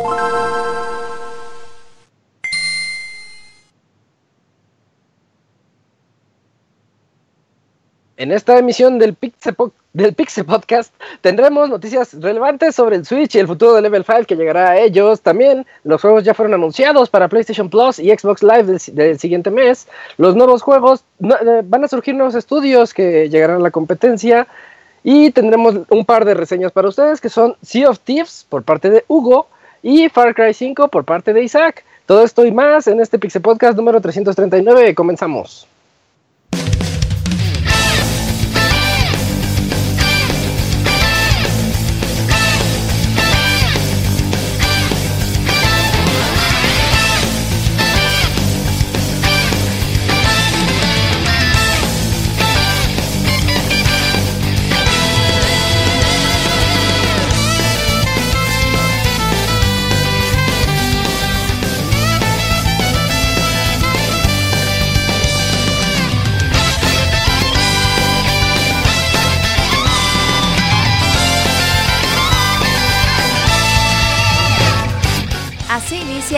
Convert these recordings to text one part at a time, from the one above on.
En esta emisión del Pixel, del Podcast tendremos noticias relevantes sobre el Switch y el futuro de Level 5 que llegará a ellos. También los juegos ya fueron anunciados para PlayStation Plus y Xbox Live del, siguiente mes. Los nuevos juegos, eh, van a surgir nuevos estudios que llegarán a la competencia. Y tendremos un par de reseñas para ustedes que son Sea of Thieves por parte de Hugo y Far Cry 5 por parte de Isaac. Todo esto y más en este Pixel Podcast número 339. Comenzamos.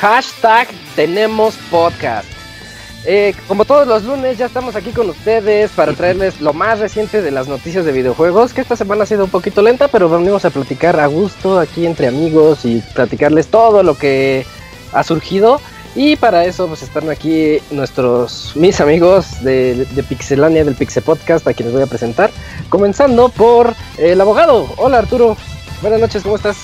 Hashtag tenemos podcast. Eh, como todos los lunes, ya estamos aquí con ustedes para traerles lo más reciente de las noticias de videojuegos, que esta semana ha sido un poquito lenta, pero venimos a platicar a gusto aquí entre amigos y platicarles todo lo que ha surgido. Y para eso pues están aquí nuestros mis amigos de, Pixelania del Pixel Podcast a quienes voy a presentar. Comenzando por el abogado. Hola Arturo. Buenas noches, ¿cómo estás?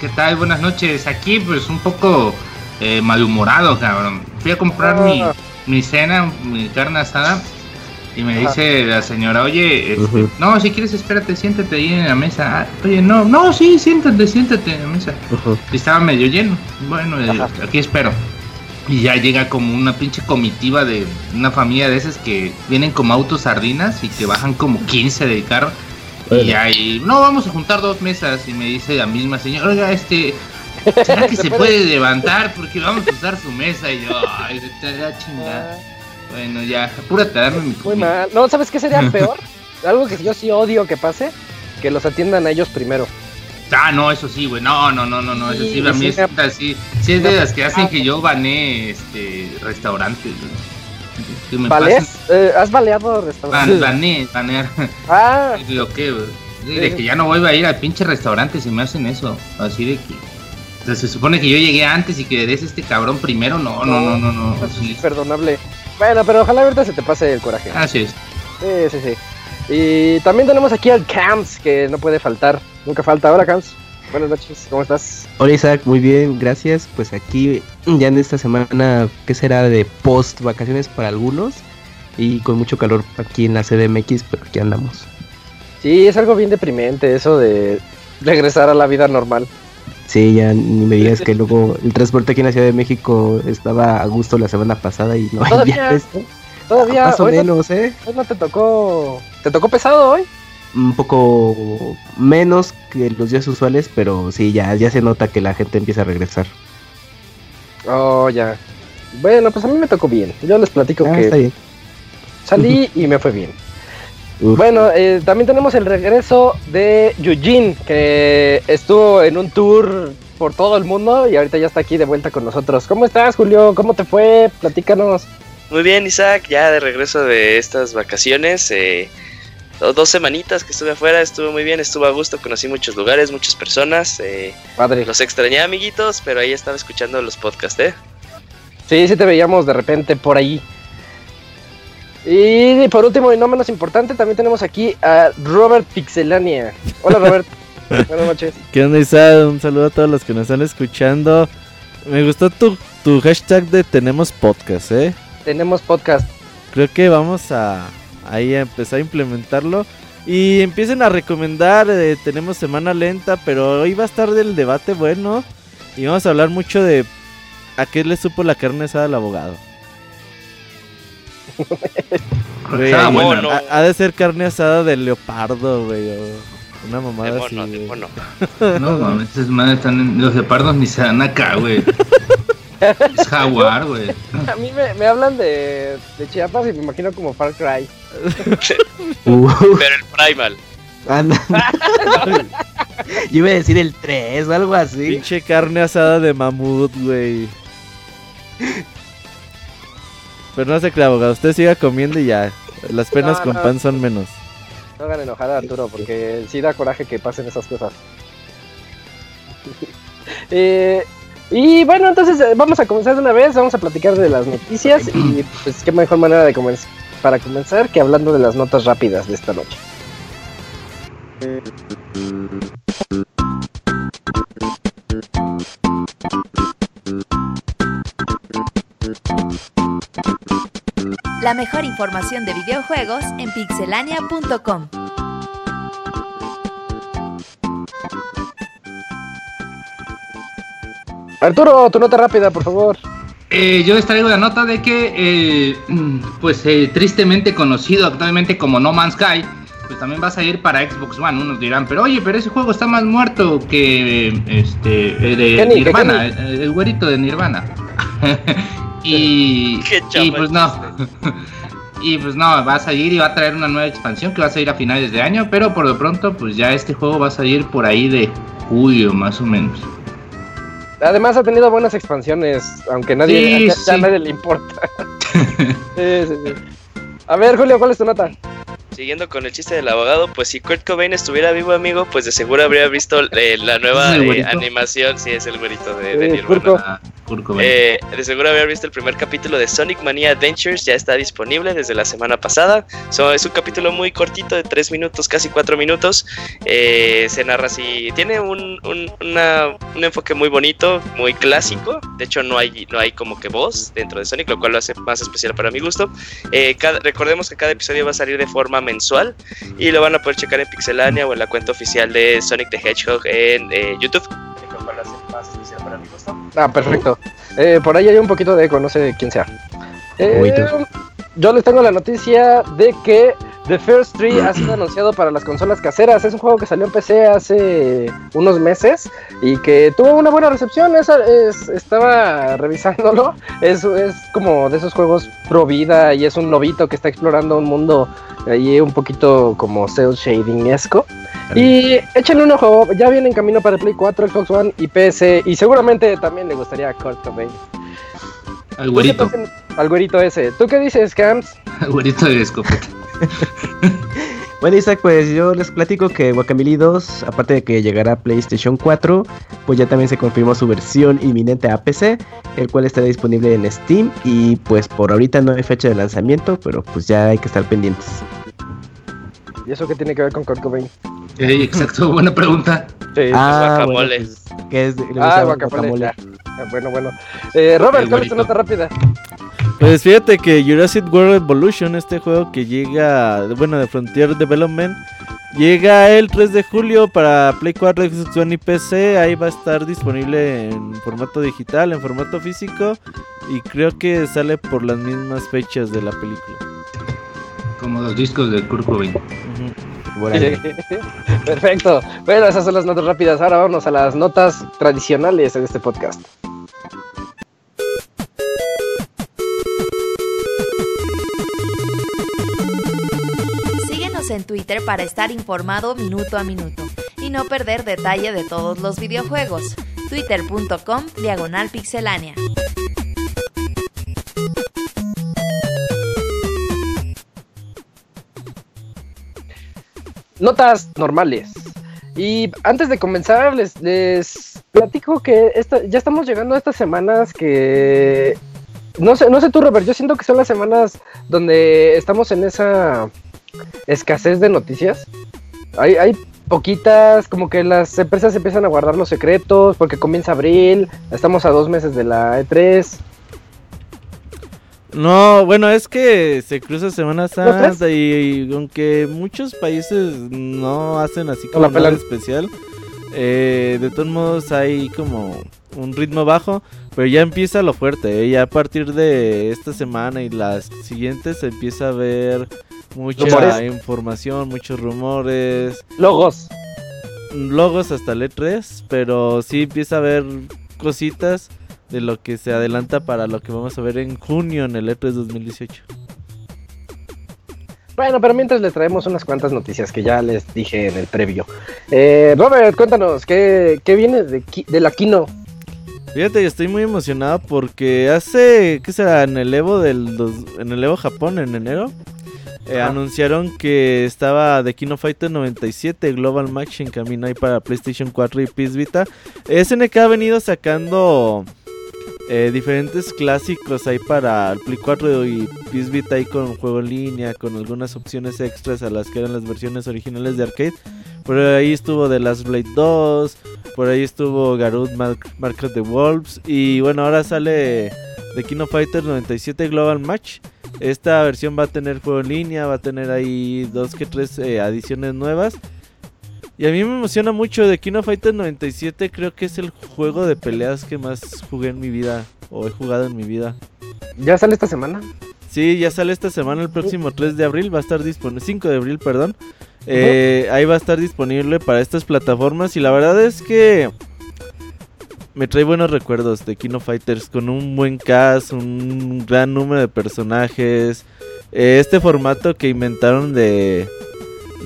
¿Qué tal? Buenas noches. Aquí pues un poco eh, malhumorado, cabrón. Fui a comprar mi, ah. mi cena, mi carne asada, y me dice la señora, oye, este, no, si quieres espérate, siéntate ahí en la mesa. Ah, oye, no, no, sí, siéntate, siéntate en la mesa. Y estaba medio lleno. Bueno, eh, aquí espero. Y ya llega como una pinche comitiva de una familia de esas que vienen como autos sardinas y que bajan como 15 del carro. Y ahí, no, vamos a juntar dos mesas. Y me dice la misma señora, oiga, este, ¿Será que se puede levantar? Porque vamos a usar su mesa y yo, ay, da chingada. Bueno, ya, apúrate a darme mi Muy mal. No, ¿sabes qué sería peor? Algo que yo sí odio que pase, que los atiendan a ellos primero. Ah, no, eso sí, güey. No, no, no, no, no. Eso sí, a mí es así. Sí, es de las que hacen que yo bané este, restaurantes, ¿Vales? Eh, ¿Has baleado restaurantes? bané, banear. Ah. Digo, ¿qué, De que ya no voy a ir al pinche restaurante si me hacen eso. Así de que se supone que yo llegué antes y que eres este cabrón primero. No, no, no, no, no. Sí. Perdonable. Bueno, pero ojalá ahorita se te pase el coraje. Así es. Sí, sí, sí. Y también tenemos aquí al Camps, que no puede faltar. Nunca falta. Hola, Camps. Buenas noches, ¿cómo estás? Hola Isaac, muy bien, gracias. Pues aquí ya en esta semana, ¿qué será de post vacaciones para algunos? Y con mucho calor aquí en la CDMX, pero aquí andamos. Sí, es algo bien deprimente eso de regresar a la vida normal. Sí, ya ni me digas que luego el transporte aquí en la Ciudad de México estaba a gusto la semana pasada y no hay Todavía, más o menos, ¿eh? Hoy no te tocó. ¿Te tocó pesado hoy? Un poco menos que los días usuales, pero sí, ya, ya se nota que la gente empieza a regresar. Oh, ya. Bueno, pues a mí me tocó bien. Yo les platico ah, que salí y me fue bien. Bueno, eh, también tenemos el regreso de Eugene, que estuvo en un tour por todo el mundo y ahorita ya está aquí de vuelta con nosotros. ¿Cómo estás, Julio? ¿Cómo te fue? Platícanos. Muy bien, Isaac, ya de regreso de estas vacaciones. Eh, dos semanitas que estuve afuera, estuvo muy bien, estuvo a gusto, conocí muchos lugares, muchas personas. Eh, Padre. Los extrañé, amiguitos, pero ahí estaba escuchando los podcasts, ¿eh? Sí, sí te veíamos de repente por ahí. Y por último y no menos importante, también tenemos aquí a Robert Pixelania. Hola Robert. Buenas noches. ¿Qué onda Isa? Un saludo a todos los que nos están escuchando. Me gustó tu, tu hashtag de tenemos podcast, ¿eh? Tenemos podcast. Creo que vamos a ahí a empezar a implementarlo. Y empiecen a recomendar, eh, tenemos semana lenta, pero hoy va a estar del debate bueno. Y vamos a hablar mucho de a qué le supo la carne asada al abogado. Güey, Ah, ha- bueno. ha, ha de ser carne asada del leopardo, güey. o Una De mamada así. mono, de güey. mono. No mames, esas madres están en... Los leopardos ni se dan acá, güey. Es jaguar, güey. A mí me, me hablan de, de Chiapas y me imagino como Far Cry. Uh, Pero el Primal. anda. Yo iba a decir el 3 o algo así. Pinche carne asada de mamut, güey. Pero no se crea, abogado. Usted siga comiendo y ya. Las penas No, con no. pan son menos. No hagan enojar a Arturo porque sí da coraje que pasen esas cosas. Eh, y bueno, entonces eh, vamos a comenzar de una vez, vamos a platicar de las noticias y pues qué mejor manera de comenz- para comenzar que hablando de las notas rápidas de esta noche. La mejor información de videojuegos en pixelania.com. Arturo, tu nota rápida, por favor. Eh, yo les traigo la nota de que, eh, pues eh, tristemente conocido actualmente como No Man's Sky, pues también va a salir para Xbox One. Unos dirán, pero oye, pero ese juego está más muerto que este eh, de Kenny, que Nirvana, el, el güerito de Nirvana. y, Qué y pues no. Y pues no, va a salir y va a traer una nueva expansión que va a salir a finales de año, pero por lo pronto pues ya este juego va a salir por ahí de julio más o menos. Además ha tenido buenas expansiones, aunque nadie, Sí, ya, ya a sí. nadie le importa. Sí, sí, sí. A ver, Julio, ¿cuál es tu nota? Siguiendo con el chiste del abogado, pues si Kurt Cobain estuviera vivo, amigo, pues de seguro habría visto eh, la nueva ¿Es el eh, animación. Sí, es el güerito de, de Nirvana. Kurt Ah. Eh, de seguro haber visto el primer capítulo de Sonic Mania Adventures, ya está disponible desde la semana pasada. So, es un capítulo muy cortito de 3 minutos, casi 4 minutos. Eh, se narra así, tiene un, un- una- un enfoque muy bonito, muy clásico. De hecho, no hay, no hay como que voz dentro de Sonic, lo cual lo hace más especial para mi gusto. Eh, cada- recordemos que cada episodio va a salir de forma mensual y lo van a poder checar en Pixelania o en la cuenta oficial de Sonic the Hedgehog en eh, YouTube. Ah, perfecto. Eh, por ahí hay un poquito de eco, no sé quién sea. Eh. Yo les tengo la noticia de que The First Tree ha sido anunciado para las consolas caseras. Es un juego que salió en PC hace unos meses y que tuvo una buena recepción. Es, es- estaba revisándolo. Es, es como de esos juegos pro vida y es un lobito que está explorando un mundo ahí un poquito como cel shading esco. Y échenle un ojo, ya viene en camino para Play 4, Xbox One y PC. Y seguramente también le gustaría a Kurt Cobain. Al güerito. ¿Tú qué piensas- Al güerito ese. ¿Tú qué dices, Camps? Al güerito de escopeta. Bueno, Isaac, pues yo les platico que Guacamole 2, aparte de que llegará a PlayStation 4, pues ya también se confirmó su versión inminente a PC, el cual estará disponible en Steam y pues por ahorita no hay fecha de lanzamiento, pero pues ya hay que estar pendientes. ¿Y eso qué tiene que ver con Kurt Cobain? Exacto, buena pregunta. Sí. guacamole. bueno, pues, es ah, guacamole. Ah, Bueno, bueno. Eh, Robert, ¿cuál es tu nota rápida? Pues fíjate que Jurassic World Evolution, este juego que llega, bueno, de Frontier Development, llega el 3 de julio para Play 4, Xbox One y PC. Ahí va a estar disponible en formato digital, en formato físico. Y creo que sale por las mismas fechas de la película. Como los discos de Kurt Cobain. Perfecto. Bueno, esas son las notas rápidas. Ahora vamos a las notas tradicionales de este podcast. Síguenos en Twitter para estar informado minuto a minuto y no perder detalle de todos los videojuegos. Twitter.com Diagonal Pixelánea. Notas normales. Y antes de comenzar, les, les platico que esta, ya estamos llegando a estas semanas que... No sé, no sé tú, Robert, yo siento que son las semanas donde estamos en esa escasez de noticias. Hay, hay poquitas, como que las empresas empiezan a guardar los secretos porque comienza abril, estamos a dos meses de la E3. No, bueno, es que se cruza Semana Santa y, aunque muchos países no hacen así como nada especial, eh, de todos modos hay como un ritmo bajo, pero ya empieza lo fuerte. ¿eh? Ya a partir de esta semana y las siguientes se empieza a ver mucha información, muchos rumores. Logos. Logos hasta el E3, pero sí empieza a haber cositas de lo que se adelanta para lo que vamos a ver en junio en el E3 2018. Bueno, pero mientras les traemos unas cuantas noticias que ya les dije en el previo. Eh, Robert, cuéntanos, ¿qué, viene de, de la Kino? Fíjate, yo estoy muy emocionado porque hace, ¿qué será? En el Evo del en el Evo Japón en enero eh, anunciaron que estaba The Kino Fighter 97 Global Match en camino ahí para PlayStation 4 y PS Vita. SNK ha venido sacando eh, diferentes clásicos ahí para el Play 4 y PS Vita ahí con juego en línea, con algunas opciones extras a las que eran las versiones originales de arcade. Por ahí estuvo The Last Blade 2, por ahí estuvo Garud Mark, of the Wolves y bueno, ahora sale The Kino Fighter 97 Global Match. Esta versión va a tener juego en línea, va a tener ahí dos que tres eh, adiciones nuevas. Y a mí me emociona mucho de Kino Fighter 97, creo que es el juego de peleas que más jugué en mi vida, o he jugado en mi vida. ¿Ya sale esta semana? Sí, ya sale esta semana, el próximo 3 de abril, va a estar disponible, 5 de abril, perdón. Eh, ahí va a estar disponible para estas plataformas y la verdad es que me trae buenos recuerdos de Kino Fighters con un buen cast, un gran número de personajes. Eh, este formato que inventaron de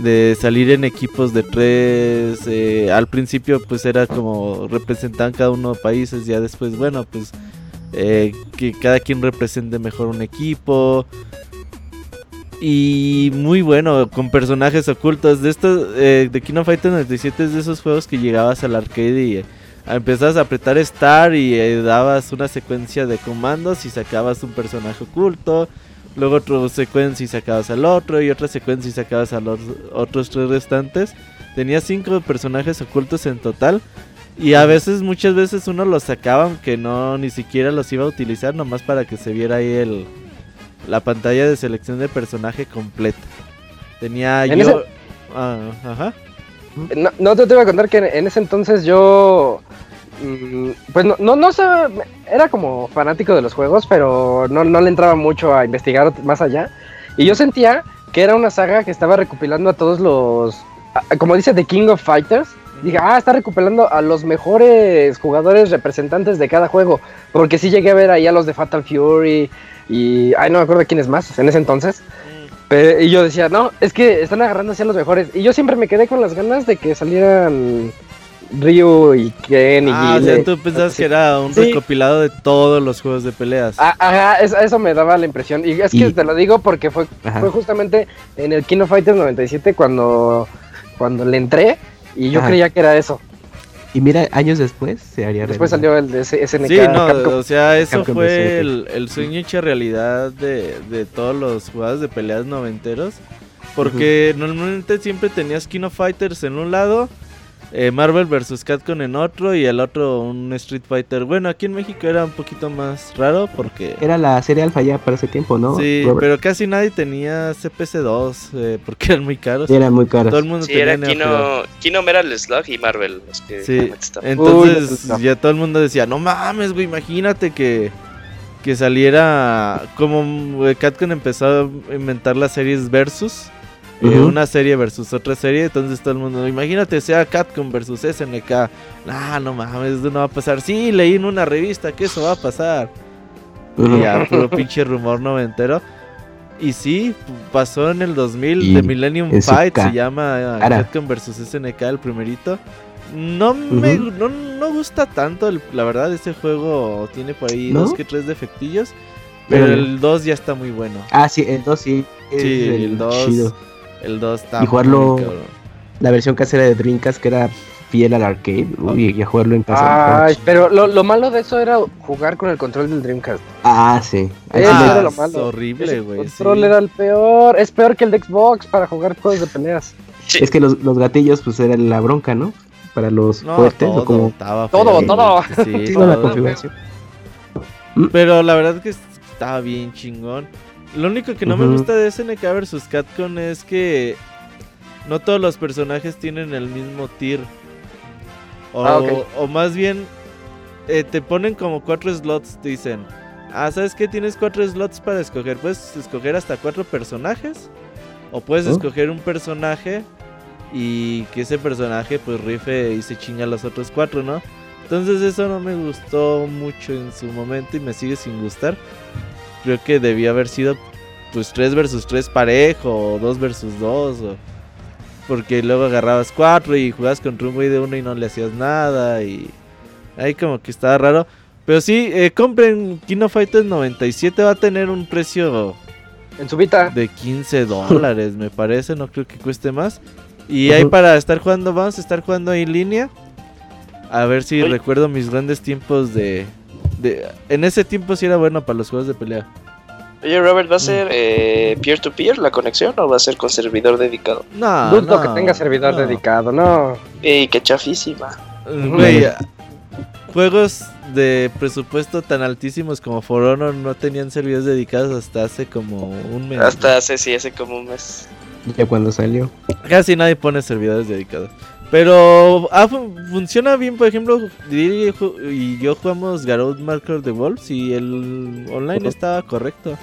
de salir en equipos de tres. Eh, al principio pues era como representaban cada uno de países, ya después bueno pues eh, que cada quien represente mejor un equipo. Y muy bueno, con personajes ocultos. De estos, eh, de Kino Fighter 97 es de esos juegos que llegabas al arcade y empezabas a apretar Star y dabas una secuencia de comandos y sacabas un personaje oculto luego otra secuencia y sacabas al otro, y otra secuencia y sacabas a los otros tres restantes. Tenía cinco personajes ocultos en total. Y a veces, muchas veces uno los sacaba aunque no ni siquiera los iba a utilizar, nomás para que se viera ahí el, la pantalla de selección de personaje completa. Tenía yo... Ah, ajá. No, no, te, voy a contar que en ese entonces yo pues no, no, no sé, era como fanático de los juegos, pero no, no le entraba mucho a investigar más allá. Y yo sentía que era una saga que estaba recopilando a todos los, como dice The King of Fighters. Dije, ah, está recopilando a los mejores jugadores representantes de cada juego. Porque sí llegué a ver ahí a los de Fatal Fury y, ay, no me acuerdo quién es más en ese entonces. Mm. y yo decía, no, es que están agarrando así a los mejores. Y yo siempre me quedé con las ganas de que salieran Ryu y Ken y Ah, o tú pensabas que era un recopilado de todos los juegos de peleas. Ah, ajá, eso, me daba la impresión. Y es que te lo digo porque fue, fue justamente en el Kino Fighters 97 cuando, cuando le entré y yo creía que era eso. Y mira, años después se haría Después salió el de SNK. Sí, no, o sea, eso fue el, sueño hecho realidad de, de todos los jugadores de peleas noventeros. Porque normalmente siempre tenías Kino Fighters en un lado eh, Marvel vs. Capcom en otro y el otro un Street Fighter. Bueno, aquí en México era un poquito más raro porque... Era la serie alfa ya para ese tiempo, ¿no? Sí, pero casi nadie tenía CPC2 eh, porque eran muy caros. Sí, eran muy caros. Todo el mundo sí, tenía era Kino, Kino Metal Slug y Marvel. sí, entonces ya todo el mundo decía, no mames, güey, imagínate que... Que saliera como eh, Capcom empezó a inventar las series Versus eh, una serie versus otra serie, entonces todo el mundo, imagínate sea Capcom versus SNK, ah, no mames, eso no va a pasar, sí, leí en una revista que eso va a pasar, y ya, puro pinche rumor noventero, y sí, pasó en el 2000, de Millennium Fight, se llama Capcom versus SNK, el primerito, no me no, no gusta tanto, la verdad, ese juego tiene por ahí dos que tres defectillos, pero, el 2 ya está muy bueno. Ah, sí, el 2 sí. Sí, el 2 el 2 está Y jugarlo. La versión casera de Dreamcast que era fiel al arcade. Uy, y a jugarlo en casa. Ay, pero lo, lo, malo de eso era jugar con el control del Dreamcast. Ah, sí. Ah, era lo malo. Es horrible, güey. El control era el peor. Es peor que el de Xbox para jugar juegos de peleas. Es que los, los gatillos, pues era la bronca, ¿no? Para los fuertes. Todo, o como... todo, todo. Sí, la configuración. Pero la verdad es que estaba bien chingón. Lo único que no me gusta de SNK vs Capcom es que no todos los personajes tienen el mismo tier. O, Ah, o más bien eh, te ponen como cuatro slots, te dicen. Ah, ¿sabes qué? Tienes cuatro slots para escoger. Puedes escoger hasta cuatro personajes. O puedes ¿Oh? escoger un personaje y que ese personaje pues rife y se chinga a los otros cuatro, ¿no? Entonces eso no me gustó mucho en su momento y me sigue sin gustar. Creo que debía haber sido pues 3 versus 3 parejo o 2 versus 2 o... Porque luego agarrabas 4 y jugabas contra un güey de uno y no le hacías nada y... Ahí como que estaba raro. Pero sí, eh, compren Kino Fighters 97 va a tener un precio En su Vita. de 15 dólares, me parece, no creo que cueste más. Y ahí para estar jugando, vamos a estar jugando ahí en línea. A ver si recuerdo mis grandes tiempos de, de... En ese tiempo sí era bueno para los juegos de pelea. Oye, Robert, ¿va a ser eh, peer-to-peer la conexión o va a ser con servidor dedicado? No, Dudo no, que tenga servidor no. dedicado, no. ¡Ey, qué chafísima! Eh, Güey, juegos de presupuesto tan altísimos como For Honor no tenían servidores dedicados hasta hace como un mes. Hasta hace, sí, hace como un mes. Ya cuando salió. Casi nadie pone servidores dedicados. Pero ah, fu- funciona bien, por ejemplo, Didi y yo jugamos Garou Marker de Wolves y el online estaba correcto.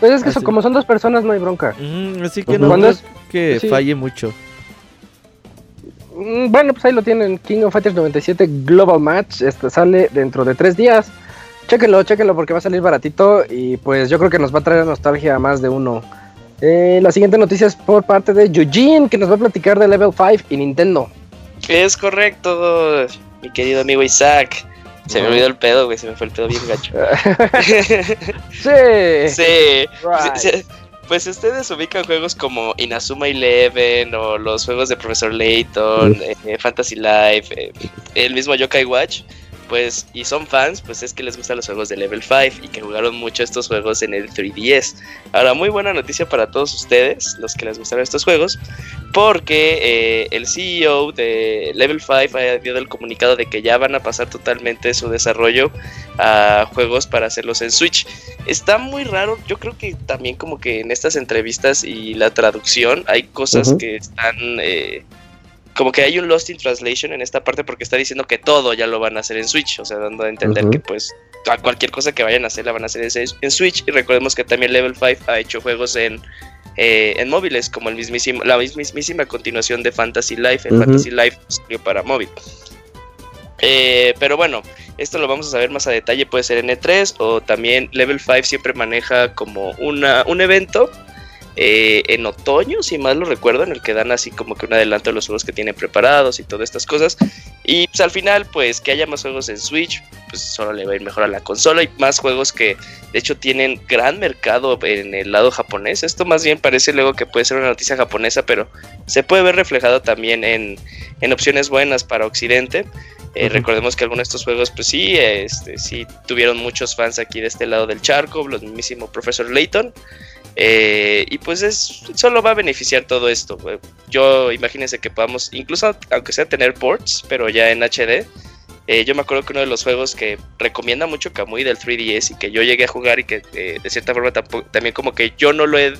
Pues es que eso, Así. como son dos personas, no hay bronca. Así que no Cuando creo es- que sí. falle mucho. Mm, Bueno, pues ahí lo tienen. King of Fighters 97 Global Match. Este sale dentro de tres días. Chéquenlo, chéquenlo porque va a salir baratito. Y pues yo creo que nos va a traer nostalgia a más de uno. Eh, la siguiente noticia es por parte de Eugene, que nos va a platicar de Level 5 y Nintendo. Es correcto, mi querido amigo Isaac. Se me olvidó el pedo, güey, se me fue el pedo bien gacho. sí. sí, Right. sí, sí. Pues ustedes ubican juegos como Inazuma Eleven o los juegos de Profesor Layton, eh, Fantasy Life, eh, el mismo Yokai Watch, pues, y son fans, pues es que les gustan los juegos de Level 5 y que jugaron mucho estos juegos en el 3DS. Ahora, muy buena noticia para todos ustedes, los que les gustaron estos juegos, porque eh, el CEO de Level 5 ha dado el comunicado de que ya van a pasar totalmente su desarrollo a juegos para hacerlos en Switch. Está muy raro, yo creo que también como que en estas entrevistas y la traducción hay cosas que están... eh, como que hay un Lost in Translation en esta parte porque está diciendo que todo ya lo van a hacer en Switch, o sea, dando a entender que pues a cualquier cosa que vayan a hacer la van a hacer en Switch y recordemos que también Level 5 ha hecho juegos en eh, en móviles como el mismísimo, la mismísima continuación de Fantasy Life, el. Fantasy Life salió para móvil. Eh, pero bueno, esto lo vamos a saber más a detalle, puede ser en E3 o también Level 5 siempre maneja como una, un evento eh, en otoño, si mal lo recuerdo, en el que dan así como que un adelanto de los juegos que tienen preparados y todas estas cosas. Y pues al final, pues que haya más juegos en Switch, pues solo le va a ir mejor a la consola y más juegos que de hecho tienen gran mercado en el lado japonés. Esto más bien parece luego que puede ser una noticia japonesa, pero se puede ver reflejado también en, en opciones buenas para Occidente. Eh. Recordemos que algunos de estos juegos, pues sí, este, sí tuvieron muchos fans aquí de este lado del charco, los mismísimo Professor Layton. Eh, y pues es solo va a beneficiar todo esto. Yo imagínense que podamos, incluso aunque sea tener ports, pero ya en HD. eh, yo me acuerdo que uno de los juegos que recomienda mucho Kamui del 3DS y que yo llegué a jugar y que eh, de cierta forma tampoco- también como que yo no lo he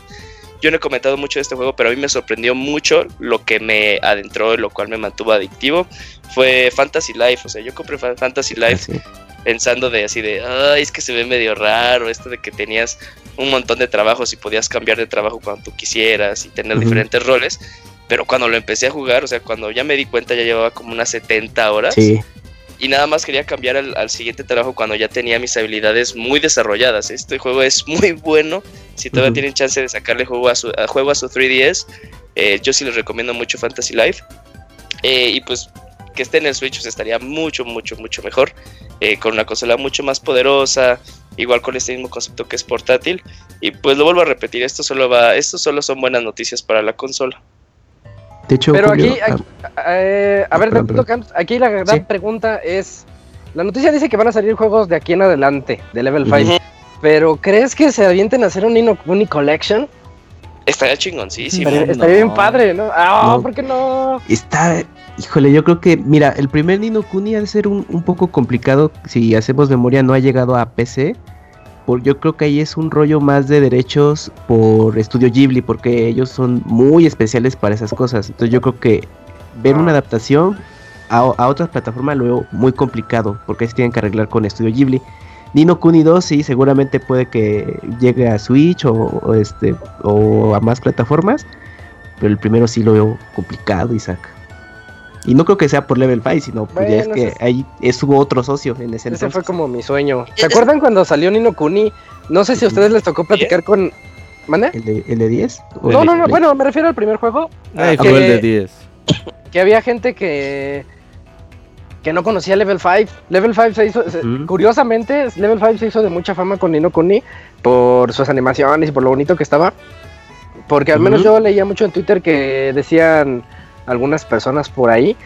yo no he comentado mucho de este juego, pero a mí me sorprendió mucho lo que me adentró, lo cual me mantuvo adictivo, fue Fantasy Life. O sea, yo compré Fa- Fantasy Life Así. pensando de así de, ay, es que se ve medio raro esto de que tenías un montón de trabajos y podías cambiar de trabajo cuando tú quisieras y tener diferentes roles. Pero cuando lo empecé a jugar, o sea, cuando ya me di cuenta ya llevaba como unas 70 horas Sí. y nada más quería cambiar al, al siguiente trabajo cuando ya tenía mis habilidades muy desarrolladas. Este juego es muy bueno. Si todavía tienen chance de sacarle juego a su, a juego a su 3DS, eh, yo sí les recomiendo mucho Fantasy Life. Eh, y pues que esté en el Switch pues, estaría mucho, mucho, mucho mejor. eh, con una consola mucho más poderosa. Igual con este mismo concepto que es portátil. Y pues lo vuelvo a repetir, esto solo va, esto solo son buenas noticias para la consola. De hecho, Pero Julio, aquí, ah, aquí- eh, a ver, perdón, Tantito Camps, aquí la gran Sí. pregunta es, la noticia dice que van a salir juegos de aquí en adelante, de Level Ujú. 5, pero ¿crees que se avienten a hacer un Ino- Uni Collection? Estaría chingoncísimo. Estaría, no. bien padre, ¿no? Ah, No. ¿por qué no? Está, híjole, yo creo que, mira, el primer Nino Kuni ha de ser un, un poco complicado si hacemos memoria, no ha llegado a PC. por, yo creo que ahí es un rollo más de derechos por Estudio Ghibli, porque ellos son muy especiales para esas cosas. Entonces yo creo que ver una adaptación a, a otras plataformas lo veo muy complicado, porque se tienen que arreglar con Estudio Ghibli. Nino Kuni 2 sí, seguramente puede que llegue a Switch o, este o a más plataformas, pero el primero sí lo veo complicado, Isaac. Y no creo que sea por Level 5, sino pues es que ahí estuvo otro socio en ese Ese fue como mi sueño. ¿Se acuerdan cuando salió Nino Kuni? No sé si a ustedes les tocó platicar con... ¿Mande? ¿El de, el de 10? No, no, no, bueno, me refiero al primer juego. Ah, fue el de 10. Que había gente que que no conocía Level 5. Level 5 se hizo, curiosamente, Level 5 se hizo de mucha fama con Nino Kuni por sus animaciones y por lo bonito que estaba. Porque al menos yo leía mucho en Twitter que decían algunas personas por ahí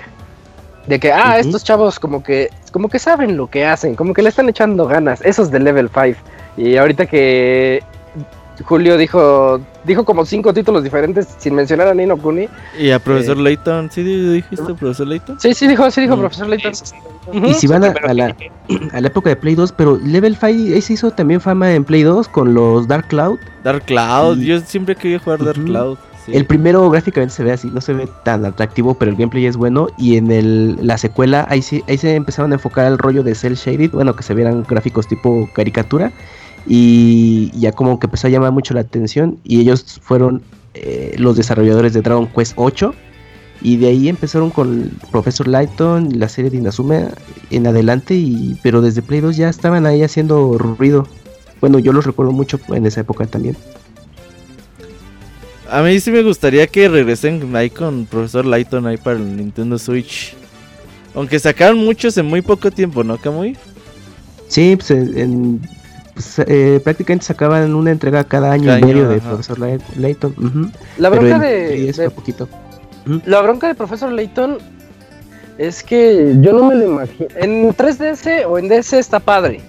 de que, ah, estos chavos como que, como que saben lo que hacen, como que le están echando ganas, esos de Level 5. Y ahorita que Julio dijo dijo como cinco títulos diferentes sin mencionar a Nino Kuni. Y a Profesor eh, Layton, ¿sí dijiste Profesor Layton? Sí, sí dijo, sí dijo mm. Profesor Layton. Y si van a, la, a, la, época de Play 2, pero Level 5 ahí se hizo también fama en Play 2 con los Dark Cloud. Dark Cloud, yo siempre quería jugar Dark Cloud. El primero gráficamente se ve así, no se ve tan atractivo, pero el gameplay es bueno. Y en el, la secuela, ahí, sí, ahí se empezaron a enfocar al rollo de Cell Shaded, bueno, que se vieran gráficos tipo caricatura y ya como que empezó a llamar mucho la atención y ellos fueron eh, los desarrolladores de Dragon Quest 8 y de ahí empezaron con Professor Lighton, la serie de Inazuma en adelante y pero desde Play 2 ya estaban ahí haciendo ruido. Bueno, yo los recuerdo mucho en esa época también. A mí sí me gustaría que regresen ahí con Profesor Lighton ahí para el Nintendo Switch. Aunque sacaron muchos en muy poco tiempo, ¿no, Kamui? Sí, pues en pues, eh, prácticamente sacaban una entrega cada año y medio de Profesor Layton. La bronca de, poquito. La bronca de Profesor Layton es que yo no me lo imagino. En 3DS o en DS está padre.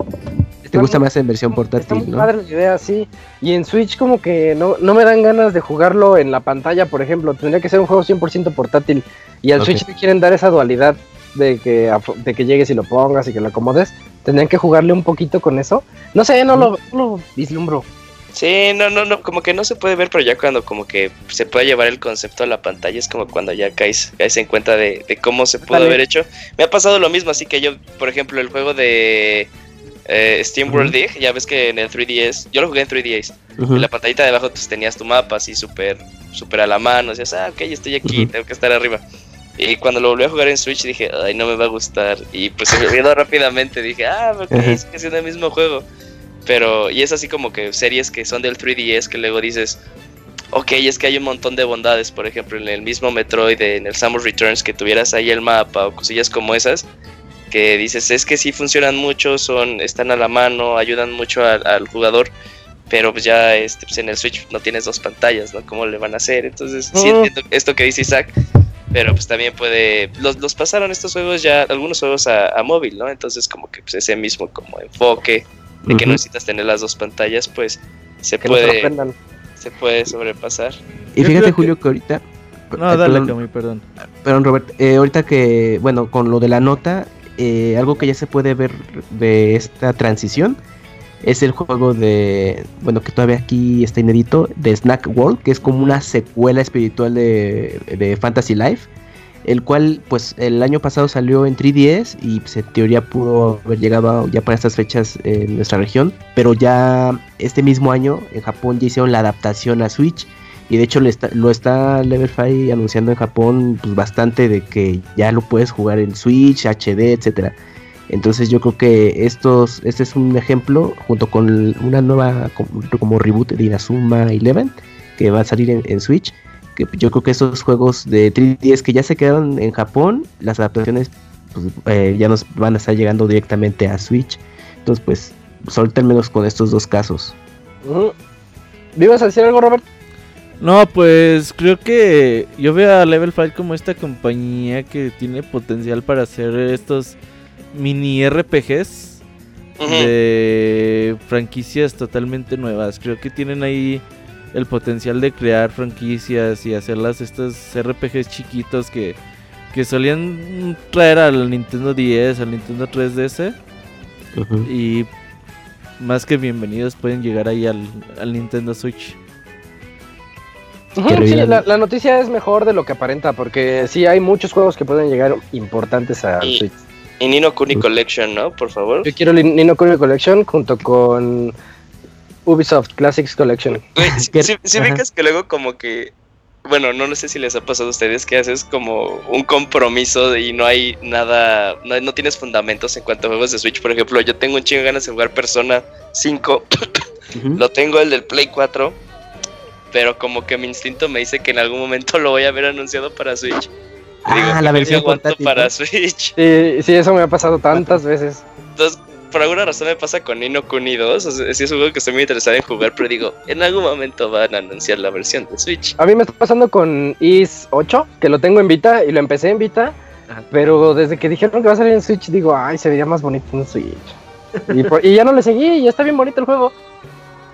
Te gusta más en versión portátil, está ¿no? padre la idea, sí. Y en Switch como que no, no me dan ganas de jugarlo en la pantalla, por ejemplo. Tendría que ser un juego 100% portátil. Y al Switch te quieren dar esa dualidad de que, de que llegues y lo pongas y que lo acomodes. Tendrían que jugarle un poquito con eso. No sé, no lo, lo vislumbro. Sí, no, no, no, como que no se puede ver, pero ya cuando como que se puede llevar el concepto a la pantalla es como cuando ya caes, caes en cuenta de, cómo se pudo haber hecho. Me ha pasado lo mismo, así que yo, por ejemplo, el juego de eh, Steam World Dig, ya ves que en el 3DS, yo lo jugué en 3DS, en la pantallita de abajo pues, tenías tu mapa así súper súper a la mano, decías, ah, ok, estoy aquí, tengo que estar arriba. Y cuando lo volví a jugar en Switch dije, ay, no me va a gustar. Y pues se me olvidó rápidamente. Dije, ah, ok, es que es el mismo juego. Pero, y es así como que series que son del 3DS que luego dices, ok, es que hay un montón de bondades. Por ejemplo, en el mismo Metroid, en el Samus Returns, que tuvieras ahí el mapa o cosillas como esas. Que dices, es que sí funcionan mucho, son, están a la mano, ayudan mucho al, jugador pero pues ya este, pues en el Switch no tienes dos pantallas, ¿no? ¿Cómo le van a hacer? Entonces, sí entiendo esto que dice Isaac, pero pues también puede, los, los pasaron estos juegos ya, algunos juegos a, móvil, ¿no? Entonces como que pues, ese mismo como enfoque de que no necesitas tener las dos pantallas, pues se puede, se puede sobrepasar. Y fíjate Julio que ahorita... No, dale, perdón, perdón. Perdón, Robert. Eh, ahorita que, bueno, con lo de la nota, eh, algo que ya se puede ver de esta transición es el juego de, bueno, que todavía aquí está inédito, de Snack World, que es como una secuela espiritual de, Fantasy Life, el cual pues el año pasado salió en 3DS y pues, en teoría pudo haber llegado ya para estas fechas en nuestra región, pero ya este mismo año en Japón ya hicieron la adaptación a Switch y de hecho lo está, lo está Level 5 anunciando en Japón pues bastante de que ya lo puedes jugar en Switch, HD, etcétera. Entonces yo creo que estos, este es un ejemplo junto con una nueva como, reboot de Inazuma Eleven que va a salir en, Switch. Que yo creo que estos juegos de 3DS que ya se quedaron en Japón, las adaptaciones pues, eh, ya nos van a estar llegando directamente a Switch. Entonces pues, solamente al menos con estos dos casos. ¿Vivas a decir algo, Robert? No, pues creo que yo veo a Level 5 como esta compañía que tiene potencial para hacer estos mini RPGs de franquicias totalmente nuevas. Creo que tienen ahí el potencial de crear franquicias y hacerlas estos RPGs chiquitos que, que solían traer al Nintendo 10, al Nintendo 3DS. Y más que bienvenidos pueden llegar ahí al, al Nintendo Switch. Sí, la, la noticia es mejor de lo que aparenta, porque sí hay muchos juegos que pueden llegar importantes a Y- Switch. Y Nino Kuni Collection, ¿no? Por favor. Yo quiero el Nino Kuni Collection junto con Ubisoft Classics Collection. Si, ajá. ubicas que luego como que... Bueno, no, no sé si les ha pasado a ustedes que haces como un compromiso y no hay nada, no, no tienes fundamentos en cuanto a juegos de Switch. Por ejemplo, yo tengo un chingo de ganas de jugar Persona 5, Ujú. lo tengo el del Play 4, pero como que mi instinto me dice que en algún momento lo voy a ver anunciado para Switch. Y digo, Ah, la "Yo versión portátil. para ¿no? Switch. Sí, sí, eso me ha pasado tantas veces. Entonces, por alguna razón me pasa con Nino Kuni 2. O sea, sí es un juego que estoy muy interesado en jugar, pero digo, en algún momento van a anunciar la versión de Switch. A mí me está pasando con Is 8, que lo tengo en Vita y lo empecé en Vita, Ajá. pero desde que dijeron que va a salir en Switch, digo, ay, se vería más bonito en Switch. Y, por- y ya no le seguí, ya está bien bonito el juego.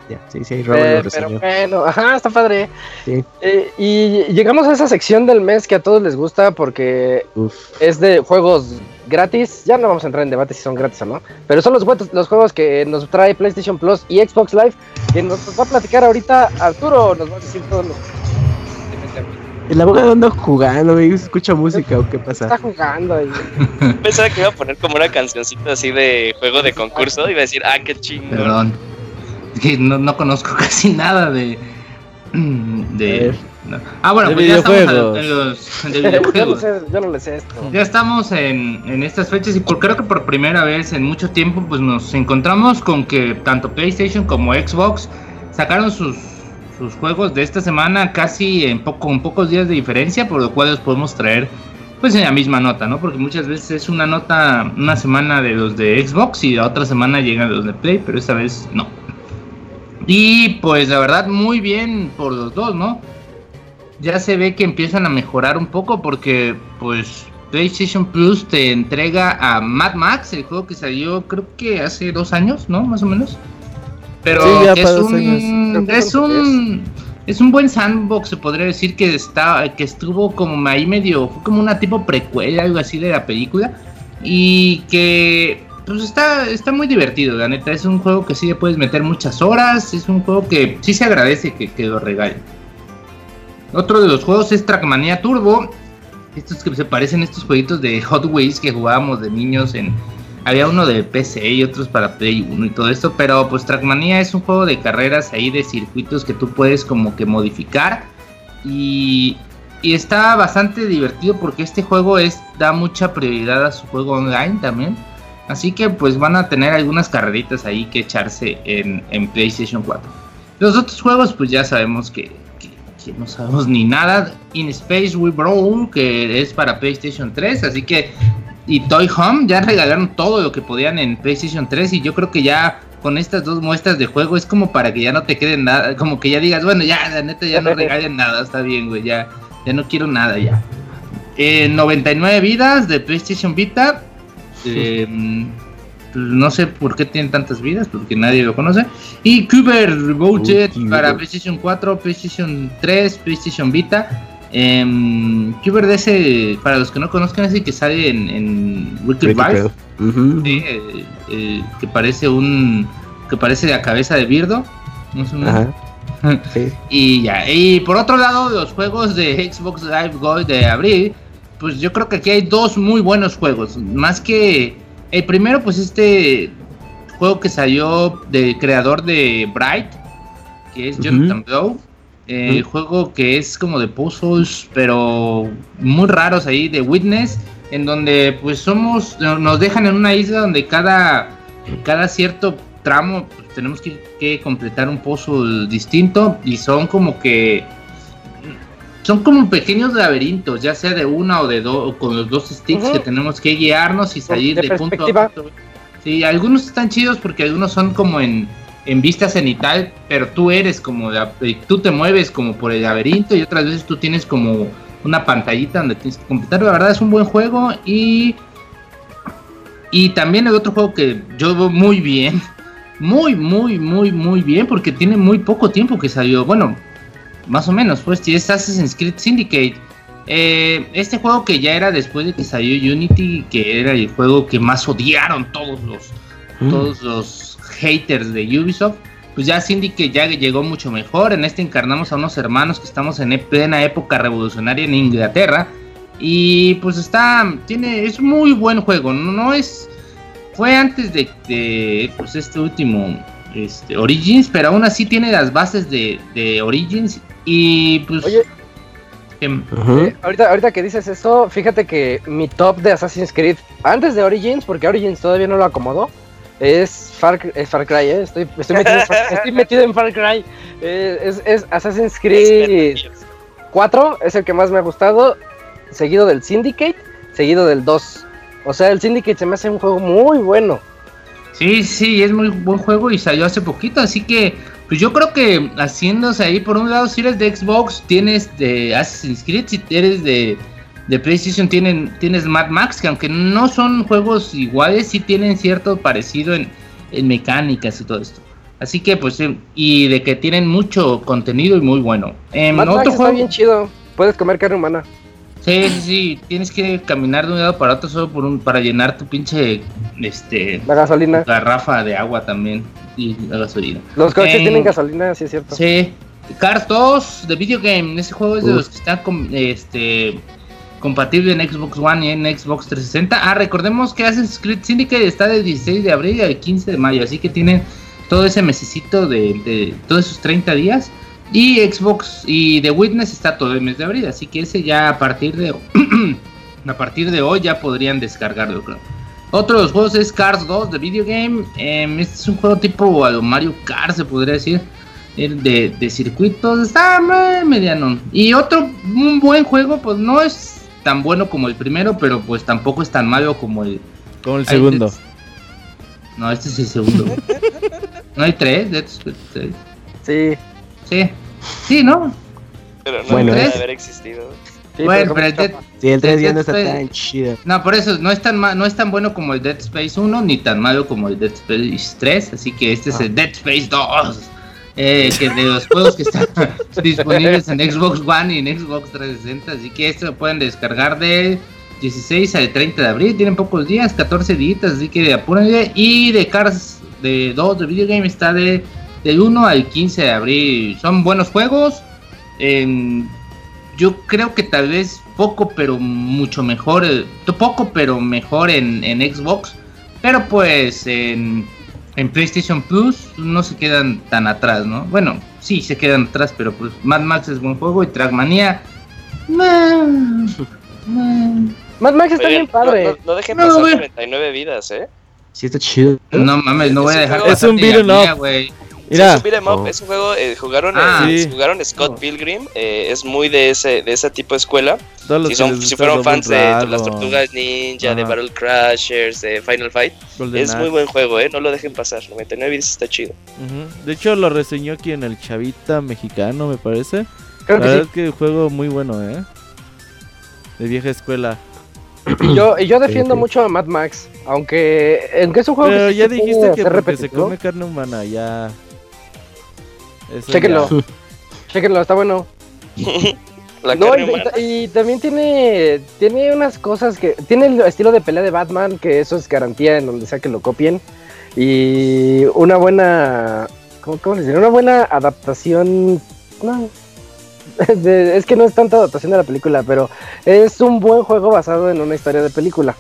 Ya, sí, sí, Robert Eh, lo pero bueno, ajá, está padre. Sí. Eh, y llegamos a esa sección del mes que a todos les gusta porque Uf. es de juegos gratis. Ya no vamos a entrar en debate si son gratis o no, pero son los, juegos- los juegos que nos trae PlayStation Plus y Xbox Live. Que nos va a platicar ahorita Arturo, nos va a decir todos los. El abogado anda jugando, güey. Escucha música o qué Está pasa. jugando ahí. Pensaba que iba a poner como una cancioncita así de juego de concurso. Iba a decir, ah, qué chingón. Perdón. Que no, no conozco casi nada de. De no. Ah, bueno, De pues ya estamos en los de yo, no videojuegos. sé, yo no le sé esto. Ya estamos en, en estas fechas y por, creo que por primera vez en mucho tiempo pues nos encontramos con que tanto PlayStation como Xbox sacaron sus, sus juegos de esta semana casi en poco, con pocos días de diferencia, por lo cual los podemos traer pues en la misma nota, ¿no? Porque muchas veces es una nota, una semana de los de Xbox y la otra semana llegan los de Play, pero esta vez no. Y pues la verdad muy bien por los dos, ¿no? ya se ve que empiezan a mejorar un poco porque pues PlayStation Plus te entrega a Mad Max, el juego que salió creo que hace dos años, ¿no? Más o menos. Pero Sí, ya es, un, es un es un buen sandbox, se podría decir que está que estuvo como ahí medio fue como una tipo precuela algo así de la película y que pues está está muy divertido, la neta, es un juego que sí le puedes meter muchas horas, es un juego que sí se agradece que, que lo regalen. Otro de los juegos es Trackmania Turbo. Estos que se parecen a estos jueguitos de Hot Wheels que jugábamos de niños en... Había uno de PC y otros para Play 1 y todo esto, pero pues Trackmania es un juego de carreras ahí de circuitos que tú puedes como que modificar y, y está bastante divertido porque este juego es da mucha prioridad a su juego online también. Así que pues van a tener algunas carreritas ahí que echarse en, en PlayStation 4. Los otros juegos pues ya sabemos que, que- no sabemos ni nada. In Space We Brawl que es para PlayStation 3, así que y Toy Home ya regalaron todo lo que podían en PlayStation 3 y yo creo que ya con estas dos muestras de juego es como para que ya no te quede nada, como que ya digas, bueno, ya, la neta ya no regalen nada, está bien, güey, ya, ya no quiero nada ya. Eh, 99 vidas de PlayStation Vita. Eh, pues, no sé por qué tienen tantas vidas, porque nadie lo conoce. Y Cuber Uy, para. PlayStation 4, PlayStation 3, PlayStation Vita. Eh, Cuber de ese, para los que no conozcan, es el que sale en, en Wicked. Sí, eh, eh, que parece un. que parece la cabeza de Birdo. más o menos. Ajá. Sí. Y ya, y por otro lado, los juegos de Xbox Live Gold de abril, pues yo creo que aquí hay dos muy buenos juegos. Más que el primero, pues este juego que salió del creador de Bright, que es. Jonathan Blow. Eh, El juego que es como de puzzles, pero muy raros ahí, de Witness, en donde pues somos, nos dejan en una isla donde cada, cada cierto tramo pues, tenemos que, que completar un puzzle distinto y son como que son como pequeños laberintos, ya sea de una o de dos, con los dos sticks que tenemos que guiarnos y salir De de, punto a punto. Sí, algunos están chidos porque algunos son como en, en vista cenital, pero tú eres como, la- eh, tú te mueves como por el laberinto y otras veces tú tienes como una pantallita donde tienes que completar. La verdad es un buen juego y y también el otro juego que yo veo muy bien, muy, muy, muy, muy bien, porque tiene muy poco tiempo que salió. Bueno, más o menos, pues, si es Assassin's Creed Syndicate. Eh, este juego que ya era después de que salió Unity, que era el juego que más odiaron todos los, Mm. todos los haters de Ubisoft, pues ya Syndicate ya llegó mucho mejor. En este encarnamos a unos hermanos que estamos en plena época revolucionaria en Inglaterra. Y pues está, tiene, es muy buen juego. No, es, fue antes de, de pues este último este, Origins, pero aún así tiene las bases de, de Origins. Y pues Oye, eh, ahorita, ahorita que dices eso, fíjate que mi top de Assassin's Creed, antes de Origins, porque Origins todavía no lo acomodó, es Far, es Far Cry, ¿eh? estoy, estoy, metido, en Far, estoy metido en Far Cry. Eh, es, es, Assassin's Creed 4, es el que más me ha gustado, seguido del Syndicate, seguido del 2. O sea, el Syndicate se me hace un juego muy bueno. Sí, sí, es muy buen juego y salió hace poquito, así que pues yo creo que haciéndose ahí, por un lado, si eres de Xbox, tienes de Assassin's Creed, si eres de, de PlayStation, tienen, tienes Mad Max, que aunque no son juegos iguales, sí tienen cierto parecido en, en mecánicas y todo esto. Así que, pues, y de que tienen mucho contenido y muy bueno. Eh, Mad Max está bien chido, puedes comer carne humana. Sí, sí, sí, tienes que caminar de un lado para otro solo por un, para llenar tu pinche, este... La gasolina. Garrafa de agua también y la gasolina. Los coches eh, tienen gasolina, sí es cierto. Sí. Cars 2 de video game, ese juego es de Uf. los que está con, este compatible en Xbox One y en Xbox 360. Ah, recordemos que Assassin's Creed Syndicate está del 16 de abril al 15 de mayo, así que tienen todo ese mesecito de, de todos esos 30 días. Y Xbox y The Witness está todo el mes de abril, así que ese ya a partir de a partir de hoy ya podrían descargarlo, creo. Otro de los juegos es Cars 2 de video game. Eh, este es un juego tipo a lo Mario Kart, se podría decir. El de, de circuitos está mediano. Y otro, un buen juego, pues no es tan bueno como el primero, pero pues tampoco es tan malo como el. Como el segundo. Ay, no, este es el segundo. ¿No hay tres? Space 3. Sí. Sí. Sí, ¿no? Pero no Bueno, debe es- haber existido. Sí, bueno, pero pero el Dead, Sí, el 3 ya Dead no está Space- tan chido. No, por eso no es tan ma- no es tan bueno como el Dead Space 1 ni tan malo como el Dead Space 3, así que este es el Dead Space 2. eh, que de los juegos que están disponibles en Xbox One y en Xbox 360, así que esto lo pueden descargar de 16 al 30 de abril, tienen pocos días, 14 días, así que apúrenle y de Cars de 2 de video game está de del 1 al 15 de abril. Son buenos juegos. en- yo creo que tal vez poco, pero mucho mejor. eh, poco, pero mejor en, en Xbox. Pero pues en, en PlayStation Plus no se quedan tan atrás, ¿no? Bueno, sí se quedan atrás, pero pues Mad Max es buen juego y Trackmania. Mad Max está bien padre. No, no- no dejen No, pasar güey. 99 vidas, ¿eh? Sí, está chido. No mames, no voy a Es un dejar Es un beat'em up. Sí, Mira, es un beat'em up, Oh. es un juego, eh, jugaron, Ah, eh, sí. jugaron Scott Oh. Pilgrim, eh, es muy de ese, de ese tipo de escuela. Si, son, fueron fans de, de las Tortugas Ninja, de. Battle Crashers, de Final Fight, Golden es muy buen juego, ¿eh? No lo dejen pasar, 99 vidas está chido. De hecho, lo reseñó aquí en el Chavita Mexicano, me parece. Creo La que verdad sí. es que el juego muy bueno, ¿eh? De vieja escuela. Y yo, y yo defiendo sí. mucho a Mad Max. Aunque, aunque es un juego Pero que ya dijiste que porque se come carne humana, ya. Eso Chéquenlo. ya. Chéquenlo, está bueno. La No, y, humana. y también tiene tiene unas cosas que tiene el estilo de pelea de Batman que eso es garantía en donde sea que lo copien y una buena ¿cómo, cómo diré? una buena adaptación no de- es que no es tanta adaptación de la película pero es un buen juego basado en una historia de película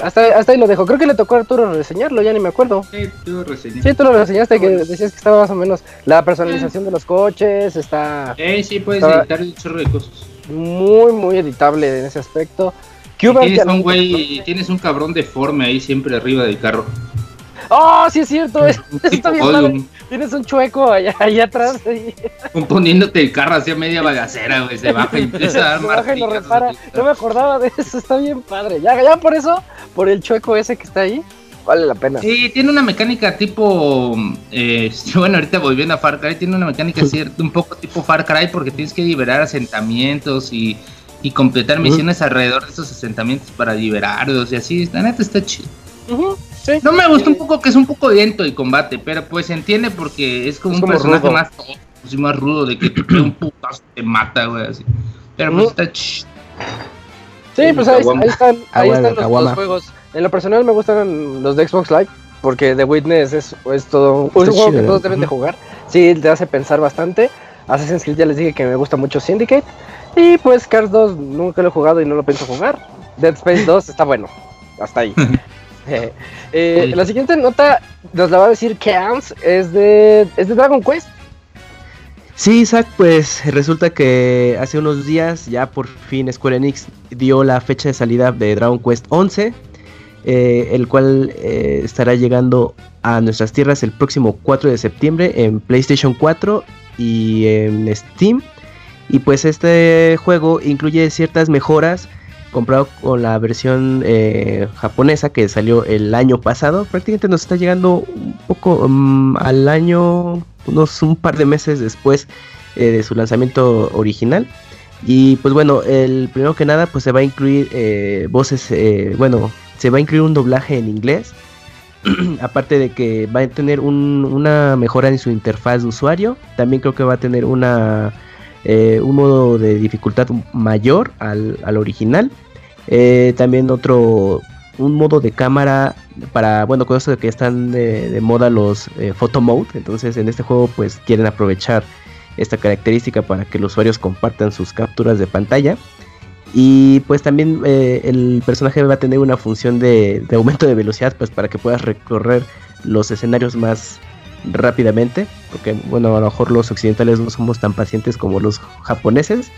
hasta, hasta ahí lo dejo creo que le tocó a Arturo reseñarlo ya ni me acuerdo Sí, tú sí tú lo reseñaste que decías que estaba más o menos la personalización de los coches está Eh, sí, puedes editar un chorro de cosas. muy muy editable en ese aspecto. Cuba tienes un güey, tienes un cabrón deforme ahí siempre arriba del carro. ¡Oh, sí es cierto! es- está bien Gollum, padre. Tienes un chueco allá, allá atrás. y componiéndote el carro hacia media balacera, güey. Se baja y empieza a dar se baja y lo repara. No me acordaba de eso, está bien padre. Ya, ya por eso, por el chueco ese que está ahí, vale la pena. Sí, tiene una mecánica tipo. eh, bueno, ahorita volviendo a Far Cry, tiene una mecánica cierta, un poco tipo Far Cry porque tienes que liberar asentamientos y, y completar misiones alrededor de esos asentamientos para liberarlos y así. La neta está chido. Ujú, sí. No me gusta un poco que es un poco lento el combate, pero pues se entiende porque es como Es un como personaje rudo. más más rudo de que te pega un putazo te mata, güey, así. Pero pues está chido. Sí, pues ahí, están, ahí están los, juegos. En lo personal me gustan los de Xbox Live. porque The Witness es, es todo un juego que todos ¿no? deben de jugar. Sí, te hace pensar bastante. Assassin's Creed ya les dije que me gusta mucho Syndicate. Y pues Cars 2 nunca lo he jugado y no lo pienso jugar. Dead Space 2 está bueno. Hasta ahí. Eh, la siguiente nota nos la va a decir Camps. Es de, es de Dragon Quest. Sí, Isaac, pues resulta que hace unos días ya por fin Square Enix dio la fecha de salida de Dragon Quest 11, eh, el cual eh, estará llegando a nuestras tierras el próximo 4 de septiembre en PlayStation 4 y en Steam. Y pues este juego incluye ciertas mejoras comprado con la versión eh, japonesa que salió el año pasado. Prácticamente nos está llegando un poco mm, al año, unos un par de meses después eh, de su lanzamiento original. Y pues bueno, el primero que nada, pues se va a incluir eh, voces, bueno, se va a incluir un doblaje en inglés. Aparte de que va a tener un- una mejora en su interfaz de usuario, también creo que va a tener una eh, un modo de dificultad mayor al, al original. Eh, también otro, un modo de cámara para, bueno, con eso que están de, moda los eh, photo mode. Entonces en este juego pues quieren aprovechar esta característica para que los usuarios compartan sus capturas de pantalla. Y pues también el personaje va a tener una función de, de aumento de velocidad pues para que puedas recorrer los escenarios más rápidamente. Porque bueno, a lo mejor los occidentales no somos tan pacientes como los japoneses.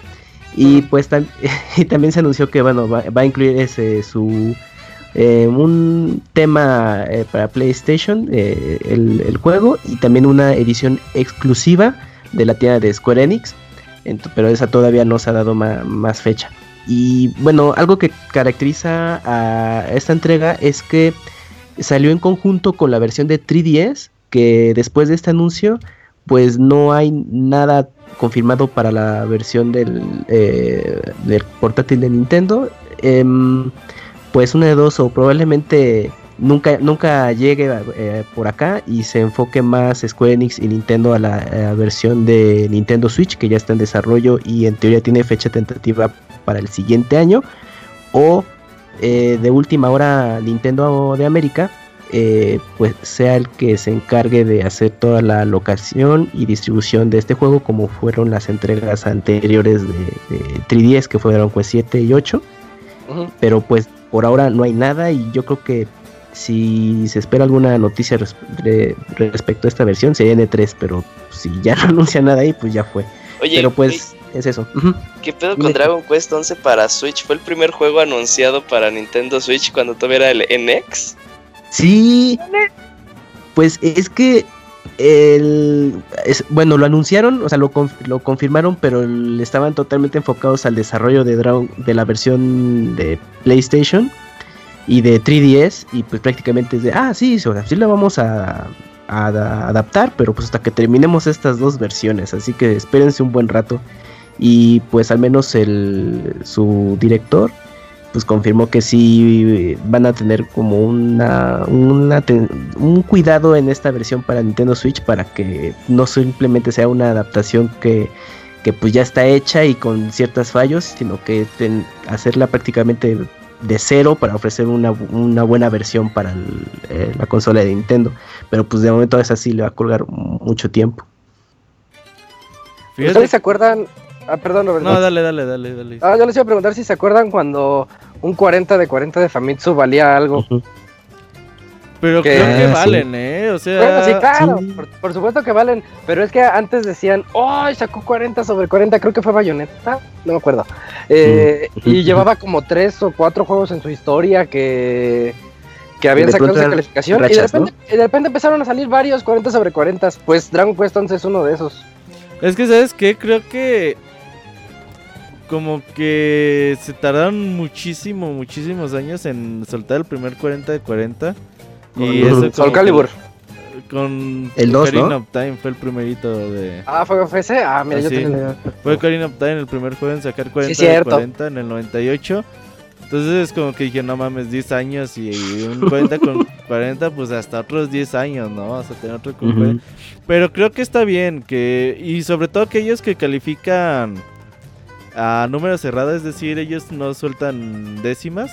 Y pues tam- y también se anunció que bueno, va, va a incluir ese su eh, un tema eh, para PlayStation, eh, el, el juego, y también una edición exclusiva de la tienda de Square Enix. Pero esa todavía no se ha dado más fecha. Y bueno, algo que caracteriza a esta entrega es que salió en conjunto con la versión de 3DS, que después de este anuncio, pues no hay nada confirmado para la versión del, eh, portátil de Nintendo. Em, pues una de dos, o probablemente nunca, nunca llegue eh, por acá y se enfoque más Square Enix y Nintendo a la, la versión de Nintendo Switch, que ya está en desarrollo y en teoría tiene fecha tentativa para el siguiente año. O eh, de última hora Nintendo de América eh, pues sea el que se encargue de hacer toda la locación y distribución de este juego como fueron las entregas anteriores de, de 3DS que fueron pues 7 y 8 Ujú. pero pues por ahora no hay nada y yo creo que si se espera alguna noticia res- re- respecto a esta versión sería N3 pero si ya no anuncia nada ahí pues ya fue Oye, pero pues es eso. ¿qué pedo con Dragon Quest 11 para Switch? ¿Fue el primer juego anunciado para Nintendo Switch cuando todavía era el NX? Sí, pues es que el es- bueno lo anunciaron, o sea lo, conf- lo confirmaron, pero el- estaban totalmente enfocados al desarrollo de Dragon de la versión de PlayStation y de 3DS y pues prácticamente es de ah sí, sea, sí la vamos a, a ada- adaptar, pero pues hasta que terminemos estas dos versiones, así que espérense un buen rato y pues al menos el su director pues confirmó que sí van a tener como una, una ten- un cuidado en esta versión para Nintendo Switch para que no simplemente sea una adaptación que, que pues ya está hecha y con ciertos fallos, sino que ten- hacerla prácticamente de cero para ofrecer una, una buena versión para el- eh, la consola de Nintendo. Pero pues de momento esa sí le va a colgar mucho tiempo. ¿Ustedes se acuerdan? Ah, perdón, Roberto. No, dale, dale, dale, dale. Ah, yo les iba a preguntar si se acuerdan cuando un 40 de 40 de Famitsu valía algo. Pero que- creo que Ah, sí. valen, ¿eh? O sea, Bueno, sí, claro, sí. Por, por supuesto que valen, pero es que antes decían, ¡oh! Sacó 40 sobre 40, creo que fue Bayonetta, no me acuerdo. Eh, Mm. Y llevaba como tres o cuatro juegos en su historia que, que habían de sacado esa calificación. y, de rachas, repente, y de repente empezaron a salir varios 40 sobre 40. Pues Dragon Quest 11 es uno de esos. Es que, ¿sabes qué? Creo que. Como que se tardaron muchísimo, muchísimos años en soltar el primer 40 de 40. Y Con eso Soul Calibur. Con El dos, ¿no? Ocarina of Time fue el primerito de. Ah, fue FS. Ah, mira, Ah, yo sí. le- Fue Ocarina of Time el primer juego en sacar 40 de cierto. 40 en el 98. Entonces es como que dije, no mames, 10 años y un 40 con 40, pues hasta otros 10 años, ¿no? Vas a tener otro con Ujú. 40. Pero creo que está bien que y sobre todo aquellos que califican a números cerrados, es decir, ellos no sueltan décimas.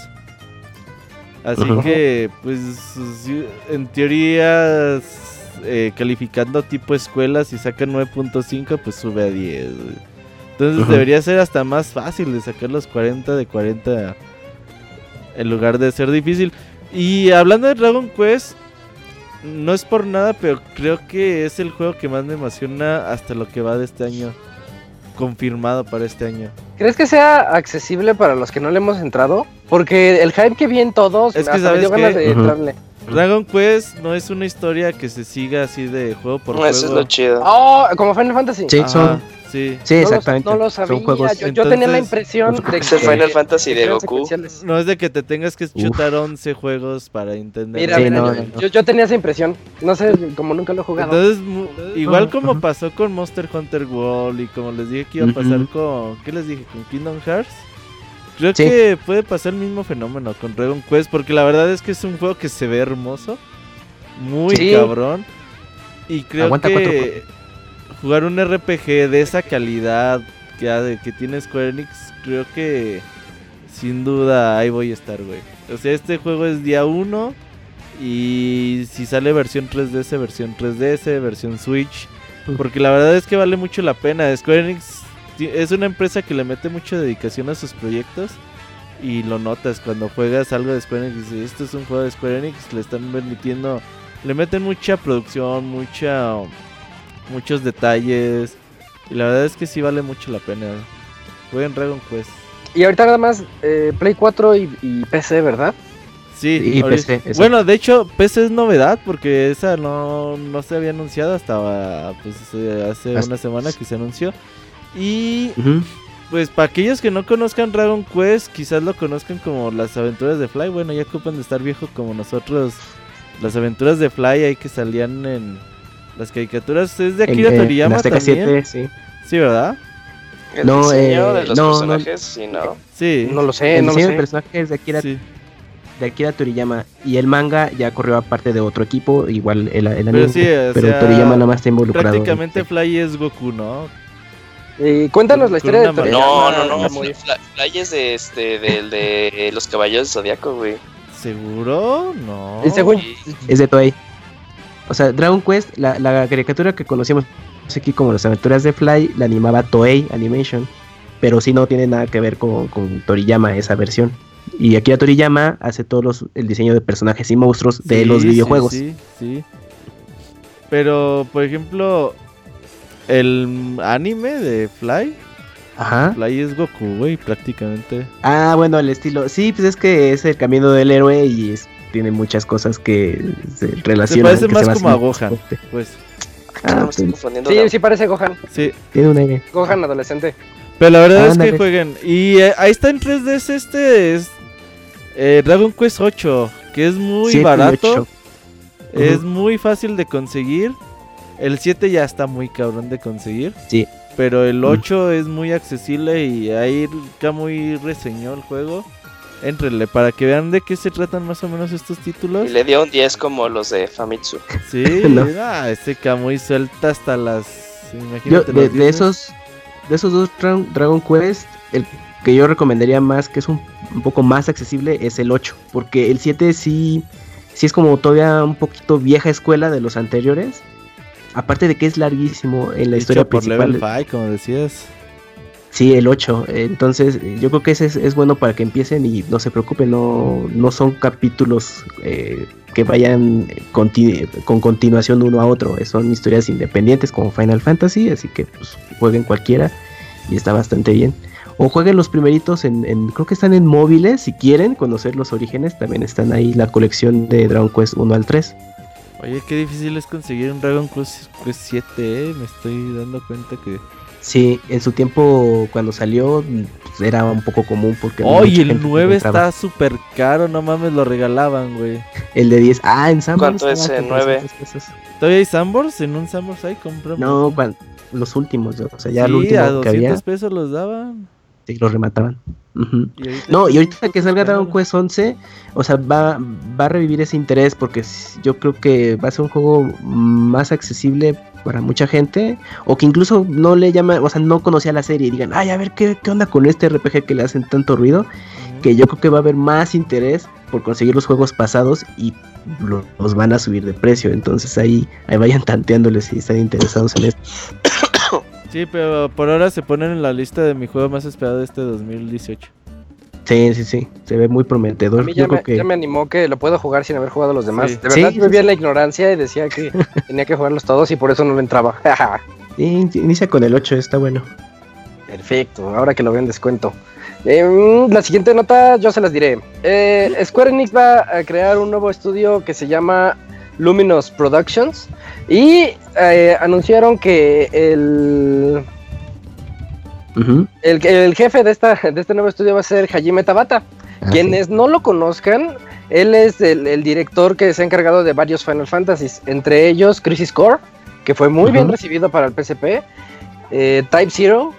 Así que, pues, en teoría, eh, calificando tipo escuela, si sacan 9.5, pues sube a 10. güey. Entonces debería ser hasta más fácil de sacar los 40 de 40 en lugar de ser difícil. Y hablando de Dragon Quest, no es por nada, pero creo que es el juego que más me emociona hasta lo que va de este año. Confirmado para este año. ¿Crees que sea accesible para los que no le hemos entrado? Porque el hype que vi en todos, Es que hasta me dio ¿sabes ganas qué? de entrarle. Dragon Quest no es una historia que se siga así de juego por No, juego. eso es lo chido. Oh, como Final Fantasy. Sí, son, sí. sí, No exactamente. No lo sabía. son juegos. yo, yo tenía la impresión de que Es el Final Fantasy de Goku. No es de que te tengas que chutar 11 juegos para entender. Mira, Sí, mira, no, yo, yo- yo tenía esa impresión. No sé, como nunca lo he jugado. Entonces, mu- igual como pasó con Monster Hunter World y como les dije que iba a pasar con. ¿Qué les dije? Con Kingdom Hearts. Creo Sí. que puede pasar el mismo fenómeno con Dragon Quest porque la verdad es que es un juego que se ve hermoso. Muy Sí. cabrón. Y creo Aguanta que jugar un RPG de esa calidad que, que tiene Square Enix, creo que sin duda ahí voy a estar, güey. O sea, este juego es día 1 y si sale versión 3DS, versión 3DS, versión Switch. Porque la verdad es que vale mucho la pena. Square Enix es una empresa que le mete mucha dedicación a sus proyectos. Y lo notas cuando juegas algo de Square Enix. dices, Esto es un juego de Square Enix. Le están permitiendo. Le meten mucha producción, mucha, muchos detalles. Y la verdad es que sí vale mucho la pena. Jueguen Dragon Quest. Y ahorita nada más eh, Play 4 y, y PC, ¿verdad? Sí, Y ahorita- PC, bueno, de hecho, PC es novedad porque esa no, no se había anunciado hasta pues, hace Hasta- una semana que se anunció. Y Ujú. pues para aquellos que no conozcan Dragon Quest, quizás lo conozcan como las aventuras de Fly. Bueno, ya ocupan de estar viejo como nosotros. Las aventuras de Fly ahí que salían en las caricaturas. Es de Akira En- eh, en Toriyama Azteca también. 7, sí. Sí, ¿verdad? El No, diseño eh, de los no, no. personajes, sí, no. Sí. No lo sé, el no lo diseño de sé. personajes de Akira, sí. de Akira Toriyama y el manga ya corrió aparte de otro equipo, igual el, el anime, Pero sí, o pero sea, Toriyama nada más está involucrado. Prácticamente Fly es Goku, ¿no? Eh, cuéntanos la historia de Toriyama. No, no, no. Muy- Fly, es de este, del de los caballos Zodiaco, güey. ¿Seguro? No. Según- Y- Es de Toei. O sea, Dragon Quest, la, la caricatura que conocíamos aquí como las aventuras de Fly, la animaba Toei Animation. Pero sí no tiene nada que ver con, con Toriyama, esa versión. Y Akira Toriyama hace todos los, el diseño de personajes y monstruos de Sí, los sí, videojuegos. Sí, sí. Pero, por ejemplo, el anime de Fly, Ajá. Fly es Goku, güey, prácticamente. Ah, bueno, el estilo. Sí, pues es que es el camino del héroe y es- tiene muchas cosas que se relacionan. parece que más se como a Gohan. Pues, Ah, pues. Sí, la- sí parece Gohan. sí. tiene un aire. Gohan adolescente. Pero la verdad es Ándale. que jueguen. Y eh, ahí está en 3DS este, es eh, Dragon Quest 8, que es muy barato. Es muy fácil de conseguir. El 7 ya está muy cabrón de conseguir. Sí. Pero el Mm. 8 es muy accesible y ahí muy reseñó el juego. Éntrenle para que vean de qué se tratan más o menos estos títulos. Y le dio un 10 como los de Famitsu. Sí, No. ah, ese Kamui suelta hasta las. Yo, Imagínate de, los de dientes. esos de esos dos Dra- Dragon Quest, el que yo recomendaría más, que es un, un poco más accesible, es el 8. Porque el 7 sí, sí es como todavía un poquito vieja escuela de los anteriores. Aparte de que es larguísimo en la historia por principal. Level 5, como decías. Sí, el 8. Entonces, eh, yo creo que ese es, es bueno para que empiecen y no se preocupen, no, no son capítulos eh, que vayan eh, con continuación uno a otro. Son historias independientes como Final Fantasy, así que pues, jueguen cualquiera y está bastante bien. O jueguen los primeritos en, en- creo que están en móviles, si quieren conocer los orígenes, también están ahí la colección de Dragon Quest 1 al 3. Oye, qué difícil es conseguir un Dragon Quest, Quest 7, eh. Me estoy dando cuenta que. Sí, en su tiempo cuando salió pues, era un poco común porque... ¡Oye, mucha el gente 9 encontraba. está súper caro! No mames, lo regalaban, güey. El de 10. Ah, en Sanborns. ¿Cuánto es el con 9? 300 pesos. ¿Todavía hay Sambors? ¿En un Sambors hay? Compramos. No, cuan- los últimos, o sea, ya sí, el último a que 200 había, pesos los daban. Sí, los remataban. Y No, y ahorita que salga Dragon. Quest 11, o sea, va, va a revivir ese interés porque yo creo que va a ser un juego más accesible para mucha gente o que incluso no le llama, o sea, no conocía la serie y digan, ay, a ver, ¿qué, qué onda con este RPG que le hacen tanto ruido? Que yo creo que va a haber más interés por conseguir los juegos pasados y los van a subir de precio. Entonces ahí, ahí vayan tanteándoles si están interesados en esto. Sí, pero por ahora se ponen en la lista de mi juego más esperado de este 2018. Sí, sí, sí, se ve muy prometedor. A mí ya, me, ya me animó que lo puedo jugar sin haber jugado a los demás. De verdad, me vi en la ignorancia y decía que tenía que jugarlos todos y por eso no lo entraba. inicia con el 8, está bueno. Perfecto, ahora que lo veo en descuento. Eh, la siguiente nota yo se las diré. Eh, Square Enix va a crear un nuevo estudio que se llama Luminous Productions y eh, anunciaron que el, el, el, jefe de, esta, de este nuevo estudio va a ser Hajime Tabata. Ah, Quienes no lo conozcan, él es el, director que se ha encargado de varios Final Fantasies, entre ellos Crisis Core, que fue muy bien recibido para el PSP, Type Zero,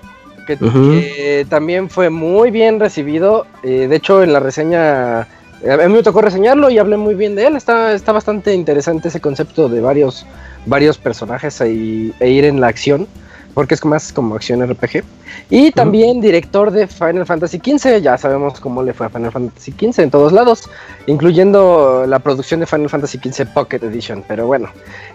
que, también fue muy bien recibido. Eh, de hecho, en la reseña, a mí me tocó reseñarlo y hablé muy bien de él. Está, está bastante interesante ese concepto de varios, varios personajes e, ir en la acción, porque es más como acción RPG. Y también director de Final Fantasy XV, ya sabemos cómo le fue a Final Fantasy XV en todos lados, incluyendo la producción de Final Fantasy XV Pocket Edition. Pero bueno,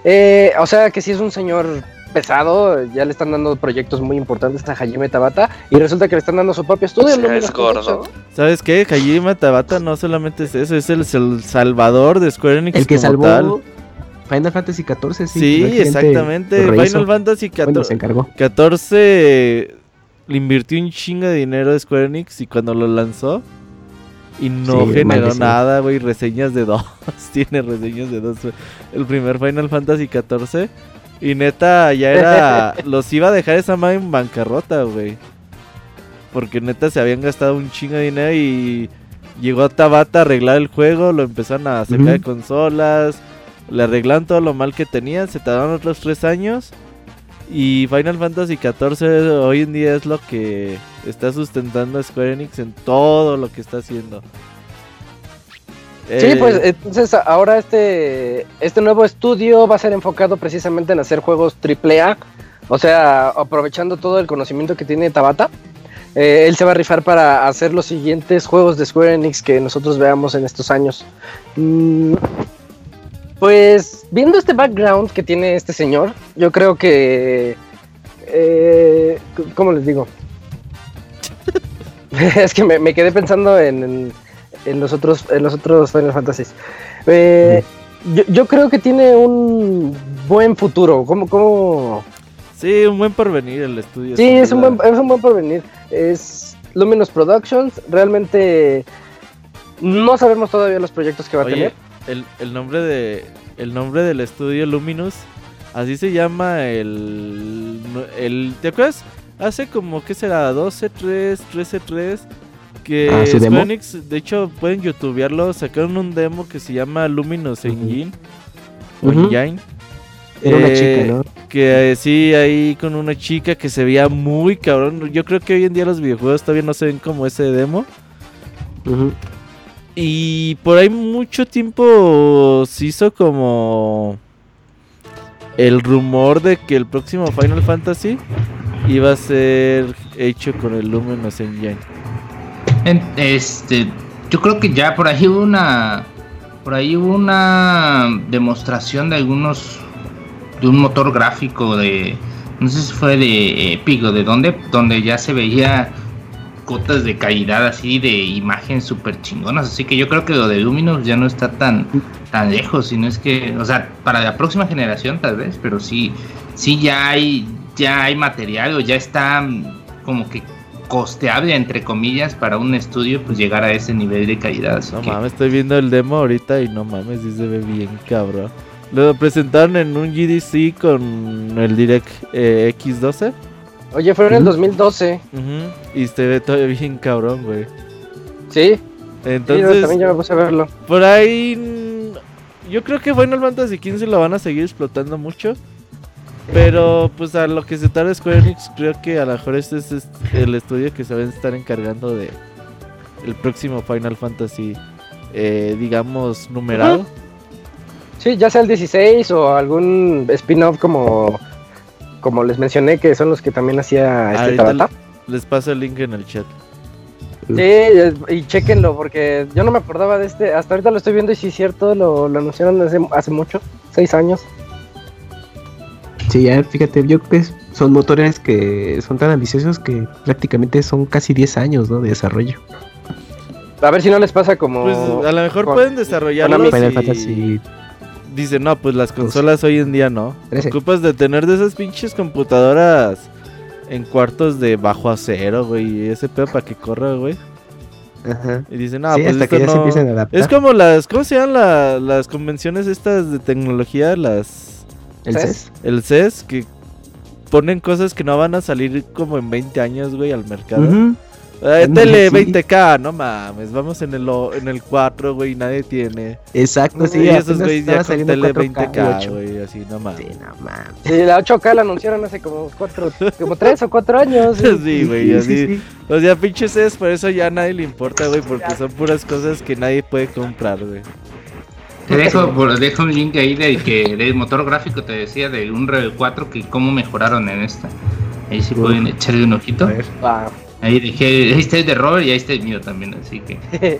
eh, o sea que sí es un señor pesado, ya le están dando proyectos muy importantes a Hajime Tabata y resulta que le están dando su propio estudio. es gordo. ¿Sabes qué? Hajime Tabata no solamente es eso, es el, salvador de Square Enix. El que salvó Final Fantasy XIV, sí. Sí, exactamente. Final Fantasy XIV. 14 le invirtió un chingo de dinero a Square Enix y cuando lo lanzó y no generó nada, güey. Reseñas de dos. Tiene reseñas de dos. El primer Final Fantasy XIV y neta, ya era. los iba a dejar esa madre en bancarrota, güey. Porque neta se habían gastado un chingo de dinero y. Llegó a Tabata a arreglar el juego, lo empezaron a sacar de consolas, le arreglan todo lo mal que tenían, se tardaron otros tres años. Y Final Fantasy XIV hoy en día es lo que está sustentando a Square Enix en todo lo que está haciendo. Sí, pues eh, entonces ahora este, este nuevo estudio va a ser enfocado precisamente en hacer juegos AAA, o sea, aprovechando todo el conocimiento que tiene Tabata. Eh, él se va a rifar para hacer los siguientes juegos de Square Enix que nosotros veamos en estos años. Mm, pues viendo este background que tiene este señor, yo creo que... Eh, ¿Cómo les digo? es que me, quedé pensando en en los otros, en los otros Final Fantasy. Eh, yo, creo que tiene un buen futuro. ¿Cómo, cómo? Sí, un buen porvenir el estudio. Sí, es un, buen, es un buen porvenir. Es Luminous Productions. Realmente no sabemos todavía los proyectos que va a tener. El, el, nombre de el nombre del estudio Luminous, así se llama el, el ¿te acuerdas? Hace como que será 12 3 13 3 que ah, de hecho, pueden youtubearlo. Sacaron un demo que se llama Luminous Engine. Engine. Era una chica, eh, ¿no? Que eh, sí, ahí con una chica que se veía muy cabrón. Yo creo que hoy en día los videojuegos todavía no se ven como ese demo. Y por ahí mucho tiempo se hizo como el rumor de que el próximo Final Fantasy iba a ser hecho con el Luminous Engine este, yo creo que ya por ahí hubo una, por ahí hubo una demostración de algunos, de un motor gráfico de, no sé si fue de Epic de dónde, donde ya se veía cotas de calidad así de imagen súper chingonas. Así que yo creo que lo de Luminous ya no está tan, tan lejos, sino es que, o sea, para la próxima generación tal vez, pero sí, sí ya hay, ya hay material o ya está como que costeable, entre comillas, para un estudio, pues llegar a ese nivel de calidad. No mames, estoy viendo el demo ahorita y no mames, sí se ve bien cabrón. Lo presentaron en un GDC con el Direct eh, X12. Oye, fue en el 2012. Y se ve todavía bien cabrón, güey. Sí. Entonces, también ya me puse a verlo. Por ahí, yo creo que Final Fantasy XV lo van a seguir explotando mucho. Pero pues a lo que se tarda Square Enix, creo que a lo mejor este es el estudio que se va a estar encargando de el próximo Final Fantasy, eh, digamos, numerado. Sí, ya sea el 16 o algún spin-off como, como les mencioné, que son los que también hacía este Les paso el link en el chat. Sí, y chequenlo, porque yo no me acordaba de este. Hasta ahorita lo estoy viendo y sí es cierto, lo, lo anunciaron hace, hace mucho, seis años. Sí, ya fíjate, yo creo que son motores que son tan ambiciosos que prácticamente son casi 10 años ¿no? de desarrollo. A ver si no les pasa como. Pues a lo mejor con- pueden desarrollarlo y Fantasy Dicen, no, pues las consolas hoy en día no. Trece. Ocupas de tener de esas pinches computadoras en cuartos de bajo acero, güey. Y ese pedo para que corra, güey. Ajá. Y dicen, no, sí, pues hasta esto que ya se no- empiecen a adaptar. Es como las, ¿cómo se llaman la- las convenciones estas de tecnología? Las, el. CES. el CES, que ponen cosas que no van a salir como en 20 años, güey, al mercado. Eh, tele sí. 20k, no mames, vamos en el, en el 4, güey, nadie tiene. Exacto, sí. y esos güeyes ya con saliendo tele 4K, 20k, 8. güey, así, no mames. Sí, no mames. Sí, la 8K la anunciaron hace como cuatro, como tres o cuatro años. sí. Sí, güey, Sí, así. sí, sí. O sea, pinches es, por eso ya a nadie le importa, güey, porque son puras cosas que nadie puede comprar, güey. Te dejo, por- dejo un link ahí del que del motor gráfico te decía de un Rebel 4 que cómo mejoraron en esta. Ahí sí pueden echarle un ojito. Ahí dejé, ahí está el de Robert y ahí está el mío también, así que.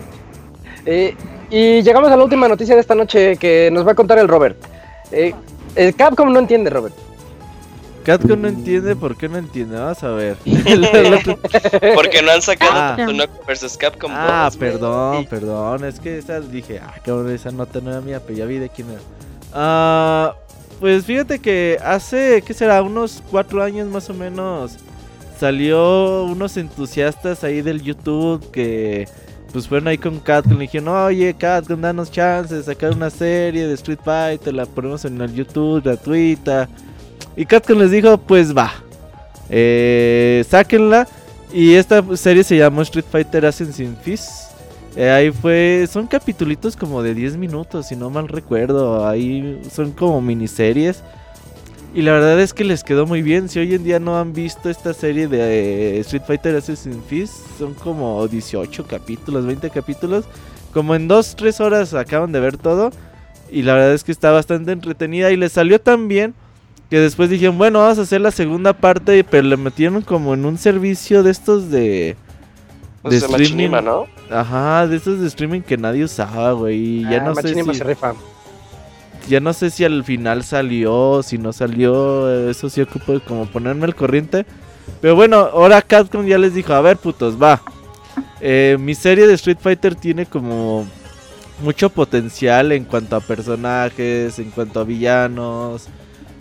Eh, y llegamos a la última noticia de esta noche que nos va a contar el Robert. Eh, el Capcom no entiende, Robert. Catcon no entiende por qué no entiende, vamos a ver. Porque no han sacado Ah. Vs Capcom ah, 2, güey. perdón, perdón, es que esa dije, ah, cabrón, esa nota no era mía, pero ya vi de quién era. Ah, pues fíjate que hace, ¿qué será? Unos cuatro años más o menos salió unos entusiastas ahí del YouTube que pues fueron ahí con Catcon y le dijeron, oye Catcon, danos chance de sacar una serie de Street Fighter, la ponemos en el YouTube gratuita. Y Catcon les dijo, pues va, eh, sáquenla. Y esta serie se llamó Street Fighter Assassin's Fist. Eh, ahí fue, son capitulitos como de 10 minutos, si no mal recuerdo. Ahí son como miniseries. Y la verdad es que les quedó muy bien. Si hoy en día no han visto esta serie de eh, Street Fighter Assassin's Fist, son como 18 capítulos, 20 capítulos. Como en 2-3 horas acaban de ver todo. Y la verdad es que está bastante entretenida. Y les salió tan bien que después dijeron, bueno, vamos a hacer la segunda parte. Pero le metieron como en un servicio de estos de... Pues de streaming. Machinima, ¿no? Ajá, de estos de streaming que nadie usaba, güey. Ya Ah, no sé si... se rifa. Ya no sé si al final salió, si no salió, eso sí ocupo como ponerme al corriente. Pero bueno, ahora Capcom ya les dijo, a ver putos, va. Eh, mi serie de Street Fighter tiene como mucho potencial en cuanto a personajes, en cuanto a villanos.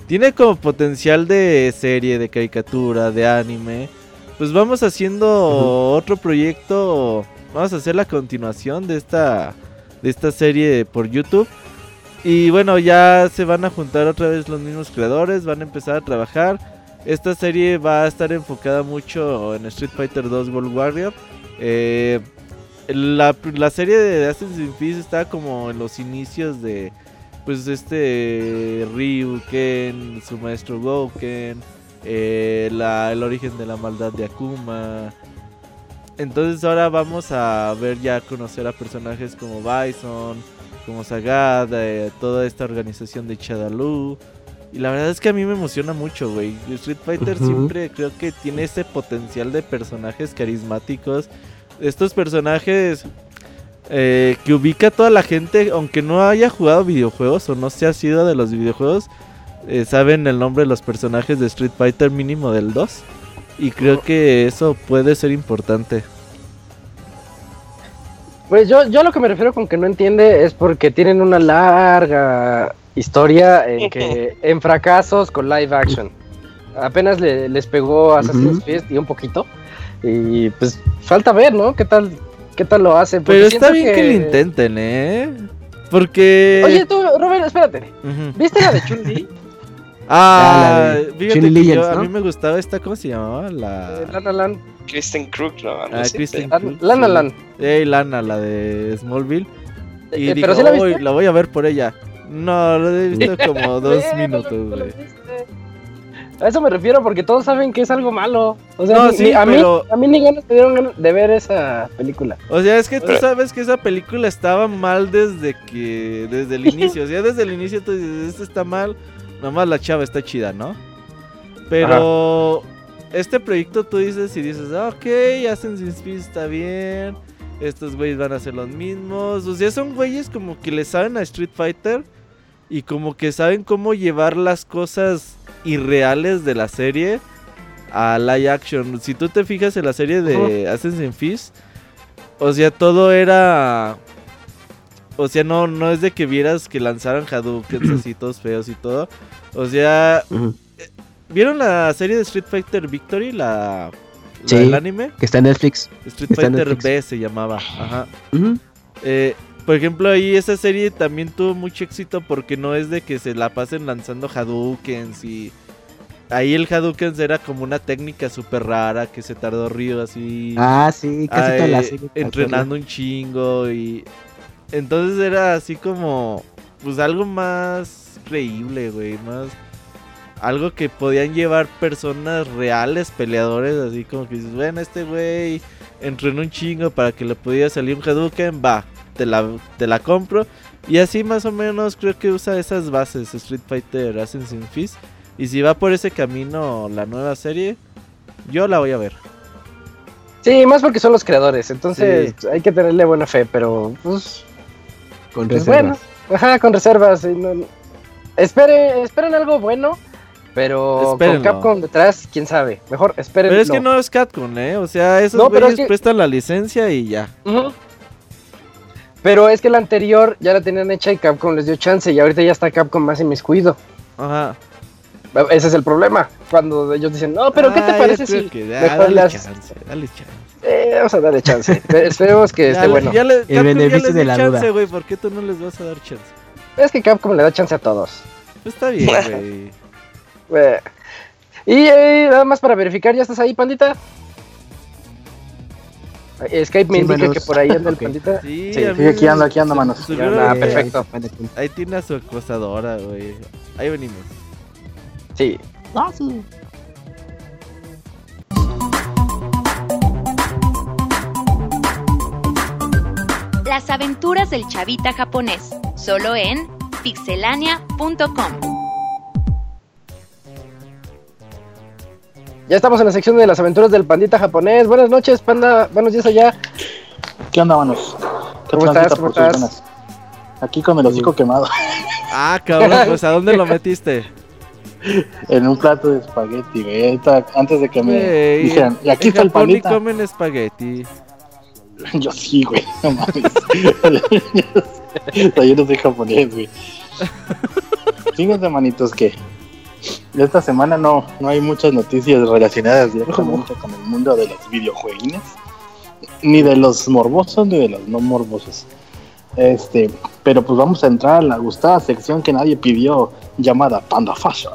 Tiene como potencial de serie, de caricatura, de anime. Pues vamos haciendo otro proyecto. Vamos a hacer la continuación de esta, de esta serie por YouTube. Y bueno, ya se van a juntar otra vez los mismos creadores, van a empezar a trabajar. Esta serie va a estar enfocada mucho en Street Fighter 2 World Warrior. Eh, la, la serie de Assassin's Creed está como en los inicios de pues este Ryu, Ken, su maestro Gouken, eh, la, el origen de la maldad de Akuma. Entonces ahora vamos a ver ya conocer a personajes como Bison, como Sagat, eh, toda esta organización de Chadalu. Y la verdad es que a mí me emociona mucho, güey. Street Fighter siempre creo que tiene ese potencial de personajes carismáticos. Estos personajes eh, que ubica a toda la gente, aunque no haya jugado videojuegos o no se ha sido de los videojuegos, eh, saben el nombre de los personajes de Street Fighter mínimo del 2. Y creo que eso puede ser importante. Pues yo, yo lo que me refiero con que no entiende es porque tienen una larga historia en que en fracasos con live action. Apenas le- les pegó Assassin's Ujú. Creed y un poquito. Y pues falta ver, ¿no? ¿Qué tal, qué tal lo hace? Porque Pero está bien que... lo intenten, ¿eh? Porque... Oye, tú, Robert, espérate. ¿Viste la de Chun-Li? Ah, la de fíjate Chun-Li que yo- Legends, a ¿no? mí me gustaba esta, ¿cómo se llamaba? La... Eh, Lana Lan. Kristen Krug, no, no Ah. Kristen Lan- Lana sí. Lan. Ey, Lana, la de Smallville. Y Eh, digo, pero sí la "Uy, viste. la voy a ver por ella. No, lo he visto como dos minutos, no güey. A eso me refiero porque todos saben que es algo malo. O sea, No, ni- sí, ni- a, pero- mí, a mí ni ganas me dieron ganas de ver esa película. O sea, es que tú sabes que esa película estaba mal desde que. Desde el inicio. O sea, desde el inicio tú dices, esto está mal. Nomás la chava está chida, ¿no? Pero. este proyecto tú dices y dices, ah, ok, Assassin's Creed está bien, estos güeyes van a ser los mismos. O sea, son güeyes como que le saben a Street Fighter y como que saben cómo llevar las cosas irreales de la serie a live action. Si tú te fijas en la serie de Assassin's Creed, o sea, todo era o sea, no, no es de que vieras que lanzaran Hadouken así todos feos y todo. O sea, ¿vieron la serie de Street Fighter Victory? La, sí, anime. Que está en Netflix. Street Fighter B se llamaba. Ajá. eh, por ejemplo, ahí esa serie también tuvo mucho éxito porque no es de que se la pasen lanzando Hadoukens y... Ahí el Hadouken era como una técnica súper rara que se tardó Río así. Ah, sí, casi toda la serie. Entrenando un chingo y entonces era así como, pues algo más creíble, güey, más... Algo que podían llevar personas reales, peleadores, así como que dices, bueno, este güey entrenó un chingo para que le pudiera salir un Hadouken, va, te la, te la compro. Y así más o menos creo que usa esas bases Street Fighter Assassin's Fist. Y si va por ese camino la nueva serie, yo la voy a ver. Sí, más porque son los creadores, entonces hay que tenerle buena fe, pero pues con pues reservas. Bueno, ajá, con reservas. espere, esperen algo bueno. Pero con Capcom detrás, quién sabe. Mejor esperen. Pero es que no es Capcom, ¿eh? O sea, esos güeyes prestan la licencia y ya. Pero es que la anterior ya la tenían hecha y Capcom les dio chance. Y ahorita ya está Capcom más inmiscuido. Ajá. Ese es el problema. Cuando ellos dicen, no, pero ¿qué te parece si mejor dale chance, dale chance. Eh, vamos a darle chance. Esperemos que esté bueno. Ya le, el beneficio de la chance, duda. güey. ¿Por qué tú no les vas a dar chance? Es que Capcom le da chance a todos. Está bien, güey. y eh, nada más para verificar, ¿ya estás ahí, pandita? Skype me indica que por ahí anda el pandita. Sí, sí. aquí anda, aquí anda, manos. Ah, perfecto. Ahí tiene a su acosadora, güey. Ahí venimos. Sí. Ah, sí. Las aventuras del chavita japonés, solo en pixelania.com. Ya estamos en la sección de las aventuras del pandita japonés. Buenas noches, panda. Buenos días allá. ¿Qué onda, manos? ¿Qué ¿Cómo estás? ¿Cómo estás? Aquí con el hocico quemado. Ah, cabrón, pues ¿a dónde lo metiste? en un plato de espagueti, güey. Antes de que me dijeran, y aquí está el pandita. comen espagueti. Yo sí, güey, no mames. yo no soy japonés, güey. Fíjense, manitos, que esta semana no, no hay muchas noticias relacionadas directamente con el mundo de los videojuegos. Ni de los morbosos ni de los no morbosos. Este, pero pues vamos a entrar a la gustada sección que nadie pidió, llamada Panda Fashion.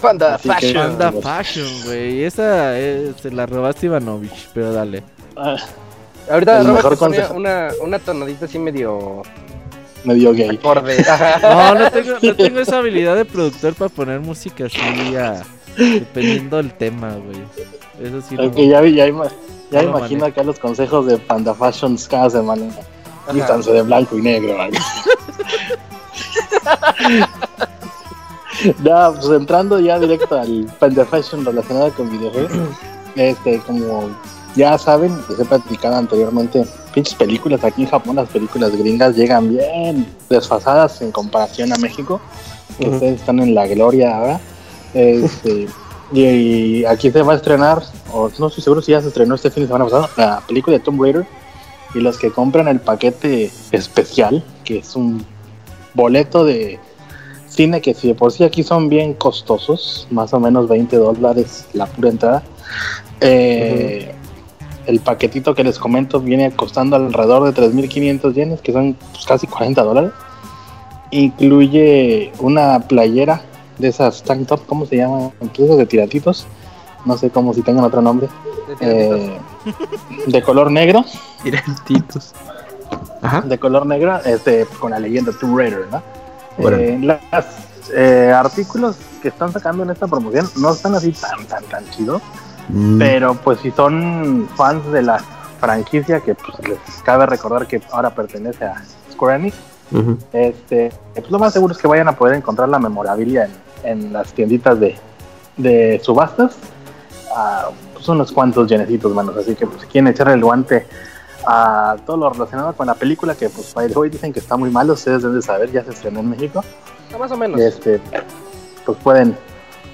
Panda Fashion. Panda Fashion, güey. Esa se la robaste Ivanovich, pero dale. Ah, Ahorita Robert una, una tonadita así medio medio gay. No, no tengo, no tengo esa habilidad de productor para poner música así a, dependiendo del tema, güey. Eso sí. Okay, ya, ya, ya imagino acá los consejos de Panda Fashions cada semana. Vístanse de blanco y negro. ya, pues entrando ya directo al Panda Fashion relacionado con videojuegos. Este, como ya saben, les he platicado anteriormente, pinches películas aquí en Japón, las películas gringas llegan bien desfasadas en comparación a México, que ustedes están en la gloria ahora. Este, y, aquí se va a estrenar, o no estoy seguro si ya se estrenó este fin de semana pasado, la película de Tomb Raider. Y los que compran el paquete especial, que es un boleto de cine que si de por sí aquí son bien costosos, más o menos 20 dólares la pura entrada. Eh, el paquetito que les comento viene costando alrededor de 3.500 yenes, que son pues, casi 40 dólares. Incluye una playera de esas tank top, ¿cómo se llaman? Incluso de tiratitos. No sé cómo si tengan otro nombre. De, eh, color negro. Tiratitos. Ajá. De color negro, este, con la leyenda Tomb Raider, ¿no? Eh, los eh, artículos que están sacando en esta promoción no están así tan, tan, tan chidos Mm. Pero pues si son fans de la franquicia, que pues les cabe recordar que ahora pertenece a Square Enix, este, pues lo más seguro es que vayan a poder encontrar la memorabilia en, las tienditas de, subastas. a pues, unos cuantos llenecitos, manos. Así que pues, si quieren echarle el guante a todo lo relacionado con la película, que pues by the way dicen que está muy mal, ustedes deben de saber, ya se estrenó en México. Ah, más o menos. Este, pues pueden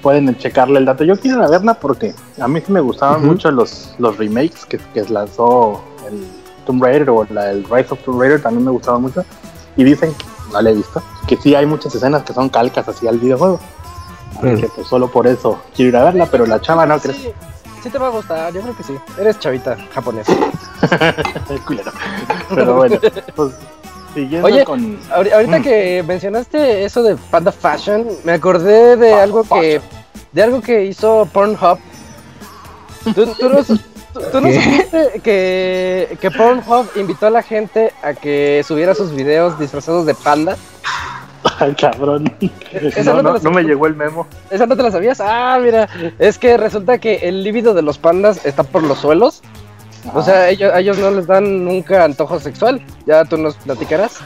pueden checarle el dato. Yo quiero ir a verla porque a mí sí me gustaban Ujú. mucho los, los remakes que, que lanzó el Tomb Raider o la, el Rise of Tomb Raider, también me gustaban mucho. Y dicen, no la he visto, que sí hay muchas escenas que son calcas así al videojuego. Así Mm. que pues solo por eso quiero ir a verla, pero la chava no crees. Sí, sí te va a gustar, yo creo que sí. Eres chavita. Culero. Pero bueno, pues siguiendo Oye, con. Ahori- Ahorita Mm. que mencionaste eso de Panda Fashion, me acordé de Panda algo que de algo que hizo Pornhub. ¿Tú, tú no, tú- tú no ¿Qué? supiste que, que Pornhub invitó a la gente a que subiera sus videos disfrazados de panda? Ay, cabrón. Esa No, no me llegó el memo. ¿Esa no te la sabías? Ah, mira, es que resulta que el líbido de los pandas está por los suelos. O sea, ellos, a ellos no les dan nunca antojo sexual. Ya tú nos platicarás.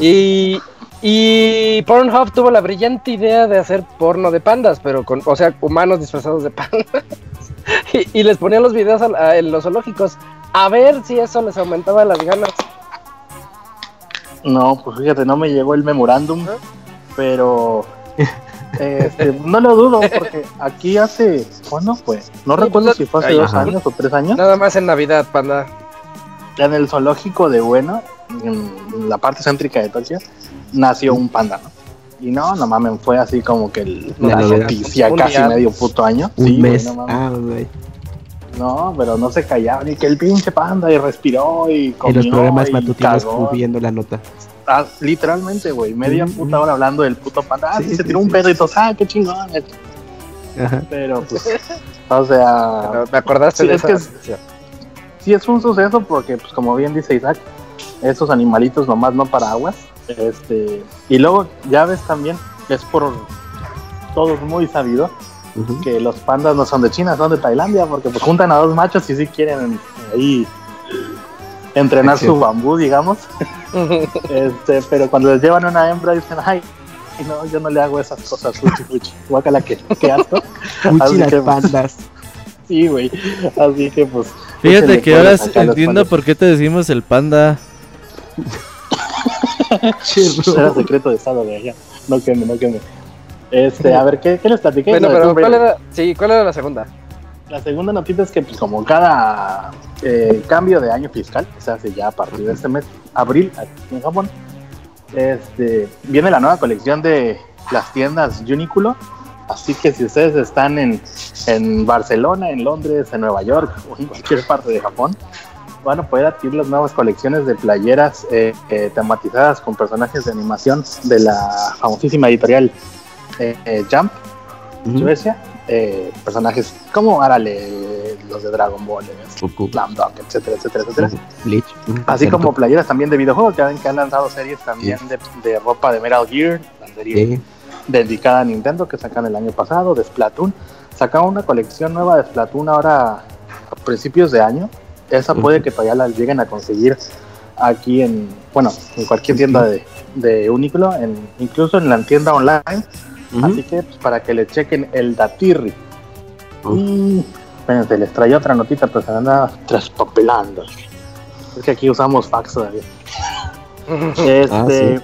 Y, y Pornhub tuvo la brillante idea de hacer porno de pandas, pero con, o sea, humanos disfrazados de pandas. y, y les ponían los videos a- en los zoológicos. A ver si eso les aumentaba las ganas. No, pues fíjate, no me llegó el memorándum, pero este, no lo dudo porque aquí hace, ¿cuándo fue? No Sí, recuerdo pues, si fue hace ay, dos ajá. años o tres años. Nada más en Navidad, panda. En el zoológico de Bueno, en la parte céntrica de Tokio, nació un panda, ¿no? Y no, no mames, fue así como que el, La la novedad. noticia Un casi día. medio puto año. Un Sí, mes. no mames. ah, güey. No, pero no se callaba ni que el pinche panda y respiró y En comió los programas y matutinos subiendo la nota. Ah, literalmente, güey, media Mm, puta mm. hora hablando del puto panda. Ah, Sí, sí, se sí, tiró un pedo y todos, ah, qué chingón. Ajá. Pero pues, o sea, Pero me acordaste sí, de es esa. que sí es un suceso porque, pues como bien dice Isaac, esos animalitos nomás no para aguas. Este, y luego ya ves también, es por todos muy sabido, que los pandas no son de China, son de Tailandia, porque pues juntan a dos machos y sí quieren ahí entrenar su bambú, digamos. Este, pero cuando les llevan una hembra dicen, ay, no, yo no le hago esas cosas, fuchi, fuchi. Guácala, que, qué asco. Así las que, pues, pandas. Sí, güey. Así que pues. Fíjate que ahora entiendo pandas. por qué te decimos el panda. Era secreto de estado de allá. No queme, no queme. Este, a ver, ¿qué, qué les platiqué? Bueno, pero ¿cuál era? Sí, ¿cuál era la segunda? La segunda noticia es que pues, como cada eh, cambio de año fiscal, que se hace ya a partir de este mes, abril, aquí en Japón, este, viene la nueva colección de las tiendas Uniqlo. Así que si ustedes están en, en Barcelona, en Londres, en Nueva York o en cualquier parte de Japón, van a poder adquirir las nuevas colecciones de playeras eh, eh, tematizadas con personajes de animación de la famosísima editorial eh, eh, Jump Ujú. Suecia, eh, personajes como Arale, los de Dragon Ball. Slam Dunk, etcétera, etcétera, etcétera. Así como playeras también de videojuegos, ya ven que han lanzado series también de, de ropa de Metal Gear, la serie dedicada a Nintendo que sacan el año pasado, de Splatoon. Sacaron una colección nueva de Splatoon ahora a principios de año. Esa puede que todavía la lleguen a conseguir aquí en, bueno, en cualquier tienda de, de Uniqlo, en, incluso en la tienda online. Así que pues, para que le chequen el datirri. Uf. Y espérense, les traía otra notita, pero se me anda traspapelando. Es que aquí usamos fax todavía. Este. Ah, sí.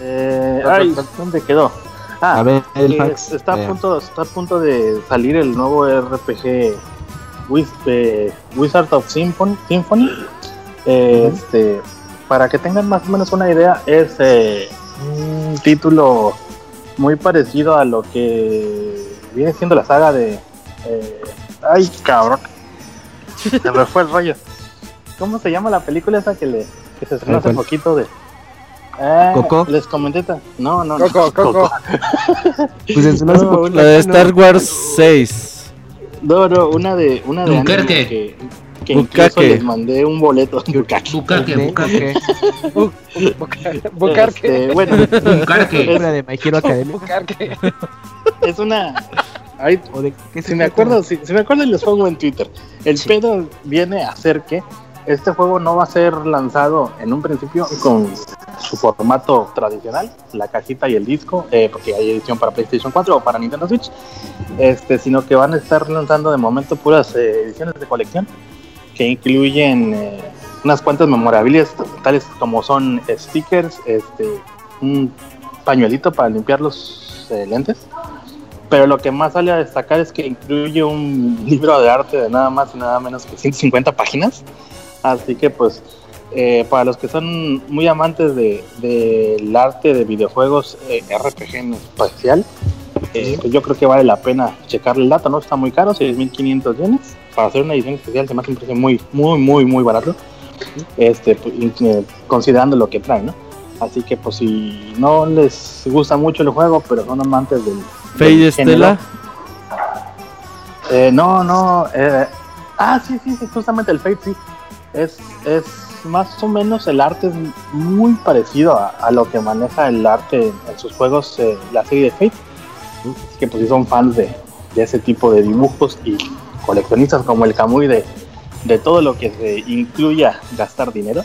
eh, ay, ¿dónde quedó? Ah, A ver, el que fax. Está, a Eh, punto, está a punto de salir el nuevo RPG Wiz- eh, Wizard of Symphony. Symphony. Eh, este, para que tengan más o menos una idea, es eh, un título muy parecido a lo que viene siendo la saga de. eh, ay, cabrón. Se me fue el rollo. ¿Cómo se llama la película esa que, le, que se estrenó hace ¿Cuál? poquito de. Eh, ¿Coco? Les comenté. No, no, no. Coco, Coco. Pues en su no hace No, poquito, La de. Star Wars 6. No, no, una de una de Dunkerque. que, incluso les mandé un boleto. Bucaque, bucaque, ok. Bucarque. Este, bueno, bucarque. Una de My Hero Academia. Bucarque. es una. ay, ¿O de qué si me acuerdo, si, si me acuerdo les pongo en Twitter. El Sí. pedo viene a ser que este juego no va a ser lanzado en un principio con su formato tradicional, la cajita y el disco, eh, porque hay edición para PlayStation 4 o para Nintendo Switch, este, sino que van a estar lanzando de momento puras eh, ediciones de colección que incluyen eh, unas cuantas memorables tales como son stickers, este, un pañuelito para limpiar los lentes. Pero lo que más sale a destacar es que incluye un libro de arte de nada más y nada menos que 150 páginas. Así que pues eh, para los que son muy amantes del de, del arte de videojuegos eh, RPG en especial, eh, pues yo creo que vale la pena checarle el dato, ¿no? Está muy caro, 6.500 yenes. Para hacer una edición especial se me hace un precio muy, muy, muy, muy barato. Este, pues, eh, considerando lo que trae, ¿no? Así que pues si no les gusta mucho el juego, pero son amantes del... Género, Estela. eh, no, no. eh, ah, sí, sí, sí, justamente el Fate, sí. Es, es más o menos el arte es muy parecido a, a lo que maneja el arte en, en sus juegos, eh, la serie de Fate. Así que pues si son fans de, de ese tipo de dibujos y coleccionistas como el Kamui de, de todo lo que se incluya gastar dinero,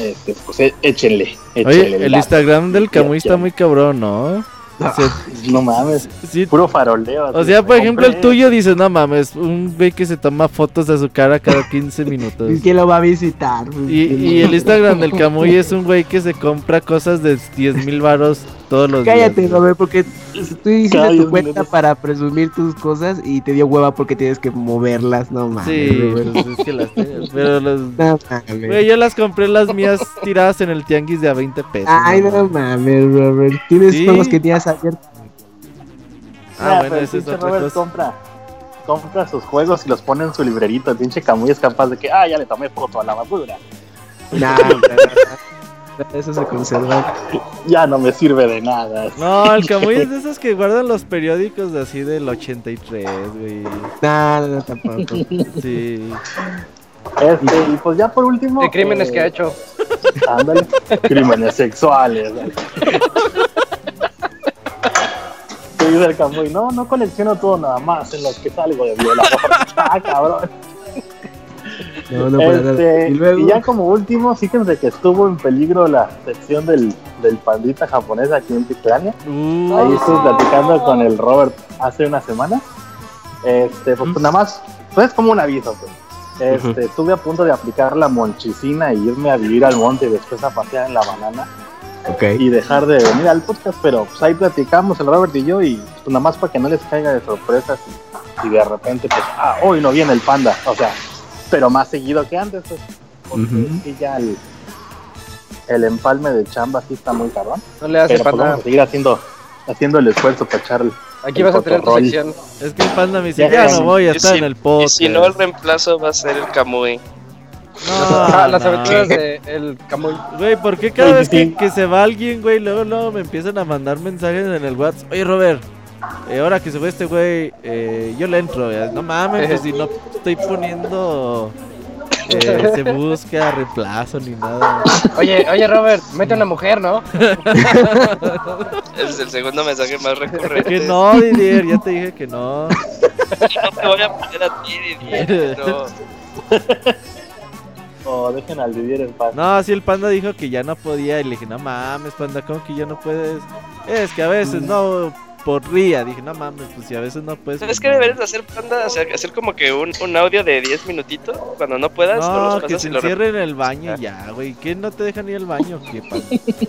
este, pues e- échenle, échenle. Oye, el la- Instagram del Camuy está muy cabrón, ¿no? O sea, No mames, sí, puro faroleo. o sea, por ejemplo, el tuyo dice, no mames, un güey que se toma fotos de su cara cada 15 minutos. ¿Quién lo va a visitar? Y, y el Instagram del Camuy es un güey que se compra cosas de 10 mil varos todos los Cállate, días. Robert, porque hiciste Cada tu cuenta minutos. para presumir tus cosas y te dio hueva porque tienes que moverlas, no mames. Sí, Robert. pues es que las tengo. Pero los. No mames. Güey, yo las compré las mías tiradas en el tianguis de a 20 pesos. Ay, no no mames, Robert. Tienes Sí. juegos que tienes abiertos. Ah, bueno, pero esa es otra Robert cosa. compra, compra sus juegos y los pone en su librerito. El pinche Camuy es capaz de que, ah, ya le tomé foto a la basura. Nah, no, no, no. Eso se conserva. Ya no me sirve de nada. No, el Camuy es de esos que guardan los periódicos de así del 83, güey. No, no, no, tampoco. Sí. Este, y pues ya por último. De crímenes eh, que ha hecho. Ándale. Crímenes sexuales. ¿Qué dice el Camuy? No, no colecciono todo nada más en los que salgo de violador. ah, cabrón. No, no. Este, Y luego. y ya como último, fíjense que estuvo en peligro la sección del, del pandita japonés aquí en Piclania. Uh, Ahí estuve platicando con el Robert hace una semana. Este, pues, pues, nada más, pues es como un aviso, pues. Este, estuve a punto de aplicar la monchicina y irme a vivir al monte y después a pasear en la banana Ok. y dejar de venir al podcast, pero pues ahí platicamos el Robert y yo y pues nada más para que no les caiga de sorpresas y, y de repente pues, ah, hoy no viene el panda, o sea, pero más seguido que antes, pues, porque Ujú. sí ya el, el empalme de chamba sí está muy cabrón, No le hace pero pues vamos a seguir haciendo, haciendo el esfuerzo para echar el, Aquí vas a tener tu sección. es que el panda me dice, Ya, ya ya, no voy a y estar si- en el Y podcast. si no, el reemplazo va a ser el Kamui. No, Ah, las no. aventuras de el Camuy. Güey, ¿por qué cada vez que, que se va alguien, güey, luego, luego me empiezan a mandar mensajes en el WhatsApp? Oye, Robert, eh, ahora que se fue este güey, eh, yo le entro. ya. No mames, pues si no estoy poniendo. eh, se busca reemplazo ni nada. Oye, oye, Robert, mete una mujer, ¿no? Es el segundo mensaje más recurrente. Que no, Didier, ya te dije que no. No te voy a poner a ti, Didier. No. o dejen al vivir en paz. No, sí, el panda dijo que ya no podía. Y le dije, no mames, panda, ¿cómo que ya no puedes? Es que a veces no podría. Dije, no mames, pues si a veces no puedes. ¿Sabes pues qué no. deberías de hacer, panda? O sea, hacer como que un, un audio de 10 minutitos. Cuando no puedas, no, los que se y lo encierre en el baño y ya, güey. ¿Qué no te dejan ir al baño? ¿Qué?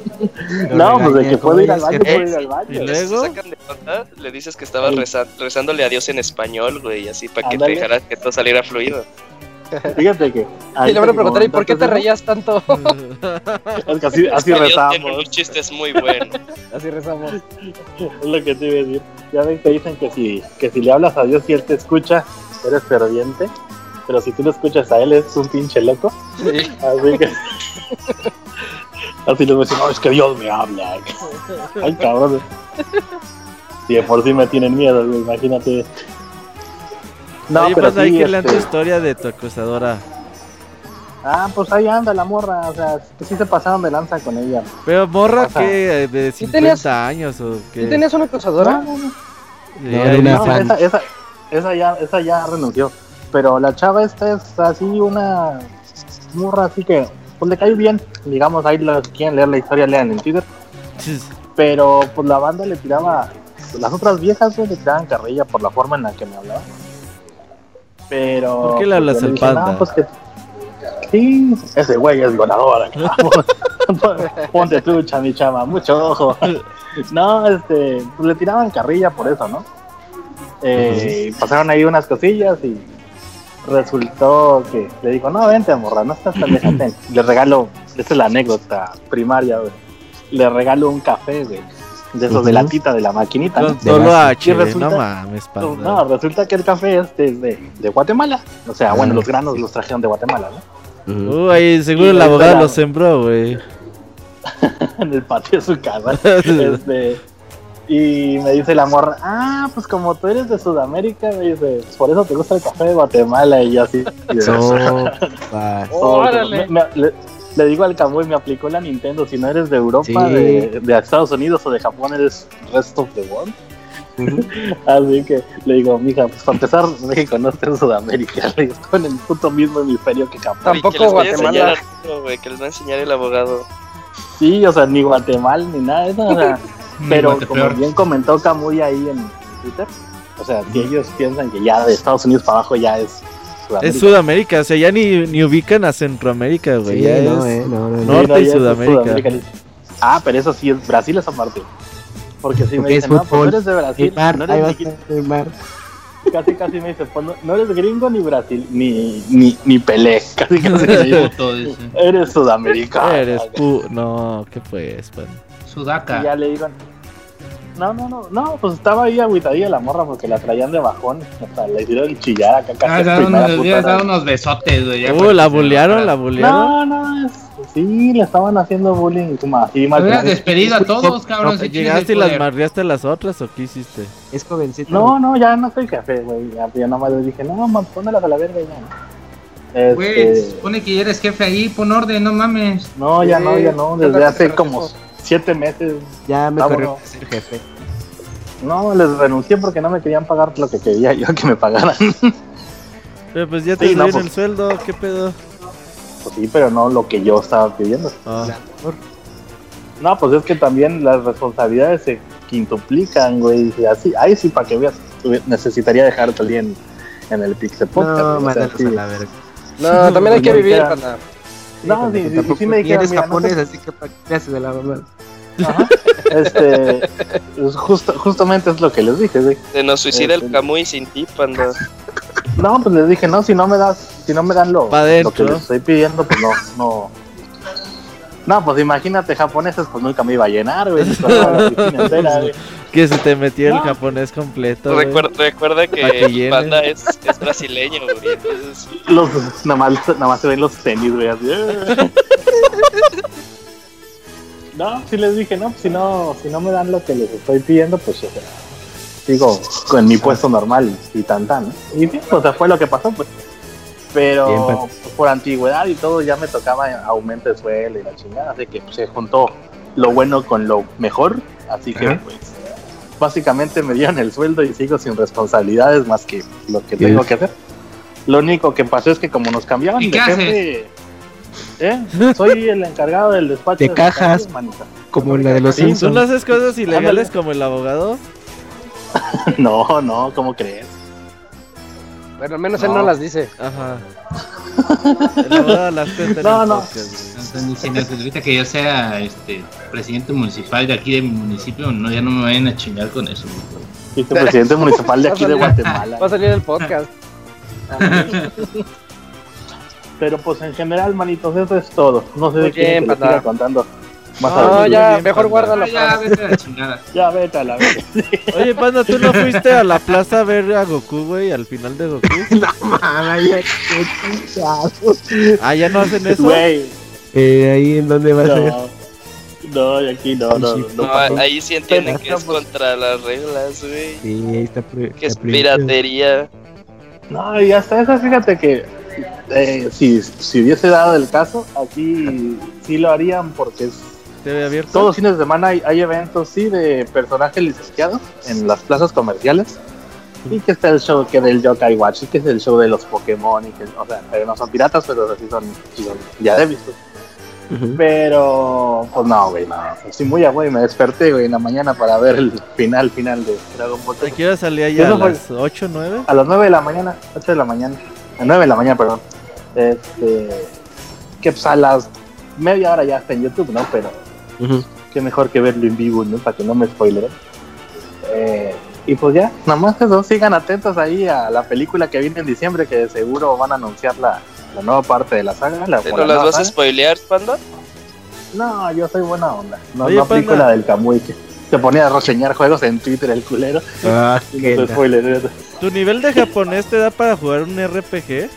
No, pues de que puedo ir al baño, que- puedo ir al baño. ¿Y Si luego? sacan de onda, le dices que estabas reza- rezándole a Dios en español, güey, así para que te dejara que todo saliera fluido. Fíjate que. Y le van a preguntar, ¿y por qué te reías tanto? Es que así, así Dios rezamos. unos chistes muy buenos. Así rezamos. Es lo que te iba a decir. Ya ven que dicen que si, que si le hablas a Dios y Él te escucha, eres ferviente. Pero si tú lo escuchas a Él, es un pinche loco. Sí. Así que. Así les voy a decir, no, es que Dios me habla. Ay, cabrón. Si de por sí me tienen miedo, imagínate. No, Oye, pero panda, hay sí, que leer tu este, historia de tu acosadora. Ah, pues ahí anda la morra. O sea, pues sí se pasaron de lanza con ella. Pero morra O sea, que eh, de ¿sí 50 tenías- años o ¿Sí qué. tenías una acosadora? No, no, no. No, ahí esa, esa, esa ya, esa ya renunció. Pero la chava esta es así una morra así que pues le cae bien. Digamos, ahí los que quieren leer la historia, lean en Twitter. Pero pues la banda le tiraba, las otras viejas güey, le tiraban carrilla por la forma en la que me hablaba. Pero. ¿Por qué le hablas al dije, panda? "No, pues que. Sí, ese güey es ganador. Ponte trucha, mi chama, mucho ojo. No, este, pues le tiraban carrilla por eso, ¿no? Eh, Pasaron ahí unas cosillas y resultó que le dijo, no, vente, morra, no estás tan lejos, ven". Le regalo, esta es la anécdota primaria, güey. Le regalo un café, güey. De esos de Ujú. latita de la maquinita. ¿no? Solo base. H, Y resulta- no mames. No, resulta que el café es de, de Guatemala. O sea, bueno, Ah. los granos los trajeron de Guatemala, ¿no? Ujú. Uy, ahí seguro Y el abogado pela- lo sembró, güey. en el patio de su casa. este, y me dice la morra, ah, pues como tú eres de Sudamérica, me dice, por eso te gusta el café de Guatemala. Y yo así. So, va. todo, Órale. me- me- le, le digo al Camuy, me aplicó la Nintendo. Si no eres de Europa, Sí. de, de Estados Unidos o de Japón, eres rest of the world. Así que le digo, mija, pues para empezar, México no está en Sudamérica, le digo, está en el puto mismo hemisferio que Japón. Tampoco que les voy a enseñar Guatemala. algo, güey, que les va a enseñar el abogado. Sí, o sea, ni Guatemala ni nada de eso. O sea, Ni pero Guatepeor. como bien comentó Camuy ahí en Twitter, o sea, si ellos piensan que ya de Estados Unidos para abajo ya es Sudamérica. Es Sudamérica, o sea, ya ni, ni ubican a Centroamérica, güey. Sí, ya no, es... eh, no, no, no. No, Norte y Sudamérica. Ah, pero eso sí, es Brasil es aparte. Porque si me Porque dicen, no, pues no eres de Brasil, no eres de- Neymar. casi casi me dice, pues no, no eres gringo ni Brasil, ni, ni, ni Pelé, casi casi me dice, eres sudamericano. Eres pu... No, ¿qué pues? Y Sudaca. ya le digo, no, no, no, no, pues estaba ahí agüitadilla la morra porque la traían de bajón, o sea, le hicieron chillar acá casi Ah, hubieras dado unos besotes, güey. Uh, la bullearon, la bullearon. No, no, es, sí, le estaban haciendo bullying como así mal. Hubieras despedido a todos, cabrón. ¿Llegaste y las marreaste a las otras o qué hiciste? Es jovencito. No, no, ya no soy jefe, güey. Ya, ya nomás le dije, no, man, pónmelas a la verga y ya. Güey, Este, supone que ya eres jefe ahí, pon orden, no mames. no, ya no, ya no. Desde hace como. Siete meses. Ya me corrió a ser jefe. No, les renuncié porque no me querían pagar lo que quería yo que me pagaran. Pero pues ya te Sí, no, pues- el sueldo, ¿qué pedo? Pues sí, pero no lo que yo estaba pidiendo. Ah, No, pues es que también las responsabilidades se quintuplican, güey. Y así, ahí sí, para que veas, necesitaría dejarte el día en, en el Pixel Podcast. No, o sea, sí. a la verga. No, también hay que No, vivir, panda. No, sí, sí, Tampoco sí me dijeron, eres mira, no japonés, te- así que para qué haces de la mamá. Ajá. Este, pues justo, justamente es lo que les dije, güey. Se nos suicida el Este- Camuy sin ti, panda. No, pues les dije, no, si no me das, si no me dan lo, lo que les estoy pidiendo, pues no, no. No, pues imagínate, japoneses, pues nunca me iba a llenar, güey. Que se te metió el japonés completo. güey. Recuerda, que. Panda es, es brasileño, güey. Entonces, Los, nada, más, nada más se ven los tenis, güey, así. No, sí les dije, no, pues si no, si no me dan lo que les estoy pidiendo, pues o sea, sigo con mi puesto normal y tan tan. ¿no? Y sí, o sea, fue lo que pasó, pues. Pero pues. por antigüedad y todo ya me tocaba aumento de suelo y la chingada, así que pues, se juntó lo bueno con lo mejor, así que Ajá. pues básicamente me dieron el sueldo y sigo sin responsabilidades más que lo que tengo que hacer. Lo único que pasó es que como nos cambiaban ¿Y de qué jefe, ¿eh? soy el encargado del despacho De cajas. cajas, manita. Como la de los Sí, ¿Tú no haces cosas ilegales Ándale. como el abogado? No, no, ¿cómo crees? Bueno, al menos él No. no las dice. Ajá. Las No, no. podcast, güey. No están diciendo que ahorita que yo sea este presidente municipal de aquí de mi municipio, no ya no me vayan a chingar con eso. tu presidente municipal de aquí de Guatemala. Va a salir el podcast. Pero pues en general, manitos, eso es todo. No sé Muy de quién siga contando. Más No, No, adelante. ya, bien, mejor panda. guárdalo Ah, ya, vete a la chingada. Ya vete a la vez. Oye, Panda, ¿tú no fuiste a la plaza a ver a Goku, güey? Al final de Goku. Mamá, ya, qué chingado. Ah, ¿ya no hacen eso? Güey, Eh, ahí en dónde va a ser. no. No, y aquí no, no, no. no, ahí sí entienden Pero, que es contra las reglas, güey. Sí, ahí está. Que es piratería. No, y hasta eso, fíjate que eh, si, si hubiese dado el caso, aquí sí lo harían porque es Todos los fines de semana hay, hay eventos, sí, de personajes licenciados en las plazas comerciales. Y que está el show que del Yokai Watch, y que es el show de los Pokémon, y que, o sea, pero no son piratas, pero sí son, ya de visto. Pero, pues no, güey, no. Sí, muy a güey, me desperté, güey, en la mañana para ver el final, final de Dragon Ball. ¿A qué hora salía ya? Eso ¿A las 8 9? A las 9 de la mañana, 8 de la mañana. A 9 de la mañana, perdón. Este. Que pues a las media hora ya está en YouTube, ¿no? Pero Ujú. qué mejor que verlo en vivo, ¿no? Para que no me spoileren. Eh, y pues ya, nada más eso, sigan atentos ahí a la película que viene en diciembre, que de seguro van a anunciar la, la nueva parte de la saga. La, ¿Te o no la las vas a spoilear, Panda? No, yo soy buena onda. No, Oye, no aplico Panda. la del Kamui que se ponía a reseñar juegos en Twitter el culero. Ah, no. ¿Tu nivel de japonés te da para jugar un RPG?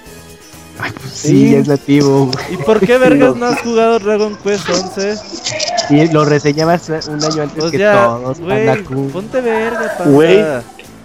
Sí, es nativo. ¿Y por qué vergas no has jugado Dragon Quest 11? Y lo reseñabas un año antes Pues que ya, todos, güey, Pandaku. ponte verga, panda. Güey.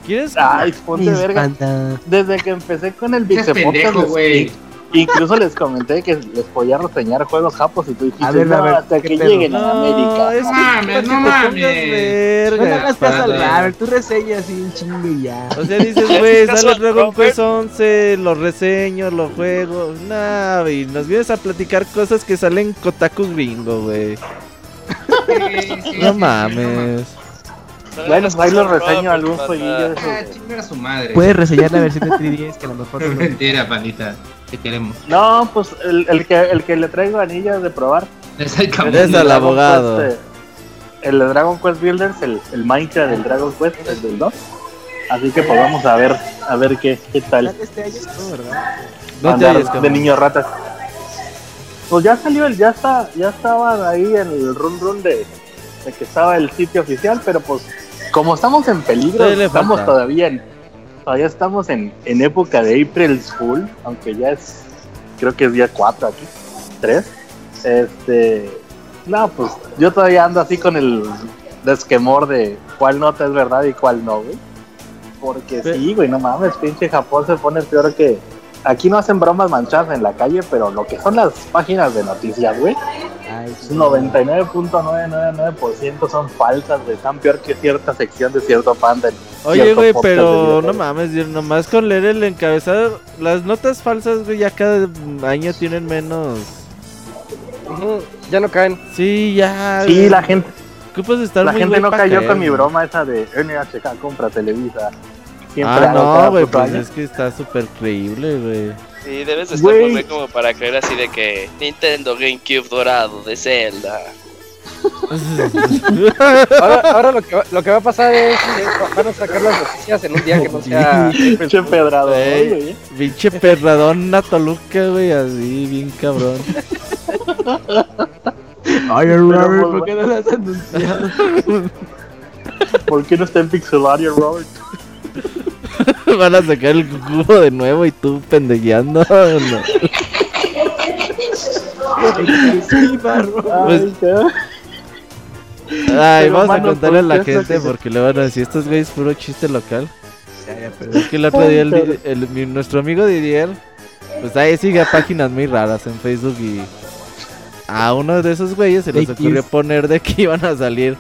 ¿Quieres? Ay, ponte verga. panda. Desde que empecé con el Podcast, güey. Incluso les comenté que les podía reseñar juegos japos y tú dijiste, A ver, a no, ver, hasta ¿qué que pedo? lleguen a No, América. es mames, que no mames. pongas verga. No hagas caso al Panda. Robert, tú reseñas así un chingo y ya. O sea, dices, ¿Le güey, al Dragon? Quest 11, lo reseño, lo juego. Nah, y nos vienes a platicar cosas que salen Kotaku gringo, güey. Sí, sí, No sí, mames. Bueno, pues ahí lo al reseño algún jueguillo de esos. Ah, a su madre. Puedes reseñar la versión de 3DS que a lo mejor no Mentira, pandita. Te queremos. No, pues el, el que, el que le traigo anillas de probar. Es el. Es el abogado. Quest, eh, el de Dragon Quest Builders, el, el Minecraft del Dragon Quest, el del 2. Así que pues vamos a ver, a ver qué, qué tal. Este año no, ¿verdad? No te andar oyes, de niño ratas. Pues ya salió el, ya está, ya estaba ahí en el run run de, de que estaba el sitio oficial, pero pues como estamos en peligro, estamos todavía en, todavía estamos en, en época de April's Fool, aunque ya es, creo que es día 4 aquí, 3. Este, no, pues yo todavía ando así con el desquemor de cuál nota es verdad y cuál no, güey. Porque sí, güey, no mames, pinche Japón se pone peor que. Aquí no hacen bromas manchadas en la calle, pero lo que son las páginas de noticias, güey, Ay, es 99.999% son falsas, güey. Están peor que cierta sección de cierto panda. Oye, cierto güey, de pero no mames, yo nomás con leer el encabezado, las notas falsas, güey, ya cada año tienen menos. Ya no caen. Sí, ya. Sí, la gente, Ocupas estar la muy gente no cayó caer, con mi broma esa de NHK compra Televisa. Siempre Ah, no, güey, pues año. es que está súper creíble, güey. Sí, debes de estar muy bien como para creer así de que Nintendo GameCube dorado de Zelda. Ahora, ahora lo, que va, lo que va a pasar es que van a sacar las noticias en un día que no sea. Pinche pedrado, Ey. güey. Pinche perradón a Toluca, güey, así, bien cabrón. Ay, Robert, ¿por qué no lo has anunciado? ¿Por qué no está en Pixelaria, Robert? Van a sacar el cubo de nuevo y tú pendejeando. No. Sí, barro. Pues- Ay, vamos a contarle a ¿por la gente porque le van a decir, estos güeyes puro chiste local. Ya, ya, pero- Es que el otro día el, Pero- el- mi- nuestro amigo Didier, pues ahí sigue páginas muy raras en Facebook y a uno de esos güeyes se les ocurrió poner de que iban a salir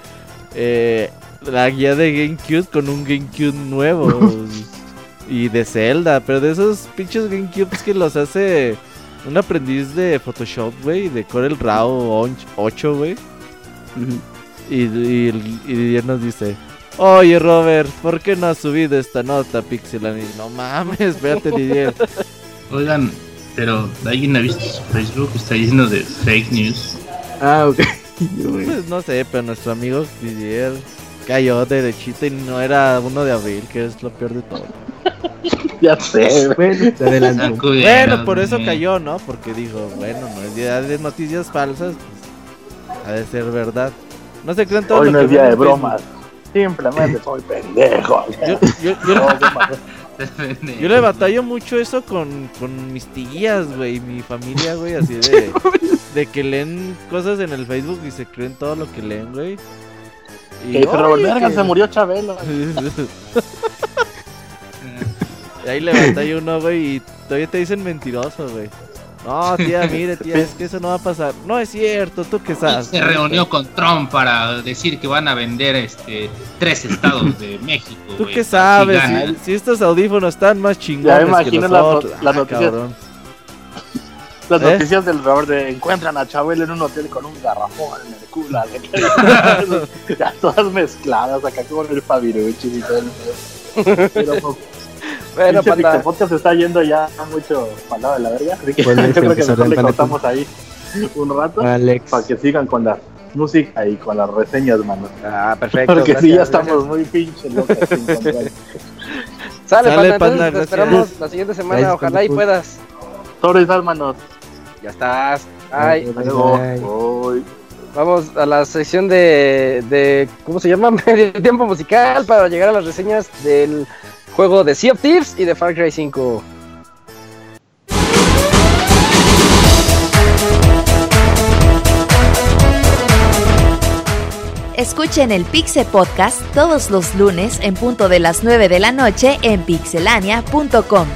eh, la guía de GameCube con un GameCube nuevo y de Zelda, pero de esos pinches GameCubes que los hace un aprendiz de Photoshop, güey, de Corel RAW 8, güey. Y, y, y Didier nos dice, oye Robert, ¿por qué no has subido esta nota, Pixelan? Y no mames, espérate Didier. Oigan, pero ¿alguien ha visto su Facebook? Está lleno de fake news. Ah, ok. Pues no sé, pero nuestro amigo Didier cayó derechito y no era uno de abril, que es lo peor de todo. Ya sé, güey. Bueno, Bueno, por eso cayó, ¿no? Porque dijo, bueno, no es día de noticias falsas, pues ha de ser verdad. No se crean todo Hoy no es día de bromas. Simplemente soy pendejo. Yo, yo, No. Yo le batallo mucho eso con, con mis tías, güey, mi familia, güey, así de, de que leen cosas en el Facebook y se creen todo lo que leen, güey. Y, Que dice Robert, "Oye, verga, que-". se murió Chabelo. y ahí le batallo uno, güey, y todavía te dicen mentiroso, güey. No, tía, mire, tía, es que eso no va a pasar. No es cierto, tú qué sabes. Se reunió con Trump para decir que van a vender este tres estados de México. ¿Tú qué sabes? Si, si estos audífonos están más chingones Ya me imagino que los la- otros. la Ah, noticia. cabrón. Las ¿Eh? noticias del Robert de encuentran a Chabel en un hotel con un garrafón en el culo. ya todas mezcladas acá con el Fabiruchis y todo el. Pero pues, Bueno. Pixel Podcast se está yendo ya mucho para lado de la verga. Así que Bueno, yo creo que mejor le cortamos ahí un rato Alex. para que sigan con la música y con las reseñas, mano. Ah, perfecto. Porque sí, ya gracias, estamos muy pinches locos gracias. Sale, Sale, panda, entonces panda, te gracias. esperamos la siguiente semana. Gracias, Ojalá y puedas. Sobres, hermanos. Ya estás. Ay, vamos a la sección de, de. ¿Cómo se llama? Medio tiempo musical para llegar a las reseñas del juego de Sea of Thieves y de Far Cry 5. Escuchen el Pixe Podcast todos los lunes en punto de las 9 de la noche en pixelania.com.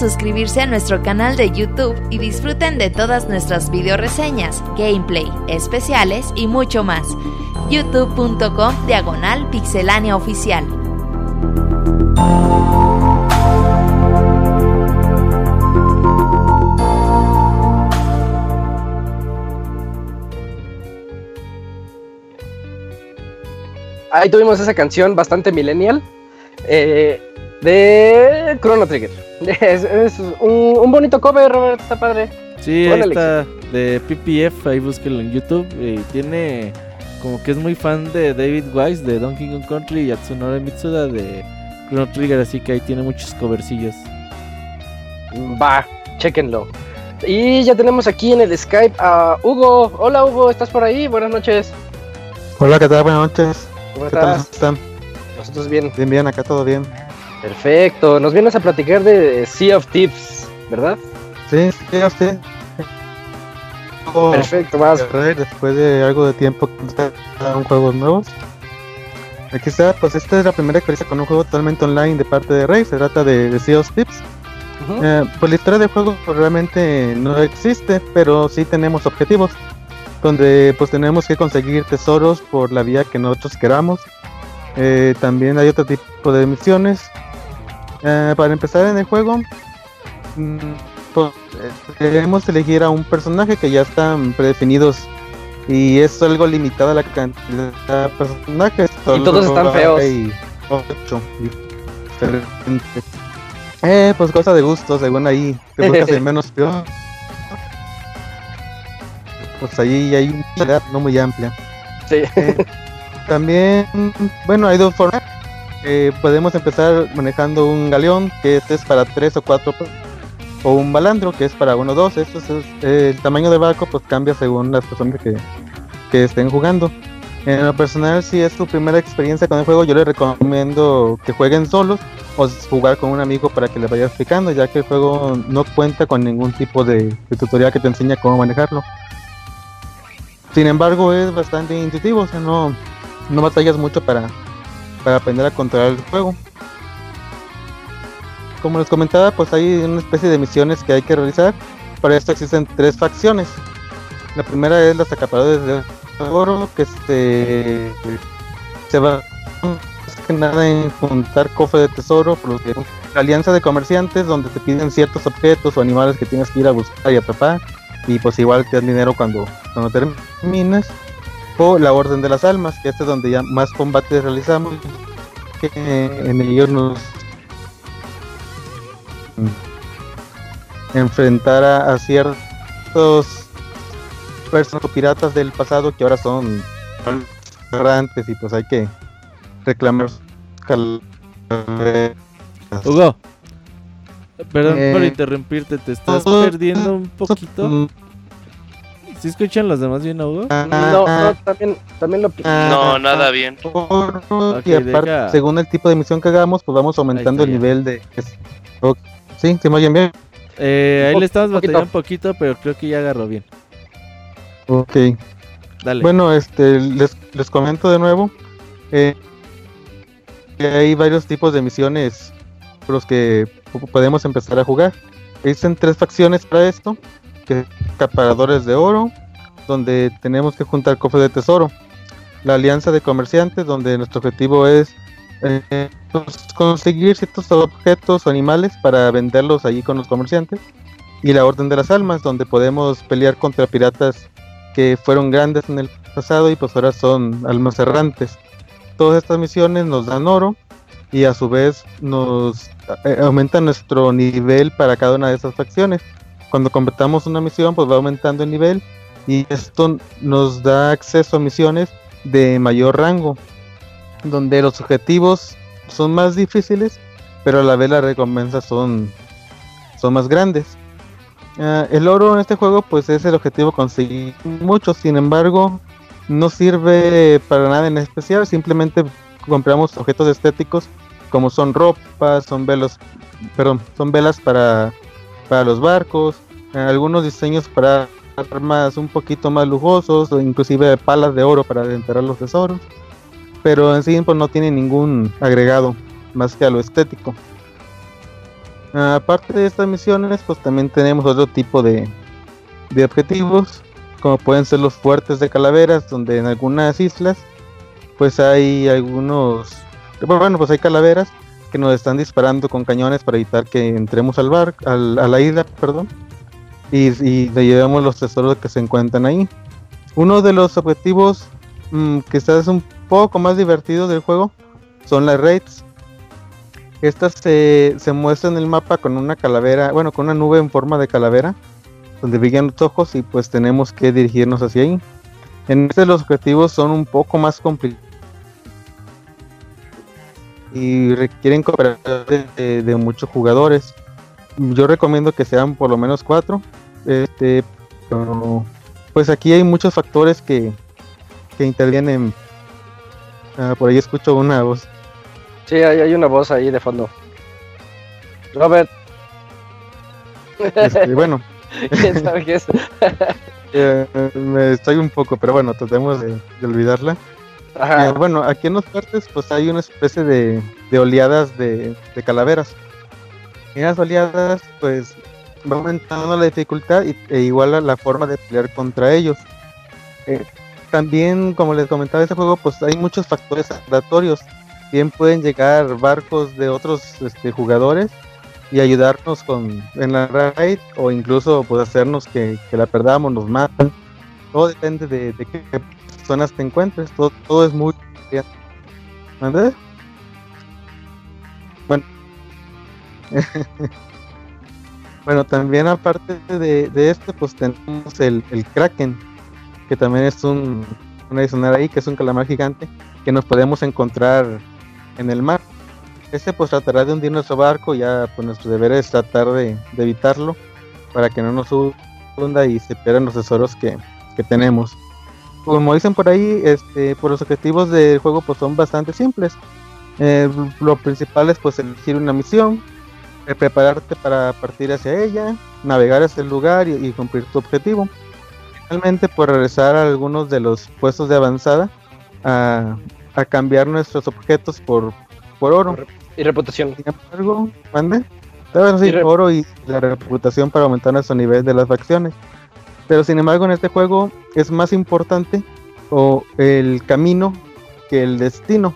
suscribirse a nuestro canal de YouTube y disfruten de todas nuestras video reseñas, gameplay, especiales y mucho más. youtube.com diagonal pixelánea oficial. Ahí tuvimos esa canción bastante millennial eh, de Chrono Trigger. Es, es un, un bonito cover, Robert, está padre. Sí, ahí está de PPF, ahí búsquenlo en YouTube. Y tiene como que es muy fan de David Wise de Donkey Kong Country y Yatsunori Mitsuda de Chrono Trigger, así que ahí tiene muchos covercillos. Va, chequenlo. Y ya tenemos aquí en el Skype a Hugo. Hola Hugo, ¿estás por ahí? Buenas noches. Hola, ¿qué tal? Buenas noches. ¿Cómo ¿Qué tal estás? están? Nosotros bien. Bien, bien, acá todo bien. Perfecto. Nos vienes a platicar de Sea of Thieves, ¿verdad? Sí, usted. Oh, Perfecto, vas. Después de algo de tiempo un juegos nuevos. Aquí está, pues esta es la primera experiencia con un juego totalmente online de parte de Rey. Se trata de, de Sea of Thieves. Ujú. Eh, pues la historia del juego pues, realmente no existe, pero sí tenemos objetivos. Donde pues tenemos que conseguir tesoros por la vía que nosotros queramos. Eh, también hay otro tipo de misiones. Eh, para empezar en el juego, mm, pues, eh, debemos elegir a un personaje que ya están predefinidos. Y es algo limitado a la cantidad de personajes. Y todos están feos. hay ocho. Eh, pues cosa de gusto, según ahí. Te buscas el menos peor. Pues ahí hay una edad no muy amplia. Sí. También, bueno, hay dos formas. Eh, podemos empezar manejando un galeón, que este es para tres o cuatro, pe- o un balandro, que es para uno o dos. Esto es, el tamaño del barco, pues cambia según las personas que, que estén jugando. En lo personal, si es su primera experiencia con el juego, yo les recomiendo que jueguen solos o jugar con un amigo para que les vaya explicando, ya que el juego no cuenta con ningún tipo de, de tutorial que te enseñe cómo manejarlo. Sin embargo, es bastante intuitivo, o sea, no, no batallas mucho para, para aprender a controlar el juego. Como les comentaba, pues hay una especie de misiones que hay que realizar. Para esto existen tres facciones. La primera es los acaparadores de oro, que se, se va más que nada en juntar cofres de tesoro, por los que la alianza de comerciantes, donde te piden ciertos objetos o animales que tienes que ir a buscar y atrapar, y pues igual te dan dinero cuando, cuando terminas o la Orden de las Almas, que este es donde ya más combates realizamos, que en ellos nos enfrentar a, a ciertos personas piratas del pasado que ahora son errantes y pues hay que reclamar. Hugo, perdón Eh, por interrumpirte, te estás perdiendo un poquito. ¿Sí escuchan los demás bien, Hugo? No, no, también, también lo No, nada bien. oro, Ok, y aparte, deja. según el tipo de misión que hagamos, pues vamos aumentando el nivel de... Sí, ¿se me oyen bien? Eh, ahí le estamos batallando un poquito, pero creo que ya agarró bien. Ok. Dale. Bueno, este, les, les comento de nuevo. eh, que hay varios tipos de misiones por los que po- podemos empezar a jugar. Existen tres facciones para esto, que de oro, donde tenemos que juntar cofres de tesoro. La alianza de comerciantes, donde nuestro objetivo es eh, pues, conseguir ciertos objetos o animales para venderlos allí con los comerciantes. Y la Orden de las Almas, donde podemos pelear contra piratas que fueron grandes en el pasado y pues ahora son almas errantes. Todas estas misiones nos dan oro y a su vez nos eh, aumenta nuestro nivel para cada una de esas facciones. Cuando completamos una misión pues va aumentando el nivel y esto nos da acceso a misiones de mayor rango, donde los objetivos son más difíciles, pero a la vez las recompensas son, son más grandes. Ah, el oro en este juego pues es el objetivo conseguir mucho, sin embargo no sirve para nada en especial, simplemente compramos objetos estéticos como son ropas, son velos, perdón, son velas para, para los barcos, eh, algunos diseños para armas un poquito más lujosos o inclusive palas de oro para enterrar los tesoros, pero en sí pues no tiene ningún agregado más que a lo estético. aparte de estas misiones, pues también tenemos otro tipo de, de objetivos, como pueden ser los fuertes de calaveras, donde en algunas islas, pues hay algunos, bueno, pues hay calaveras que nos están disparando con cañones para evitar que entremos al bar, al, a la isla, perdón, y, y le llevamos los tesoros que se encuentran ahí. Uno de los objetivos mm, que quizás un poco más divertido del juego son las raids. Estas se, se muestran en el mapa con una calavera, bueno, con una nube en forma de calavera, donde brillan los ojos y pues tenemos que dirigirnos hacia ahí. En este los objetivos son un poco más complicados y requieren cooperación de, muchos jugadores. Yo recomiendo que sean por lo menos cuatro. Este, pues aquí hay muchos factores que, que intervienen. Ah, por ahí escucho una voz. Sí, hay, hay, una voz ahí de fondo. Robert. Este, bueno. ¿Quién sabe qué es? Eh, me estoy un poco, pero bueno, tratemos de, de olvidarla. Bueno, aquí en los partes pues hay una especie de, oleadas de, calaveras. En las oleadas pues va aumentando la dificultad e igual la forma de pelear contra ellos. Eh, también, como les comentaba, este juego pues hay muchos factores aleatorios. Bien pueden llegar barcos de otros este, jugadores y ayudarnos con en la raid o incluso pues hacernos que, la perdamos, nos matan. Todo depende de, de qué zonas te encuentres. Todo, todo es muy. Bueno. bueno, también aparte de, de este, pues tenemos el, el Kraken, que también es un, un adicional ahí, que es un calamar gigante que nos podemos encontrar en el mar. Este pues tratará de hundir nuestro barco, ya pues nuestro deber es tratar de, de evitarlo para que no nos hunda y se pierdan los tesoros que, que tenemos como dicen por ahí, este, por los objetivos del juego pues son bastante simples. Eh, lo principal es pues elegir una misión, eh, prepararte para partir hacia ella, navegar hacia el lugar y, cumplir tu objetivo. Finalmente por pues, regresar a algunos de los puestos de avanzada a, cambiar nuestros objetos por, por oro. Y reputación. Sin embargo, mande. oro y la reputación para aumentar nuestro nivel de las facciones. Pero sin embargo en este juego es más importante o el camino que el destino.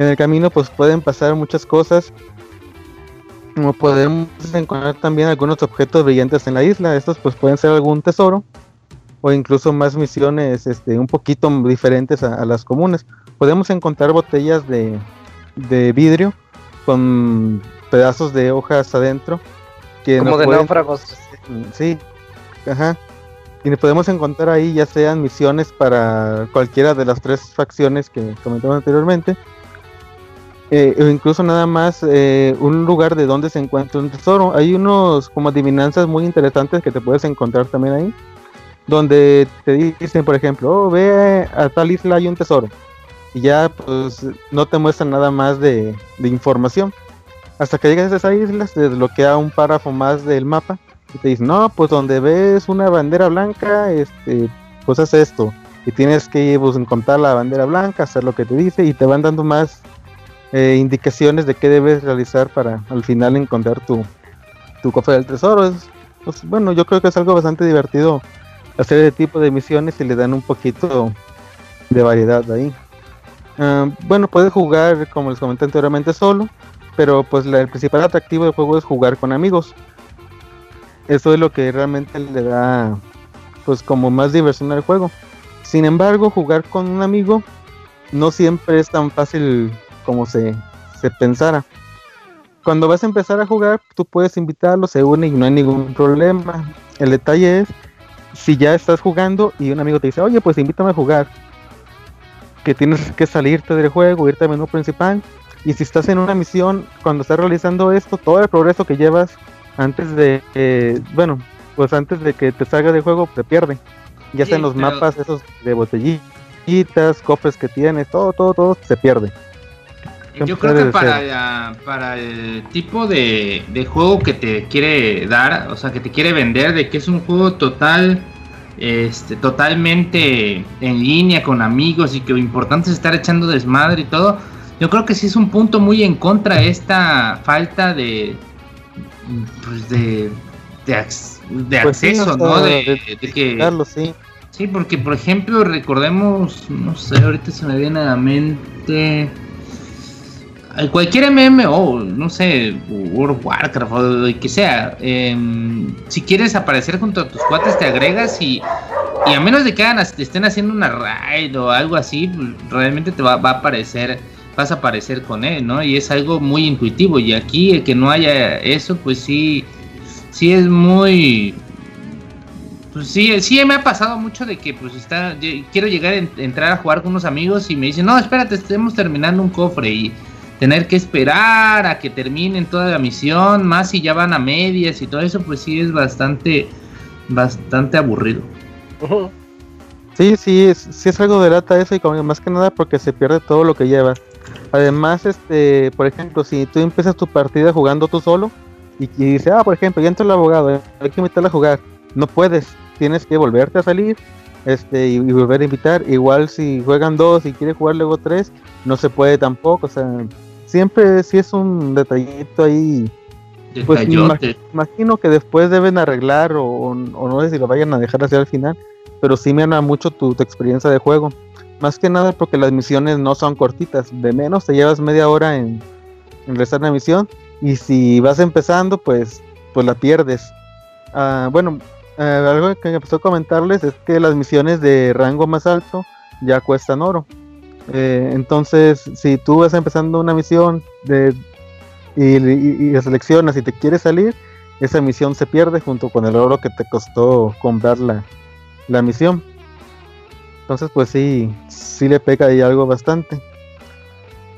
En el camino pues pueden pasar muchas cosas. Como podemos encontrar también algunos objetos brillantes en la isla. Estos pues pueden ser algún tesoro. O incluso más misiones este, un poquito diferentes a, las comunes. Podemos encontrar botellas de, de vidrio con pedazos de hojas adentro. Que Como de náufragos. Sí, ajá y podemos encontrar ahí ya sean misiones para cualquiera de las tres facciones que comentamos anteriormente. Eh, o incluso nada más eh, un lugar de donde se encuentra un tesoro. Hay unos como adivinanzas muy interesantes que te puedes encontrar también ahí. Donde te dicen, por ejemplo, oh, ve a tal isla hay un tesoro. Y ya pues no te muestran nada más de, de información. Hasta que llegas a esa isla se desbloquea un párrafo más del mapa y te dicen, no, pues donde ves una bandera blanca, este, pues haz esto. Y tienes que pues, encontrar la bandera blanca, hacer lo que te dice y te van dando más eh, indicaciones de qué debes realizar para al final encontrar tu, tu cofre del tesoro. Es, pues, bueno, yo creo que es algo bastante divertido hacer ese tipo de misiones y le dan un poquito de variedad ahí. Ah, bueno, puedes jugar, como les comenté anteriormente, solo, pero pues el principal atractivo del juego es jugar con amigos eso es lo que realmente le da pues como más diversión al juego. Sin embargo, jugar con un amigo no siempre es tan fácil como se, se pensara. Cuando vas a empezar a jugar, tú puedes invitarlo, se une y no hay ningún problema. El detalle es si ya estás jugando y un amigo te dice, oye, pues invítame a jugar, que tienes que salirte del juego, irte al menú principal. Y si estás en una misión, cuando estás realizando esto, todo el progreso que llevas antes de, eh, bueno, pues antes de que te salga de juego, te pierde. Ya sea en los mapas esos de botellitas, cofres que tienes, todo, todo, todo se pierde. Yo creo que para, para el tipo de, de, juego que te quiere dar, o sea, que te quiere vender, de que es un juego total, este, totalmente en línea con amigos y que lo importante es estar echando desmadre y todo, yo creo que sí es un punto muy en contra esta falta de, pues de, de, de Pues acceso, ¿no? sea, De, que Carlos, sí. Sí, porque por ejemplo, recordemos, no sé, ahorita se me viene a la mente eh, cualquier MMO, no sé, World of Warcraft o lo que sea. em, si quieres aparecer junto a tus cuates, te agregas y, y a menos de que hagan, te estén haciendo una raid o algo así, pues, realmente te va, va a aparecer, vas a aparecer con él, ¿no? Y es algo muy intuitivo. Y aquí, el que no haya eso, pues sí, sí es muy pues sí, sí me ha pasado mucho de que pues está, quiero llegar a entrar a jugar con unos amigos y me dicen, no, espérate, estemos terminando un cofre y tener que esperar a que terminen toda la misión, más si ya van a medias y todo eso, pues sí es bastante, bastante aburrido. Sí, sí, es, sí es algo de lata eso y como más que nada porque se pierde todo lo que llevas. Además, este, por ejemplo, si tú empiezas tu partida jugando tú solo y, y dices, ah, por ejemplo, ya entró el abogado, eh, hay que invitarle a jugar, no puedes, tienes que volverte a salir este y, y volver a invitar. Igual si juegan dos y quiere jugar luego tres, no se puede tampoco, o sea, siempre sí es un detallito ahí Pues. Imagino que después deben arreglar o, o no sé si lo vayan a dejar hacia el final, pero sí me mucho tu, tu experiencia de juego. Más que nada porque las misiones no son cortitas, de menos te llevas media hora en, en realizar una misión y si vas empezando pues, pues la pierdes. Ah, bueno, eh, algo que me empezó a comentarles es que las misiones de rango más alto ya cuestan oro. Eh, entonces, si tú vas empezando una misión de y, y- seleccionas y te quieres salir, esa misión se pierde junto con el oro que te costó comprar la, la misión. Entonces, pues sí, sí le pega ahí algo bastante.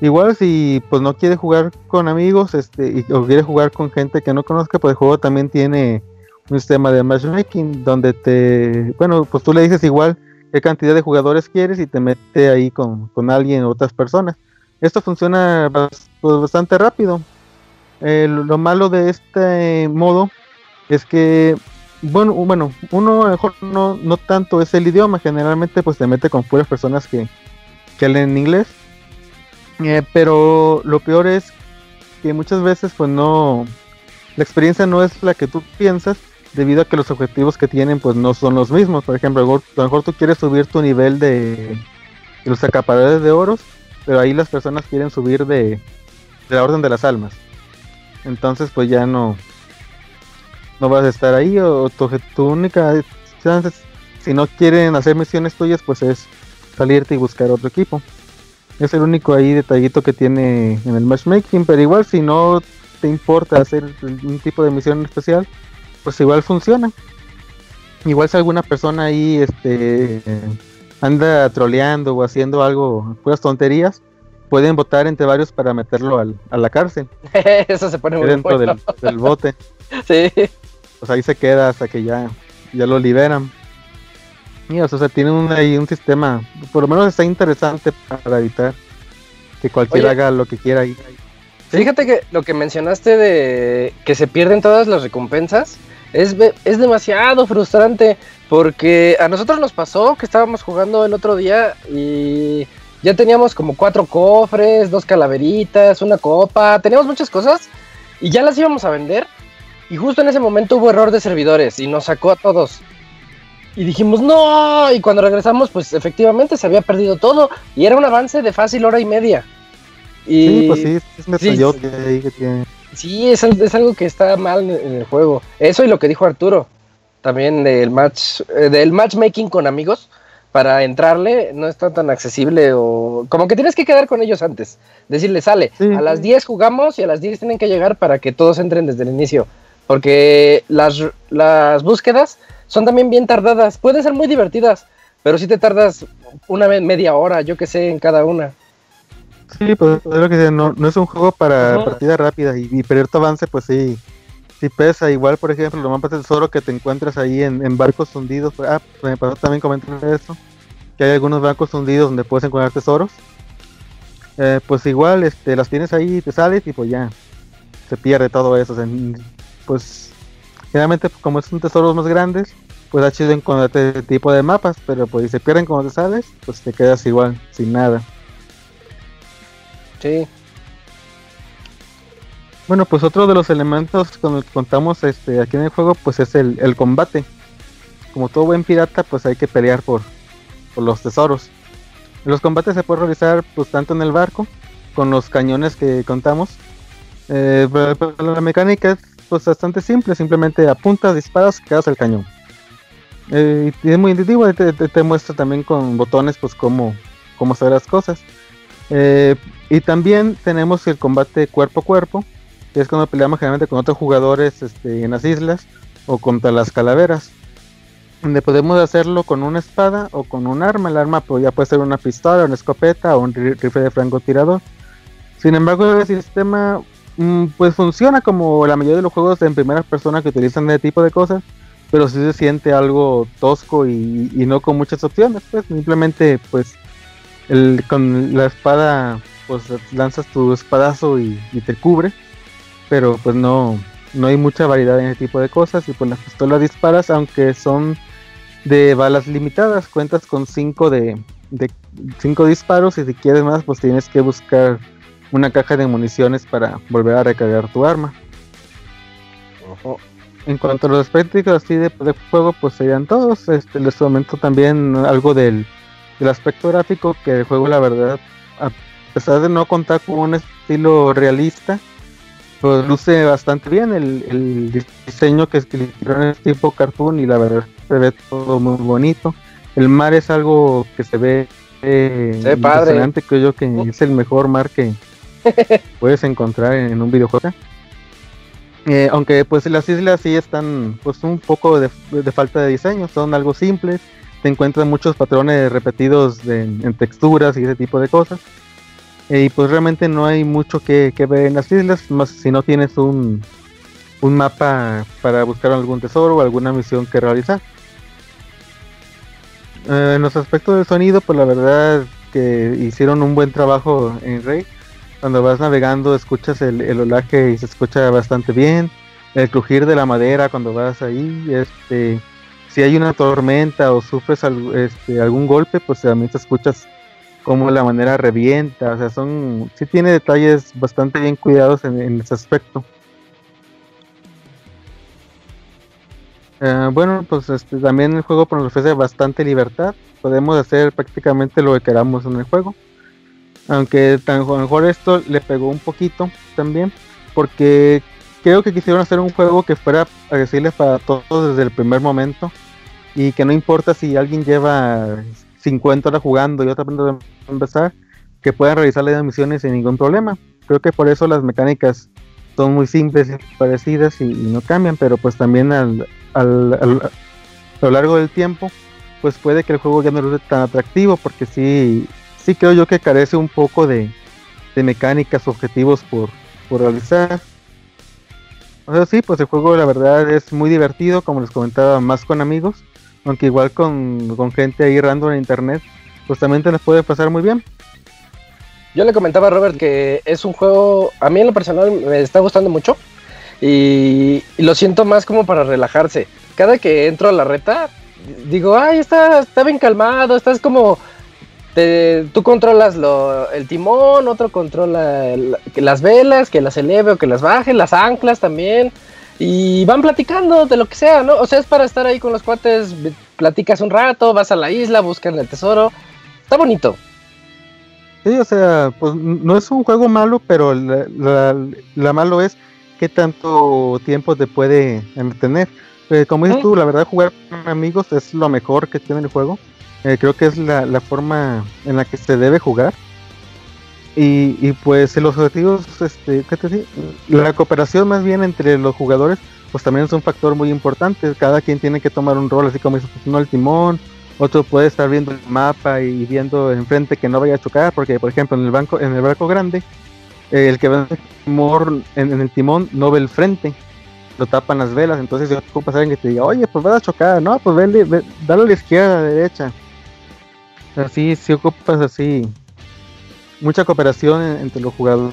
Igual si pues no quiere jugar con amigos, este, y- o quiere jugar con gente que no conozca, pues el juego también tiene un sistema de matchmaking donde te, bueno, pues tú le dices igual qué cantidad de jugadores quieres y te mete ahí con, con alguien o otras personas. Esto funciona pues, bastante rápido. Eh, lo malo de este modo es que, bueno, bueno, uno a lo mejor no, no tanto es el idioma, generalmente pues te mete con puras personas que, que inglés. Eh, pero lo peor es que muchas veces pues no, la experiencia no es la que tú piensas debido a que los objetivos que tienen pues no son los mismos. Por ejemplo, a lo mejor- tú quieres subir tu nivel de, de los acaparadores de oros, pero ahí las personas quieren subir de, de la orden de las almas. Entonces pues ya no no vas a estar ahí o tu, tu única chance si no quieren hacer misiones tuyas pues es salirte y buscar otro equipo. Es el único ahí detallito que tiene en el matchmaking, pero igual si no te importa hacer un tipo de misión especial, pues igual funciona. Igual si alguna persona ahí este anda troleando o haciendo algo, puras tonterías, pueden votar entre varios para meterlo al- a la cárcel, Eso se pone muy dentro bueno. del, del bote. Sí. Pues ahí se queda hasta que ya, ya lo liberan. Y o sea, tiene un, ahí un sistema, por lo menos está interesante para evitar que cualquiera Oye. haga lo que quiera ahí. Fíjate que lo que mencionaste de que se pierden todas las recompensas es, es demasiado frustrante porque a nosotros nos pasó que estábamos jugando el otro día y ya teníamos como cuatro cofres, dos calaveritas, una copa, teníamos muchas cosas y ya las íbamos a vender y justo en ese momento hubo error de servidores y nos sacó a todos. Y dijimos, no, y cuando regresamos, pues efectivamente se había perdido todo y era un avance de fácil hora y media. Y... Sí, pues sí, es sí, detallote ahí que tiene. Sí, es, al- es algo que está mal en, en el juego. Eso y lo que dijo Arturo. También del match, eh, del matchmaking con amigos. Para entrarle no está tan accesible o como que tienes que quedar con ellos antes. Decirle, sale, Sí. a las 10 jugamos y a las 10 tienen que llegar para que todos entren desde el inicio. Porque las, las búsquedas son también bien tardadas. Pueden ser muy divertidas, pero si te tardas una me- media hora, yo que sé, en cada una. Sí, pues es lo que decía, no, no es un juego para partida rápida y, y perder tu avance, pues sí, sí pesa. Igual, por ejemplo, lo más del tesoro que te encuentras ahí en, en barcos hundidos. pues, ah, pues me pasó también comentar eso, que hay algunos barcos hundidos donde puedes encontrar tesoros. Eh, pues igual, este, las tienes ahí y te sales y pues ya se pierde todo eso. o sea, pues generalmente como son tesoros más grandes, pues da chido encontrar este tipo de mapas, pero pues si se pierden cuando te sales, pues te quedas igual, sin nada. Sí. Bueno, pues otro de los elementos con los que contamos este, aquí en el juego, pues es el, el combate. Como todo buen pirata, pues hay que pelear por, por los tesoros. Los combates se pueden realizar pues tanto en el barco, con los cañones que contamos. Eh, pero la mecánica es pues bastante simple, simplemente apuntas, disparas, quedas el cañón. Eh, y es muy intuitivo, te, te- muestra también con botones pues cómo, cómo hacer las cosas. Eh, y también tenemos el combate cuerpo a cuerpo, que es cuando peleamos generalmente con otros jugadores este, en las islas o contra las calaveras. Donde podemos hacerlo con una espada o con un arma. El arma pues, ya puede ser una pistola, una escopeta o un ri- rifle de francotirador. Sin embargo, el sistema pues funciona como la mayoría de los juegos en primera persona que utilizan ese tipo de cosas, pero sí se siente algo tosco y, no con muchas opciones. Pues simplemente pues el, con la espada pues lanzas tu espadazo y, te cubre, pero pues no, no hay mucha variedad en ese tipo de cosas y con la pistola disparas aunque son de balas limitadas, cuentas con 5 de, de cinco disparos y si quieres más pues tienes que buscar una caja de municiones para volver a recargar tu arma. En cuanto a los aspectos así de, de juego, pues serían todos. Este, les comento también algo del, del aspecto gráfico, que el juego, la verdad, a pesar de no contar con un estilo realista, pues luce bastante bien. El, el diseño que escribieron es tipo cartoon y la verdad se ve todo muy bonito. El mar es algo que se ve eh, padre. impresionante, creo yo que es el mejor mar que puedes encontrar en, un videojuego. Eh, aunque pues las islas sí están pues un poco de, de falta de diseño, son algo simples, te encuentran muchos patrones repetidos de- en texturas y ese tipo de cosas. Eh, y pues realmente no hay mucho que, ver en las islas, más si no tienes un, un mapa para buscar algún tesoro o alguna misión que realizar. Eh, en los aspectos del sonido, pues la verdad que hicieron un buen trabajo en Rey. Cuando vas navegando escuchas el, el olaje y se escucha bastante bien. El crujir de la madera cuando vas ahí. Este, si hay una tormenta o sufres este, algún golpe, pues también te escuchas como la manera revienta. O sea, son, sí tiene detalles bastante bien cuidados en, ese aspecto. Eh, bueno, pues este, también el juego nos ofrece bastante libertad. Podemos hacer prácticamente lo que queramos en el juego. Aunque a lo mejor esto le pegó un poquito también. Porque creo que quisieron hacer un juego que fuera accesible para todos desde el primer momento. Y que no importa si alguien lleva 50 horas jugando y otra va a empezar, que puedan realizar las misiones sin ningún problema. Creo que por eso las mecánicas son muy simples y parecidas y, y no cambian, pero pues también al, al- al- a lo largo del tiempo, pues puede que el juego ya no resulte tan atractivo, porque sí, sí creo yo que carece un poco de, de mecánicas, objetivos por, por realizar. O sea, sí, pues el juego la verdad es muy divertido, como les comentaba, más con amigos, aunque igual con, con gente ahí random en internet, pues también te las puede pasar muy bien. Yo le comentaba a Robert que es un juego, a mí en lo personal me está gustando mucho y, y lo siento más como para relajarse. Cada que entro a la reta, digo, ay, está, está bien calmado, estás como, te- tú controlas lo, el timón, otro controla el- que las velas, que las eleve o que las baje, las anclas también. Y van platicando de lo que sea, ¿no? O sea, es para estar ahí con los cuates, platicas un rato, vas a la isla, buscan el tesoro. Está bonito. Sí, o sea, pues no es un juego malo, pero la, la- la malo es qué tanto tiempo te puede entretener. Eh, como dices Mm. tú, la verdad jugar con amigos es lo mejor que tiene el juego. Eh, creo que es la, la forma en la que se debe jugar. Y, y pues los objetivos, este, ¿qué? La cooperación más bien entre los jugadores, pues también es un factor muy importante. Cada quien tiene que tomar un rol, así como pues, uno al timón, otro puede estar viendo el mapa y viendo enfrente que no vaya a chocar, porque por ejemplo en el banco, en el barco grande, eh, el que va en el, timón, en, en el timón no ve el frente, lo tapan las velas, entonces si ocupas a alguien que te diga, oye, pues vas a chocar, no, pues vele, ve- dale a la izquierda, a la derecha. Así, si ocupas así mucha cooperación en- entre los jugadores.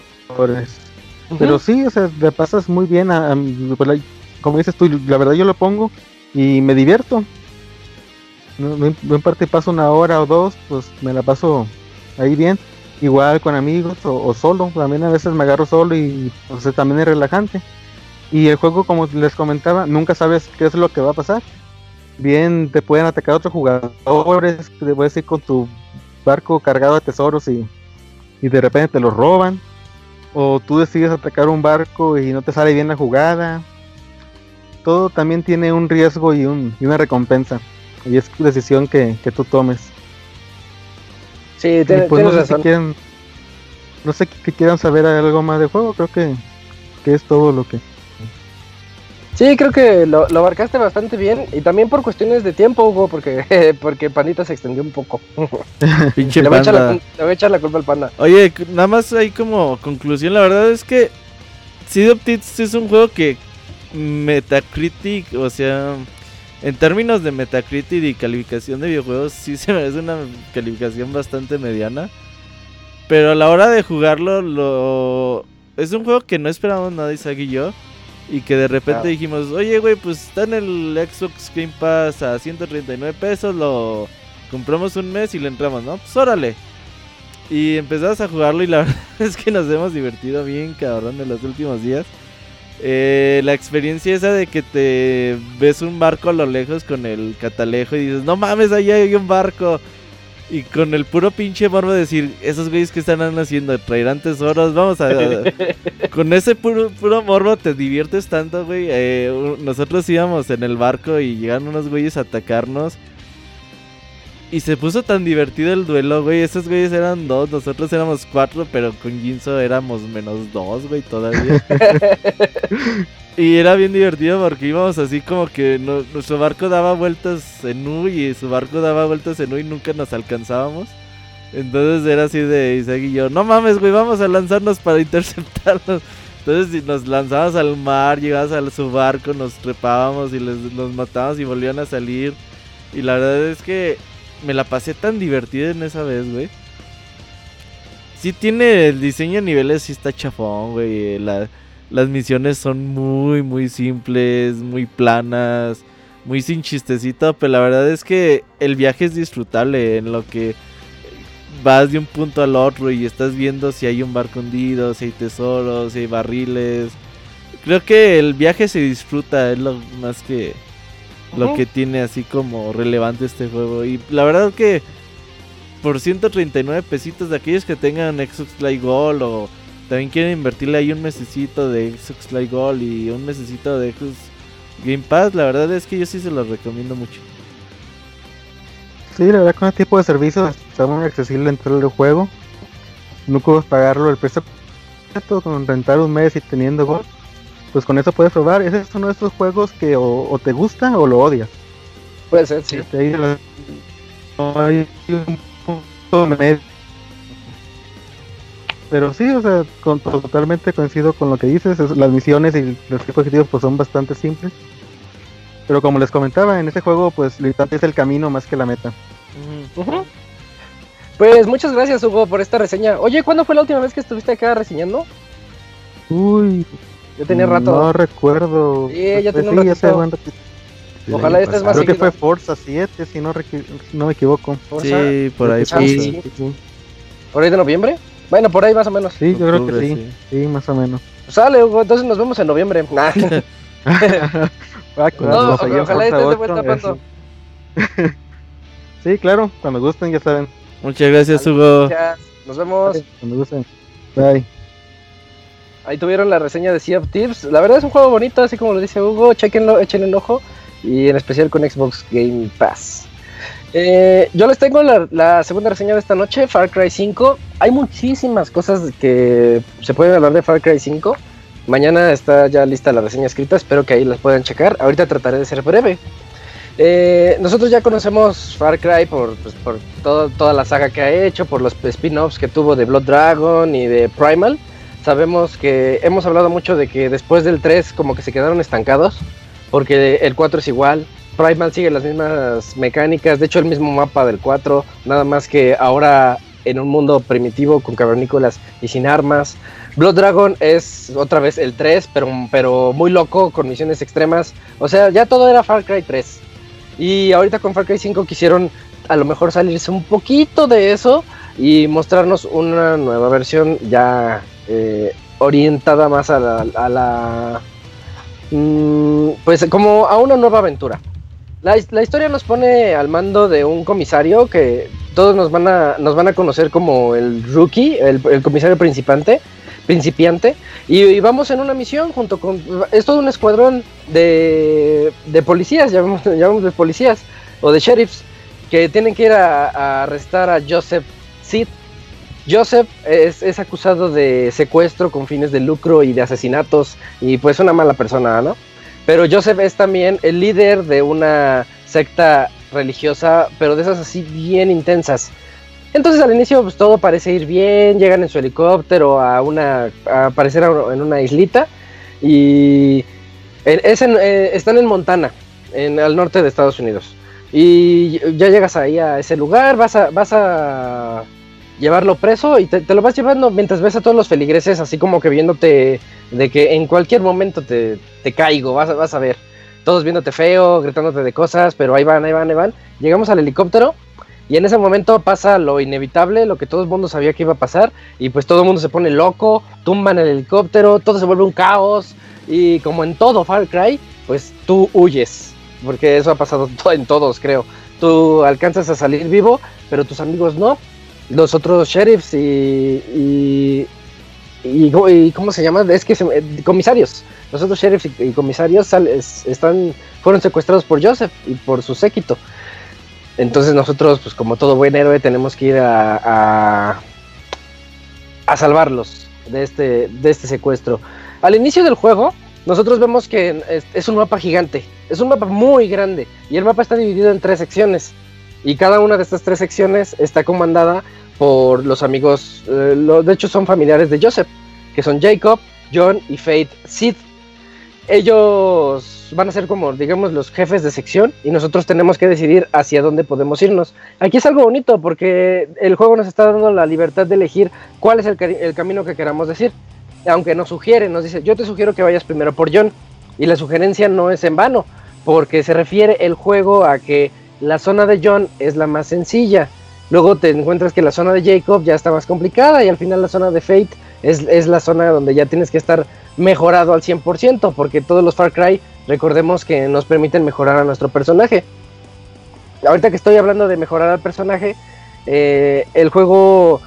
Pero sí, o sea, te pasas muy bien. a- a- la- como dices tú, la verdad yo lo pongo y me divierto. En parte paso una hora o dos, pues me la paso ahí bien. igual con amigos o, solo. También a veces me agarro solo y pues, también es relajante. Y el juego, como les comentaba, nunca sabes qué es lo que va a pasar. Bien, te pueden atacar otros jugadores, te puedes ir con tu barco cargado de tesoros y, y de repente te los roban. O tú decides atacar un barco y no te sale bien la jugada. Todo también tiene un riesgo y, un, y una recompensa. Y es decisión que, que tú tomes. Sí, te, pues no sé Si no sé que quieran saber algo más de juego, creo que, que es todo lo que... Sí, creo que lo, lo, abarcaste bastante bien y también por cuestiones de tiempo, Hugo, porque, porque Pandita se extendió un poco. Pinche le, voy la, le, voy a echar la culpa al panda. Oye, nada más ahí como conclusión, la verdad es que Seed of es un juego que Metacritic, o sea, en términos de Metacritic y calificación de videojuegos, sí se merece una calificación bastante mediana. Pero a la hora de jugarlo, lo... es un juego que no esperábamos nada, Isaac y yo. Y que de repente dijimos, oye, güey, pues está en el Xbox Game Pass a 139 pesos, lo compramos un mes y le entramos, ¿no? Pues órale. Y empezamos a jugarlo y la verdad es que nos hemos divertido bien, cabrón, en los últimos días. Eh, la experiencia esa de que te ves un barco a lo lejos con el catalejo y dices, no mames, ahí hay un barco. Y con el puro pinche morbo de decir, esos güeyes que están haciendo, traerán tesoros, vamos a... con ese puro, puro morbo te diviertes tanto, güey. Eh, nosotros íbamos en el barco y llegaron unos güeyes a atacarnos. Y se puso tan divertido el duelo, güey. Esos güeyes eran dos, nosotros éramos cuatro, pero con Jinso éramos menos dos, güey, todavía. y era bien divertido porque íbamos así como que nuestro barco daba vueltas en U y su barco daba vueltas en U y nunca nos alcanzábamos. Entonces era así de Isaac y yo, no mames, güey, vamos a lanzarnos para interceptarlos. Entonces nos lanzábamos al mar, llegabas a su barco, nos trepábamos y les, los matábamos y volvían a salir. Y la verdad es que me la pasé tan divertida en esa vez, güey. Sí tiene el diseño de niveles, sí está chafón, güey. Las misiones son muy, muy simples, muy planas, muy sin chistecito, pero la verdad es que el viaje es disfrutable en lo que vas de un punto al otro y estás viendo si hay un barco hundido, si hay tesoros, si hay barriles. Creo que el viaje se disfruta, es lo más que lo que tiene así como relevante este juego. Y la verdad que por 139 pesitos de aquellos que tengan Xbox Live Gold o también quieren invertirle ahí un mesecito de Xbox Live Gold y un mesecito de Xbox Game Pass, la verdad es que yo sí se los recomiendo mucho. Sí, la verdad con este tipo de servicios está muy accesible entrar el juego. No puedes pagarlo el precio con rentar un mes y teniendo Gold pues con eso puedes probar. Ese es uno de esos juegos que o, te gusta o lo odias. Puede ser, sí. Este, no hay un punto medio. Pero sí, o sea, con, totalmente coincido con lo que dices. las misiones y los tipos objetivos pues son bastante simples. Pero como les comentaba, en este juego pues lo importante es el camino más que la meta. Pues muchas gracias Hugo por esta reseña. Oye, ¿cuándo fue la última vez que estuviste acá reseñando? Uy, yo tenía rato. No recuerdo. Sí, ya tenía un ratito. Ojalá estés más Creo que fue Forza 7, si no, no me equivoco. Sí, por ahí fue. Sí. ¿Por ahí de noviembre? Bueno, por ahí más o menos. Sí, yo creo que sí. sí. más o menos. Sale, Hugo, entonces nos vemos en noviembre. Nah. no, ojalá estés de vuelta pronto. sí, claro, cuando gusten, ya saben. Muchas gracias, Hugo. Nos vemos. Cuando gusten. Bye. Ahí tuvieron la reseña de Sea of Thieves. La verdad es un juego bonito, así como lo dice Hugo. Chequenlo, echen el ojo. Y en especial con Xbox Game Pass. Eh, yo les tengo la, segunda reseña de esta noche, Far Cry 5. Hay muchísimas cosas que se pueden hablar de Far Cry 5. Mañana está ya lista la reseña escrita, espero que ahí las puedan checar. Ahorita trataré de ser breve. Eh, nosotros ya conocemos Far Cry por, pues, por toda la saga que ha hecho, por los spin-offs que tuvo de Blood Dragon y de Primal. Sabemos que hemos hablado mucho de que después del 3 como que se quedaron estancados, porque el 4 es igual, Primal sigue las mismas mecánicas, de hecho el mismo mapa del 4, nada más que ahora en un mundo primitivo con cavernícolas y sin armas. Blood Dragon es otra vez el 3, pero, pero muy loco, con misiones extremas. O sea, ya todo era Far Cry 3. Y ahorita con Far Cry 5 quisieron a lo mejor salirse un poquito de eso y mostrarnos una nueva versión ya eh, orientada más a la, a la mm, pues como a una nueva aventura. La, la, historia nos pone al mando de un comisario que todos nos van a, nos van a conocer como el rookie, el, comisario principante, principiante, y, vamos en una misión junto con... Es todo un escuadrón de, de policías, llamamos, llamamos de policías, o de sheriffs, que tienen que ir a, a arrestar a Joseph Sid. Joseph es, es, acusado de secuestro con fines de lucro y de asesinatos, y pues una mala persona, ¿no? Pero Joseph es también el líder de una secta religiosa, pero de esas así bien intensas. Entonces al inicio pues todo parece ir bien, llegan en su helicóptero a una a aparecer en una islita y eh, están en Montana, en al norte de Estados Unidos. Y ya llegas ahí a ese lugar, vas a vas a llevarlo preso y te, lo vas llevando mientras ves a todos los feligreses así como que viéndote de que en cualquier momento te, te caigo, vas, vas a ver. Todos viéndote feo, gritándote de cosas, pero ahí van, ahí van, ahí van. Llegamos al helicóptero y en ese momento pasa lo inevitable, lo que todo el mundo sabía que iba a pasar. Y pues todo el mundo se pone loco, tumban el helicóptero, todo se vuelve un caos. Y como en todo Far Cry, pues tú huyes. Porque eso ha pasado en todos, creo. Tú alcanzas a salir vivo, pero tus amigos no. Los otros sheriffs y, y y, cómo se llama es que se, comisarios. Los otros sheriffs y, comisarios están fueron secuestrados por Joseph y por su séquito. Entonces nosotros pues como todo buen héroe tenemos que ir a, a, salvarlos de este de este secuestro. Al inicio del juego nosotros vemos que es un mapa gigante. Es un mapa muy grande y el mapa está dividido en tres secciones y cada una de estas tres secciones está comandada por los amigos, eh, lo, de hecho son familiares de Joseph, que son Jacob, John y Faith Sid. Ellos van a ser como, digamos, los jefes de sección y nosotros tenemos que decidir hacia dónde podemos irnos. Aquí es algo bonito porque el juego nos está dando la libertad de elegir cuál es el, el camino que queramos decir. Aunque nos sugiere, nos dice, yo te sugiero que vayas primero por John. Y la sugerencia no es en vano, porque se refiere el juego a que la zona de John es la más sencilla Luego te encuentras que la zona de Jacob ya está más complicada y al final la zona de Fate es, es la zona donde ya tienes que estar mejorado al 100%, porque todos los Far Cry, recordemos que nos permiten mejorar a nuestro personaje. Ahorita que estoy hablando de mejorar al personaje, eh, el juego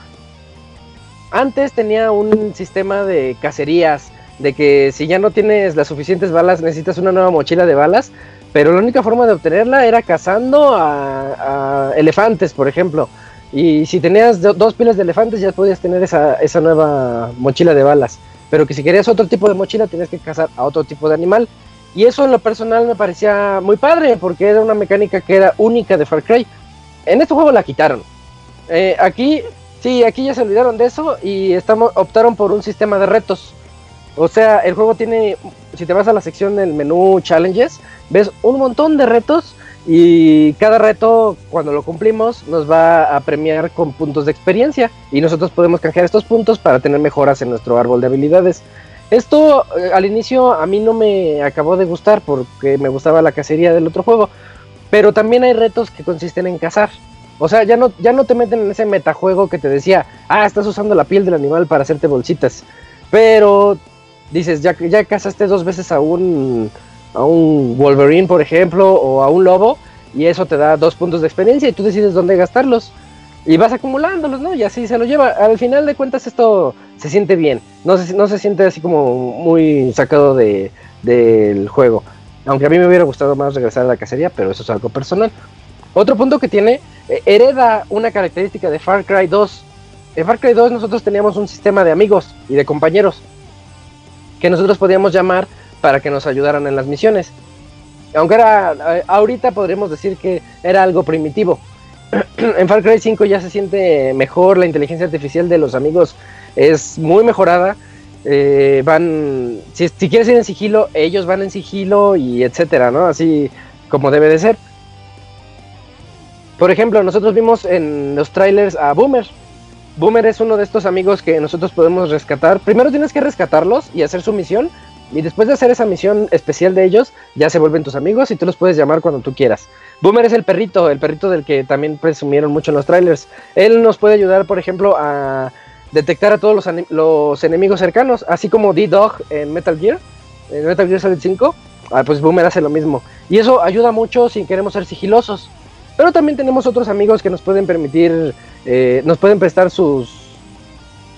antes tenía un sistema de cacerías, de que si ya no tienes las suficientes balas, necesitas una nueva mochila de balas, pero la única forma de obtenerla era cazando a, elefantes, por ejemplo. Y si tenías do, dos pilas de elefantes ya podías tener esa, esa nueva mochila de balas. Pero que si querías otro tipo de mochila tenías que cazar a otro tipo de animal. Y eso en lo personal me parecía muy padre porque era una mecánica que era única de Far Cry. En este juego la quitaron. Eh, aquí, sí, aquí ya se olvidaron de eso y estamos, optaron por un sistema de retos. O sea, el juego tiene, si te vas a la sección del menú Challenges, ves un montón de retos y cada reto, cuando lo cumplimos, nos va a premiar con puntos de experiencia y nosotros podemos canjear estos puntos para tener mejoras en nuestro árbol de habilidades. Esto eh, al inicio a mí no me acabó de gustar porque me gustaba la cacería del otro juego, pero también hay retos que consisten en cazar. O sea, ya no, ya no te meten en ese metajuego que te decía, ah, estás usando la piel del animal para hacerte bolsitas. Pero dices, ya, ya cazaste dos veces a un, a un Wolverine, por ejemplo, o a un lobo, y eso te da dos puntos de experiencia y tú decides dónde gastarlos. Y vas acumulándolos, ¿no? Y así se lo lleva. Al final de cuentas esto se siente bien. No se, no se siente así como muy sacado de, del juego. Aunque a mí me hubiera gustado más regresar a la cacería, pero eso es algo personal. Otro punto que tiene, eh, hereda una característica de Far Cry 2. En Far Cry 2 nosotros teníamos un sistema de amigos y de compañeros que nosotros podíamos llamar para que nos ayudaran en las misiones. Aunque era, eh, ahorita podríamos decir que era algo primitivo. en Far Cry 5 ya se siente mejor, la inteligencia artificial de los amigos es muy mejorada. Eh, van, si, si, quieres ir en sigilo, ellos van en sigilo y etcétera, ¿no? Así como debe de ser. Por ejemplo, nosotros vimos en los trailers a Boomer, Boomer es uno de estos amigos que nosotros podemos rescatar. Primero tienes que rescatarlos y hacer su misión Y después de hacer esa misión especial de ellos, ya se vuelven tus amigos y tú los puedes llamar cuando tú quieras. Boomer es el perrito, el perrito del que también presumieron mucho en los trailers. Él nos puede ayudar, por ejemplo, a detectar a todos los, enemigos cercanos, así como D-Dog en Metal Gear, en Metal Gear Solid 5. Ah, pues Boomer hace lo mismo. Y eso ayuda mucho si queremos ser sigilosos. Pero también tenemos otros amigos que nos pueden permitir, eh, nos pueden prestar sus,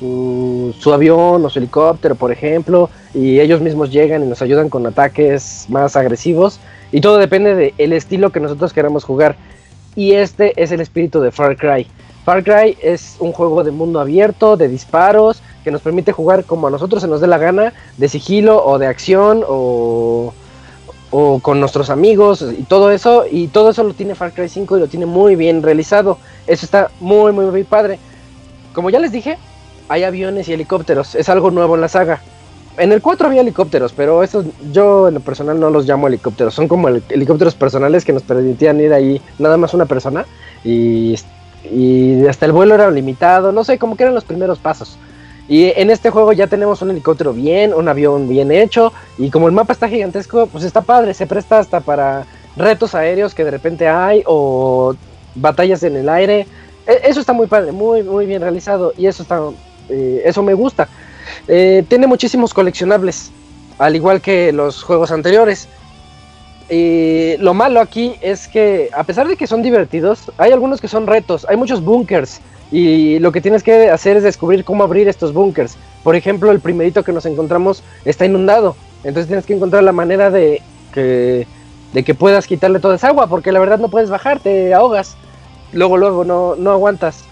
su, avión o su helicóptero, por ejemplo, y ellos mismos llegan y nos ayudan con ataques más agresivos. Y todo depende del estilo que nosotros queramos jugar. Y este es el espíritu de Far Cry. Far Cry es un juego de mundo abierto, de disparos, que nos permite jugar como a nosotros se nos dé la gana, de sigilo o de acción o, o con nuestros amigos y todo eso. Y todo eso lo tiene Far Cry 5 y lo tiene muy bien realizado. Eso está muy, muy, muy padre. Como ya les dije, hay aviones y helicópteros. Es algo nuevo en la saga. En el 4 había helicópteros, pero estos yo en lo personal no los llamo helicópteros. Son como helicópteros personales que nos permitían ir ahí nada más una persona. Y, y hasta el vuelo era limitado. No sé, como que eran los primeros pasos. Y en este juego ya tenemos un helicóptero bien, un avión bien hecho. Y como el mapa está gigantesco, pues está padre. Se presta hasta para retos aéreos que de repente hay o batallas en el aire. E, eso está muy padre, muy, muy bien realizado. Y eso está eh, eso me gusta. Eh, tiene muchísimos coleccionables, al igual que los juegos anteriores. Y lo malo aquí es que, a pesar de que son divertidos, hay algunos que son retos. Hay muchos bunkers. Y lo que tienes que hacer es descubrir cómo abrir estos bunkers. Por ejemplo, el primerito que nos encontramos está inundado. Entonces tienes que encontrar la manera de que, de que puedas quitarle toda esa agua. Porque la verdad no puedes bajar, te ahogas. Luego, luego, no, no aguantas.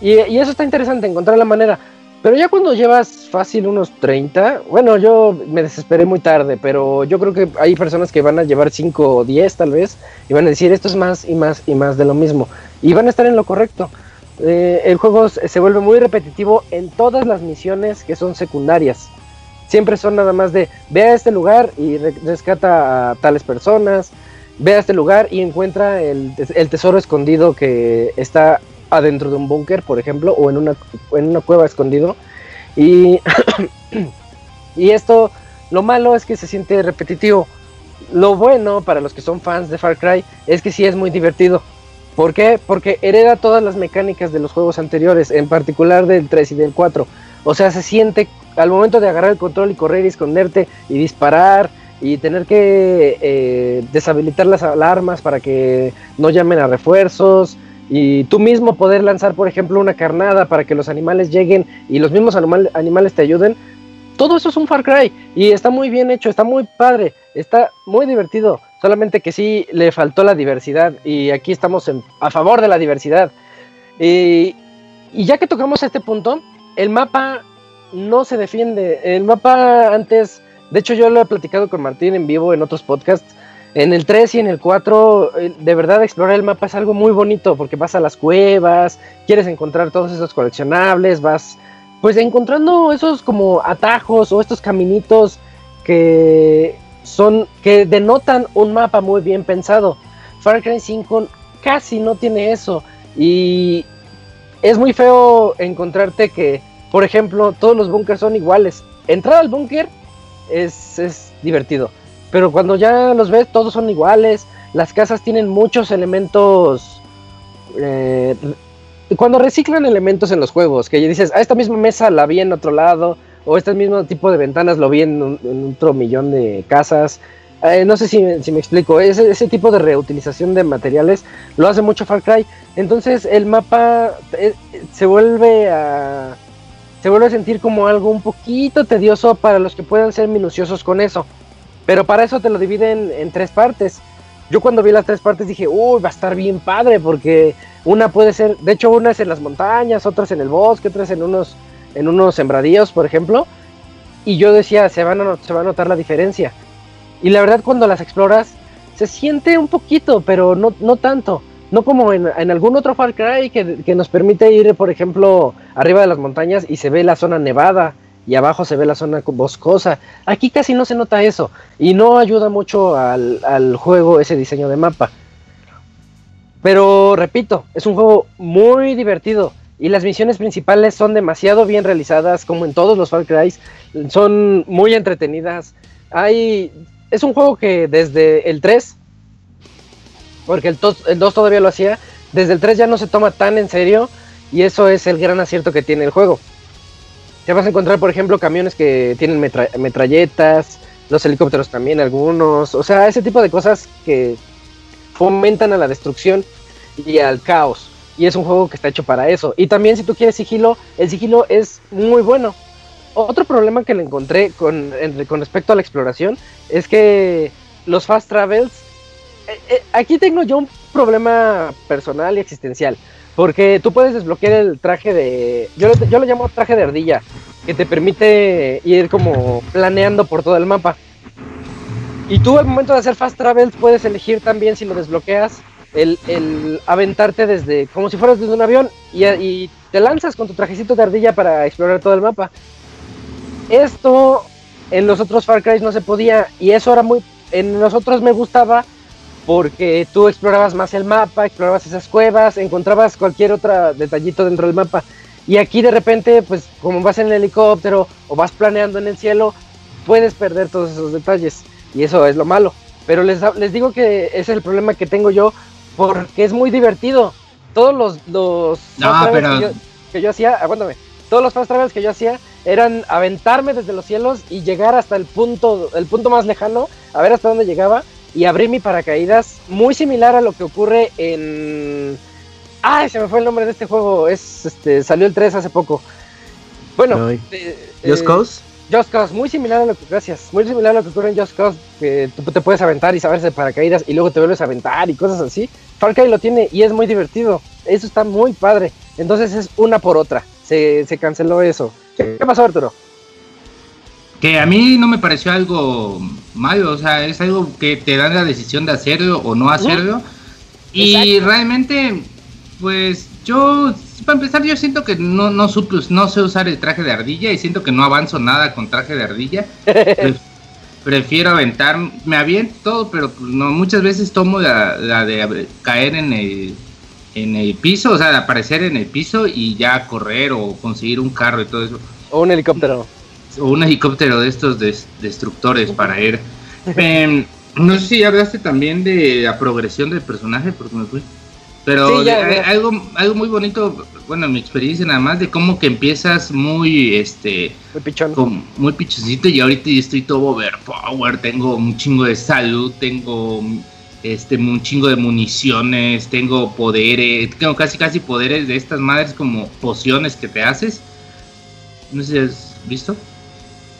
Y, eso está interesante, encontrar la manera. Pero ya cuando llevas fácil unos 30, bueno, yo me desesperé muy tarde, pero yo creo que hay personas que van a llevar 5 o 10 tal vez y van a decir esto es más y más y más de lo mismo. Y van a estar en lo correcto. Eh, el juego se vuelve muy repetitivo en todas las misiones que son secundarias. Siempre son nada más de ve a este lugar y rescata a tales personas, ve a este lugar y encuentra el, el tesoro escondido que está adentro de un búnker, por ejemplo, o en una, en una cueva escondido. Y, y esto, lo malo es que se siente repetitivo. Lo bueno para los que son fans de Far Cry es que sí es muy divertido. ¿Por qué? Porque hereda todas las mecánicas de los juegos anteriores, en particular del 3 y del 4. O sea, se siente al momento de agarrar el control y correr y esconderte y disparar y tener que eh, deshabilitar las alarmas para que no llamen a refuerzos y tú mismo poder lanzar, por ejemplo, una carnada para que los animales lleguen y los mismos animales te ayuden, todo eso es un Far Cry y está muy bien hecho, está muy padre, está muy divertido, solamente que sí le faltó la diversidad y aquí estamos a favor de la diversidad. Y, y ya que tocamos este punto, el mapa no se defiende, el mapa antes, de hecho yo lo he platicado con Martín en vivo en otros podcasts, en el 3 y en el 4, eh, de verdad explorar el mapa es algo muy bonito porque vas a las cuevas, quieres encontrar todos esos coleccionables, vas pues encontrando esos como atajos o estos caminitos que son que denotan un mapa muy bien pensado. Far Cry 5 casi no tiene eso y es muy feo encontrarte que, por ejemplo, todos los bunkers son iguales. Entrar al búnker es, es divertido pero cuando ya los ves, todos son iguales. Las casas tienen muchos elementos. Eh, cuando reciclan elementos en los juegos, que dices, ah, esta misma mesa la vi en otro lado, o este mismo tipo de ventanas lo vi en, otro millón de casas. Eh, no sé si, me explico, ese, ese, tipo de reutilización de materiales lo hace mucho Far Cry. Entonces el mapa eh, se vuelve a. Se vuelve a sentir como algo un poquito tedioso para los que puedan ser minuciosos con eso. Pero para eso te lo dividen en tres partes. Yo cuando vi las tres partes dije, uy, va a estar bien padre, porque una puede ser, de hecho una es en las montañas, otras en el bosque, otras en unos, en unos sembradíos, por ejemplo. Y yo decía, se, van a, se va a notar la diferencia. Y la verdad cuando las exploras, se siente un poquito, pero no, no tanto. No como en, algún otro Far Cry que, que nos permite ir, por ejemplo, arriba de las montañas y se ve la zona nevada y abajo se ve la zona boscosa. Aquí casi no se nota eso y no ayuda mucho al, juego ese diseño de mapa. Pero repito, es un juego muy divertido y las misiones principales son demasiado bien realizadas, como en todos los Far Cry, son muy entretenidas. Hay, es un juego que desde el 3, porque el, el 2 todavía lo hacía, desde el 3 ya no se toma tan en serio y eso es el gran acierto que tiene el juego. Te vas a encontrar, por ejemplo, camiones que tienen metralletas, los helicópteros también algunos, o sea, ese tipo de cosas que fomentan a la destrucción y al caos. Y es un juego que está hecho para eso. Y también si tú quieres sigilo, el sigilo es muy bueno. Otro problema que le encontré con, con respecto a la exploración es que los fast travels... Eh, eh, aquí tengo yo un problema personal y existencial. Porque tú puedes desbloquear el traje de... Yo, yo lo llamo traje de ardilla. Que te permite ir como planeando por todo el mapa. Y tú al momento de hacer fast travels puedes elegir también si lo desbloqueas el, aventarte desde, como si fueras desde un avión y, te lanzas con tu trajecito de ardilla para explorar todo el mapa. Esto en los otros Far Cry no se podía y eso era muy, en los otros me gustaba porque tú explorabas más el mapa, explorabas esas cuevas, encontrabas cualquier otro detallito dentro del mapa. Y aquí de repente, pues como vas en el helicóptero o vas planeando en el cielo, puedes perder todos esos detalles. Y eso es lo malo. Pero les, les digo que ese es el problema que tengo yo porque es muy divertido. Todos los, los que, yo, hacía, aguántame, todos los fast travels que yo hacía eran aventarme desde los cielos y llegar hasta el punto, el punto más lejano, a ver hasta dónde llegaba y abrir mi paracaídas, muy similar a lo que ocurre en Ay, se me fue el nombre de este juego, es este salió el 3 hace poco. Bueno, eh, Just Cause. Just Cause, muy similar a lo que, gracias, muy similar a lo que ocurre en Just Cause, que tú te puedes aventar y saberse de paracaídas y luego te vuelves a aventar y cosas así. Far Cry lo tiene y es muy divertido. Eso está muy padre. Entonces es una por otra. Se, canceló eso. ¿Qué, pasó, Arturo? Que a mí no me pareció algo malo. O sea, es algo que te dan la decisión de hacerlo o no hacerlo. Y realmente, pues yo, para empezar, yo siento que no, no, no sé usar el traje de ardilla y siento que no avanzo nada con traje de ardilla. prefiero aventar, me aviento todo, pero pues, no, muchas veces tomo la, de caer en el, en el piso, o sea, de aparecer en el piso y ya correr o conseguir un carro y todo eso. O un helicóptero. O un helicóptero de estos destructores para ir. Em, no sé si hablaste también de la progresión del personaje, porque me fui. Pero algo, algo muy bonito, bueno, mi experiencia nada más de cómo que empiezas muy, este, muy pichón, muy pichoncito y ahorita estoy todo overpower, tengo un chingo de salud, tengo, este, un chingo de municiones, tengo poderes, tengo casi casi poderes de estas madres como pociones que te haces. No sé si has visto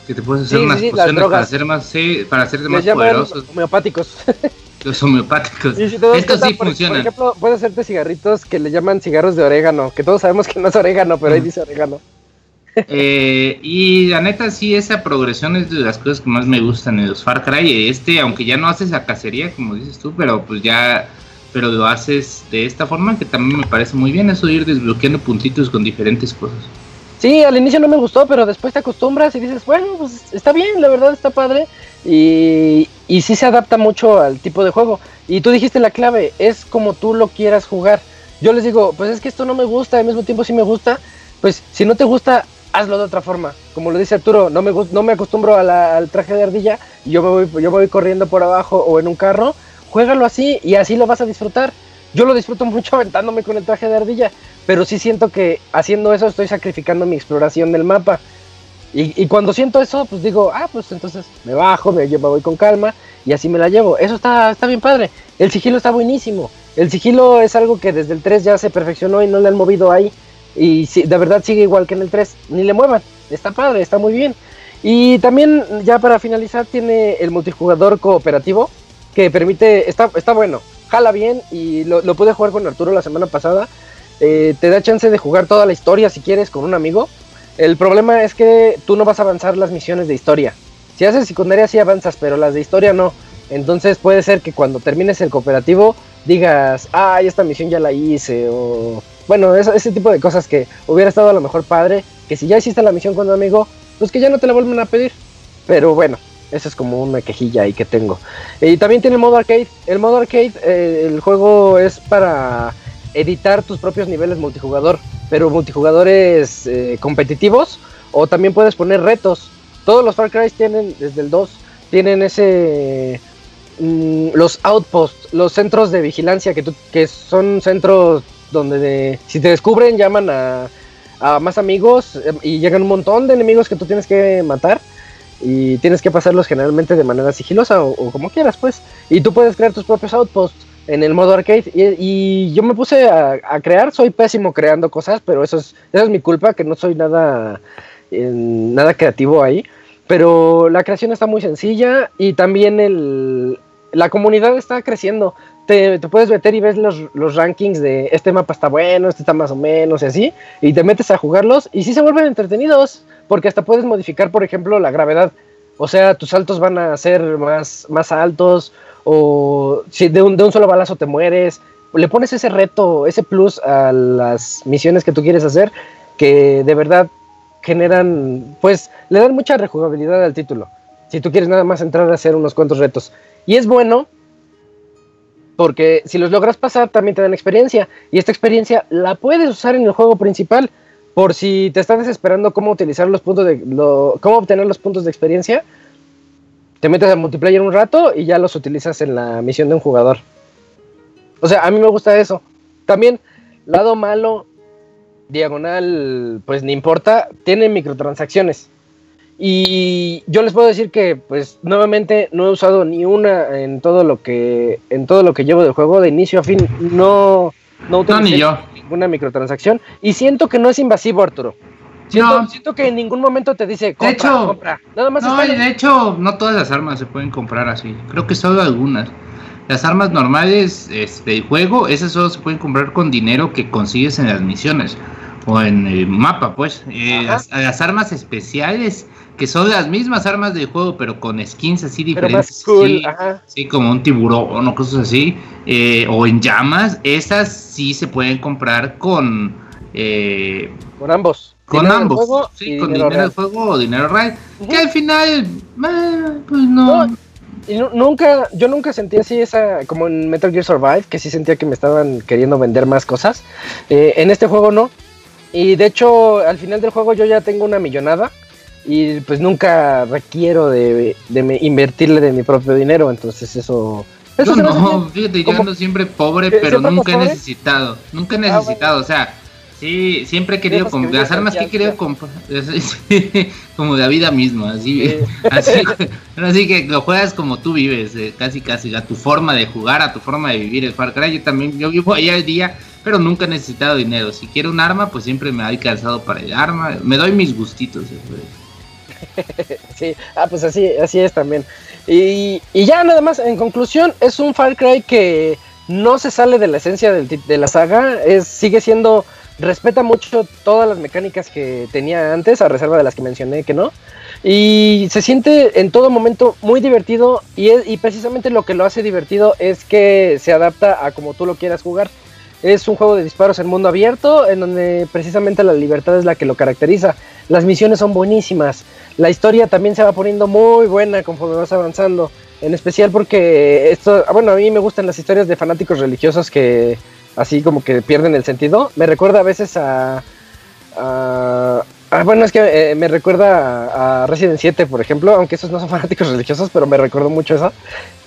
que te puedes hacer unas pociones para hacer más, sí, para hacerte más poderosos. Homeopáticos. Los homeopáticos. Estos sí funcionan. Por ejemplo, puedes hacerte cigarritos que le llaman cigarros de orégano, que todos sabemos que no es orégano, pero ahí dice orégano. Eh, y la neta, sí, esa progresión es de las cosas que más me gustan en los Far Cry. Este, aunque ya no haces la cacería, como dices tú, pero pues ya, pero lo haces de esta forma que también me parece muy bien, eso de ir desbloqueando puntitos con diferentes cosas. Sí, al inicio no me gustó, pero después te acostumbras y dices, bueno, pues está bien, la verdad está padre. Y, y sí se adapta mucho al tipo de juego. Y tú dijiste la clave, es como tú lo quieras jugar. Yo les digo, pues es que esto no me gusta, al mismo tiempo sí me gusta. Pues si no te gusta, hazlo de otra forma. Como lo dice Arturo, no me, no me acostumbro al traje de ardilla y yo me, voy, yo me voy corriendo por abajo o en un carro. Juégalo así y así lo vas a disfrutar. Yo lo disfruto mucho aventándome con el traje de ardilla, pero sí siento que haciendo eso estoy sacrificando mi exploración del mapa. Y, cuando siento eso, pues digo, ah, pues entonces me bajo, me, me voy con calma y así me la llevo. Eso está, está bien padre. El sigilo está buenísimo. El sigilo es algo que desde el 3 ya se perfeccionó y no le han movido ahí. Y de verdad sigue igual que en el 3. Ni le muevan. Está padre, está muy bien. Y también, ya para finalizar, tiene el multijugador cooperativo que permite, está, está bueno, jala bien y lo, lo pude jugar con Arturo la semana pasada. Eh, te da chance de jugar toda la historia si quieres con un amigo el problema es que tú no vas a avanzar las misiones de historia. Si haces secundaria sí avanzas, pero las de historia no. Entonces puede ser que cuando termines el cooperativo digas, ay, esta misión ya la hice, o bueno, ese tipo de cosas que hubiera estado a lo mejor padre, que si ya hiciste la misión con un amigo, pues que ya no te la vuelven a pedir. Pero bueno, esa es como una quejilla ahí que tengo. Y también tiene el modo arcade. El modo arcade, eh, el juego es para editar tus propios niveles multijugador, pero multijugadores eh, competitivos, o también puedes poner retos. Todos los Far Cry tienen, desde el 2, tienen ese mm, los outposts, los centros de vigilancia que, que son centros donde si te descubren llaman a, más amigos em, y llegan un montón de enemigos que tú tienes que matar y tienes que pasarlos generalmente de manera sigilosa o, como quieras pues y tú puedes crear tus propios outposts en el modo arcade y, yo me puse a, crear soy pésimo creando cosas pero eso es, eso es mi culpa que no soy nada nada creativo ahí pero la creación está muy sencilla y también el, la comunidad está creciendo te, puedes meter y ves los, rankings de este mapa está bueno, este está más o menos y así, y te metes a jugarlos y sí se vuelven entretenidos, porque hasta puedes modificar, por ejemplo, la gravedad. O sea, tus saltos van a ser más, más altos, o si de un, de un solo balazo te mueres, le pones ese reto, ese plus a las misiones que tú quieres hacer, que de verdad generan, pues, le dan mucha rejugabilidad al título. Si tú quieres nada más entrar a hacer unos cuantos retos. Y es bueno porque si los logras pasar también te dan experiencia y esta experiencia la puedes usar en el juego principal por si te estás desesperando cómo utilizar los puntos de cómo obtener los puntos de experiencia te metes a multiplayer un rato y ya los utilizas en la misión de un jugador o sea a mí me gusta eso también lado malo diagonal pues ni importa tiene microtransacciones y yo les puedo decir que, pues, nuevamente no he usado ni una en todo lo que en todo lo que llevo del juego, de inicio a fin, no no, no ni yo. ninguna microtransacción y siento que no es invasivo, Arturo. Siento, siento que en ningún momento te dice compra, de hecho, compra. Nada más no, de hecho, no todas las armas se pueden comprar así. Creo que solo algunas. Las armas normales este, del juego, esas solo se pueden comprar con dinero que consigues en las misiones o en el mapa, pues. Eh, las, armas especiales que son las mismas armas de juego, pero con skins así diferentes. sí, como un tiburón o cosas así. Eh, o en llamas. Esas sí se pueden comprar con. Eh, con ambos. Con ambos. sí, con dinero, de juego o dinero real. Que al final. Eh, pues no. y nunca, yo nunca sentí así esa, como en Metal Gear Survive, que sí sentía que me estaban queriendo vender más cosas. en este juego no. Y de hecho, al final del juego yo ya tengo una millonada y pues nunca requiero de, invertirle de mi propio dinero, entonces eso... yo no, fíjate, yo ando siempre pobre, pero nunca he necesitado, nunca he ah, necesitado, o sea, sí, siempre he querido comprar, las armas que he querido comprar, como de la vida misma, así, así, que lo juegas como tú vives, eh, casi casi, a tu forma de jugar, a tu forma de vivir el Far Cry, yo también, yo vivo allá el día, pero nunca he necesitado dinero, si quiero un arma, pues siempre me ha alcanzado para el arma, me doy mis gustitos, eh, sí, ah, pues así, así es también. Y, ya nada más, en conclusión, es un Far Cry que no se sale de la esencia de la saga, es, sigue siendo, respeta mucho todas las mecánicas que tenía antes, a reserva de las que mencioné que no. Y se siente en todo momento muy divertido y, y precisamente lo que lo hace divertido es que se adapta a como tú lo quieras jugar. Es un juego de disparos en mundo abierto, en donde precisamente la libertad es la que lo caracteriza. Las misiones son buenísimas. La historia también se va poniendo muy buena conforme vas avanzando. En especial porque esto, ah, bueno, a mí me gustan las historias de fanáticos religiosos que así como que pierden el sentido. Me recuerda a veces a... a ah, bueno, es que eh, me recuerda a, Resident 7, por ejemplo, aunque esos no son fanáticos religiosos, pero me recuerdo mucho eso.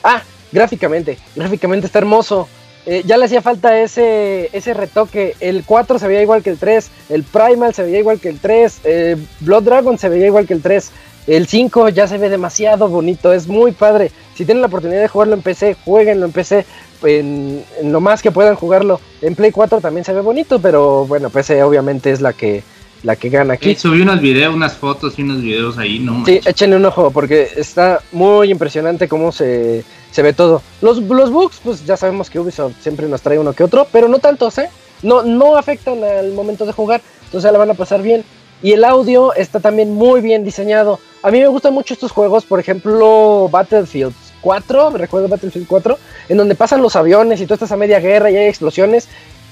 Ah, gráficamente, gráficamente está hermoso. Eh, ya le hacía falta ese, ese retoque. El 4 se veía igual que el 3, el Primal se veía igual que el 3, eh, Blood Dragon se veía igual que el 3. El 5 ya se ve demasiado bonito, es muy padre. Si tienen la oportunidad de jugarlo en PC, jueguenlo en PC, en, lo más que puedan jugarlo. En Play 4 también se ve bonito, pero bueno, PC obviamente es la que, la que gana aquí. subí unos videos, unas fotos y unos videos ahí, ¿no? Sí, échenle un ojo porque está muy impresionante cómo se, se ve todo. Los, los bugs, pues ya sabemos que Ubisoft siempre nos trae uno que otro, pero no tantos, ¿eh? No, no afectan al momento de jugar, entonces la van a pasar bien. Y el audio está también muy bien diseñado. A mí me gustan mucho estos juegos, por ejemplo, Battlefield 4, me recuerdo Battlefield 4, en donde pasan los aviones y tú estás a media guerra y hay explosiones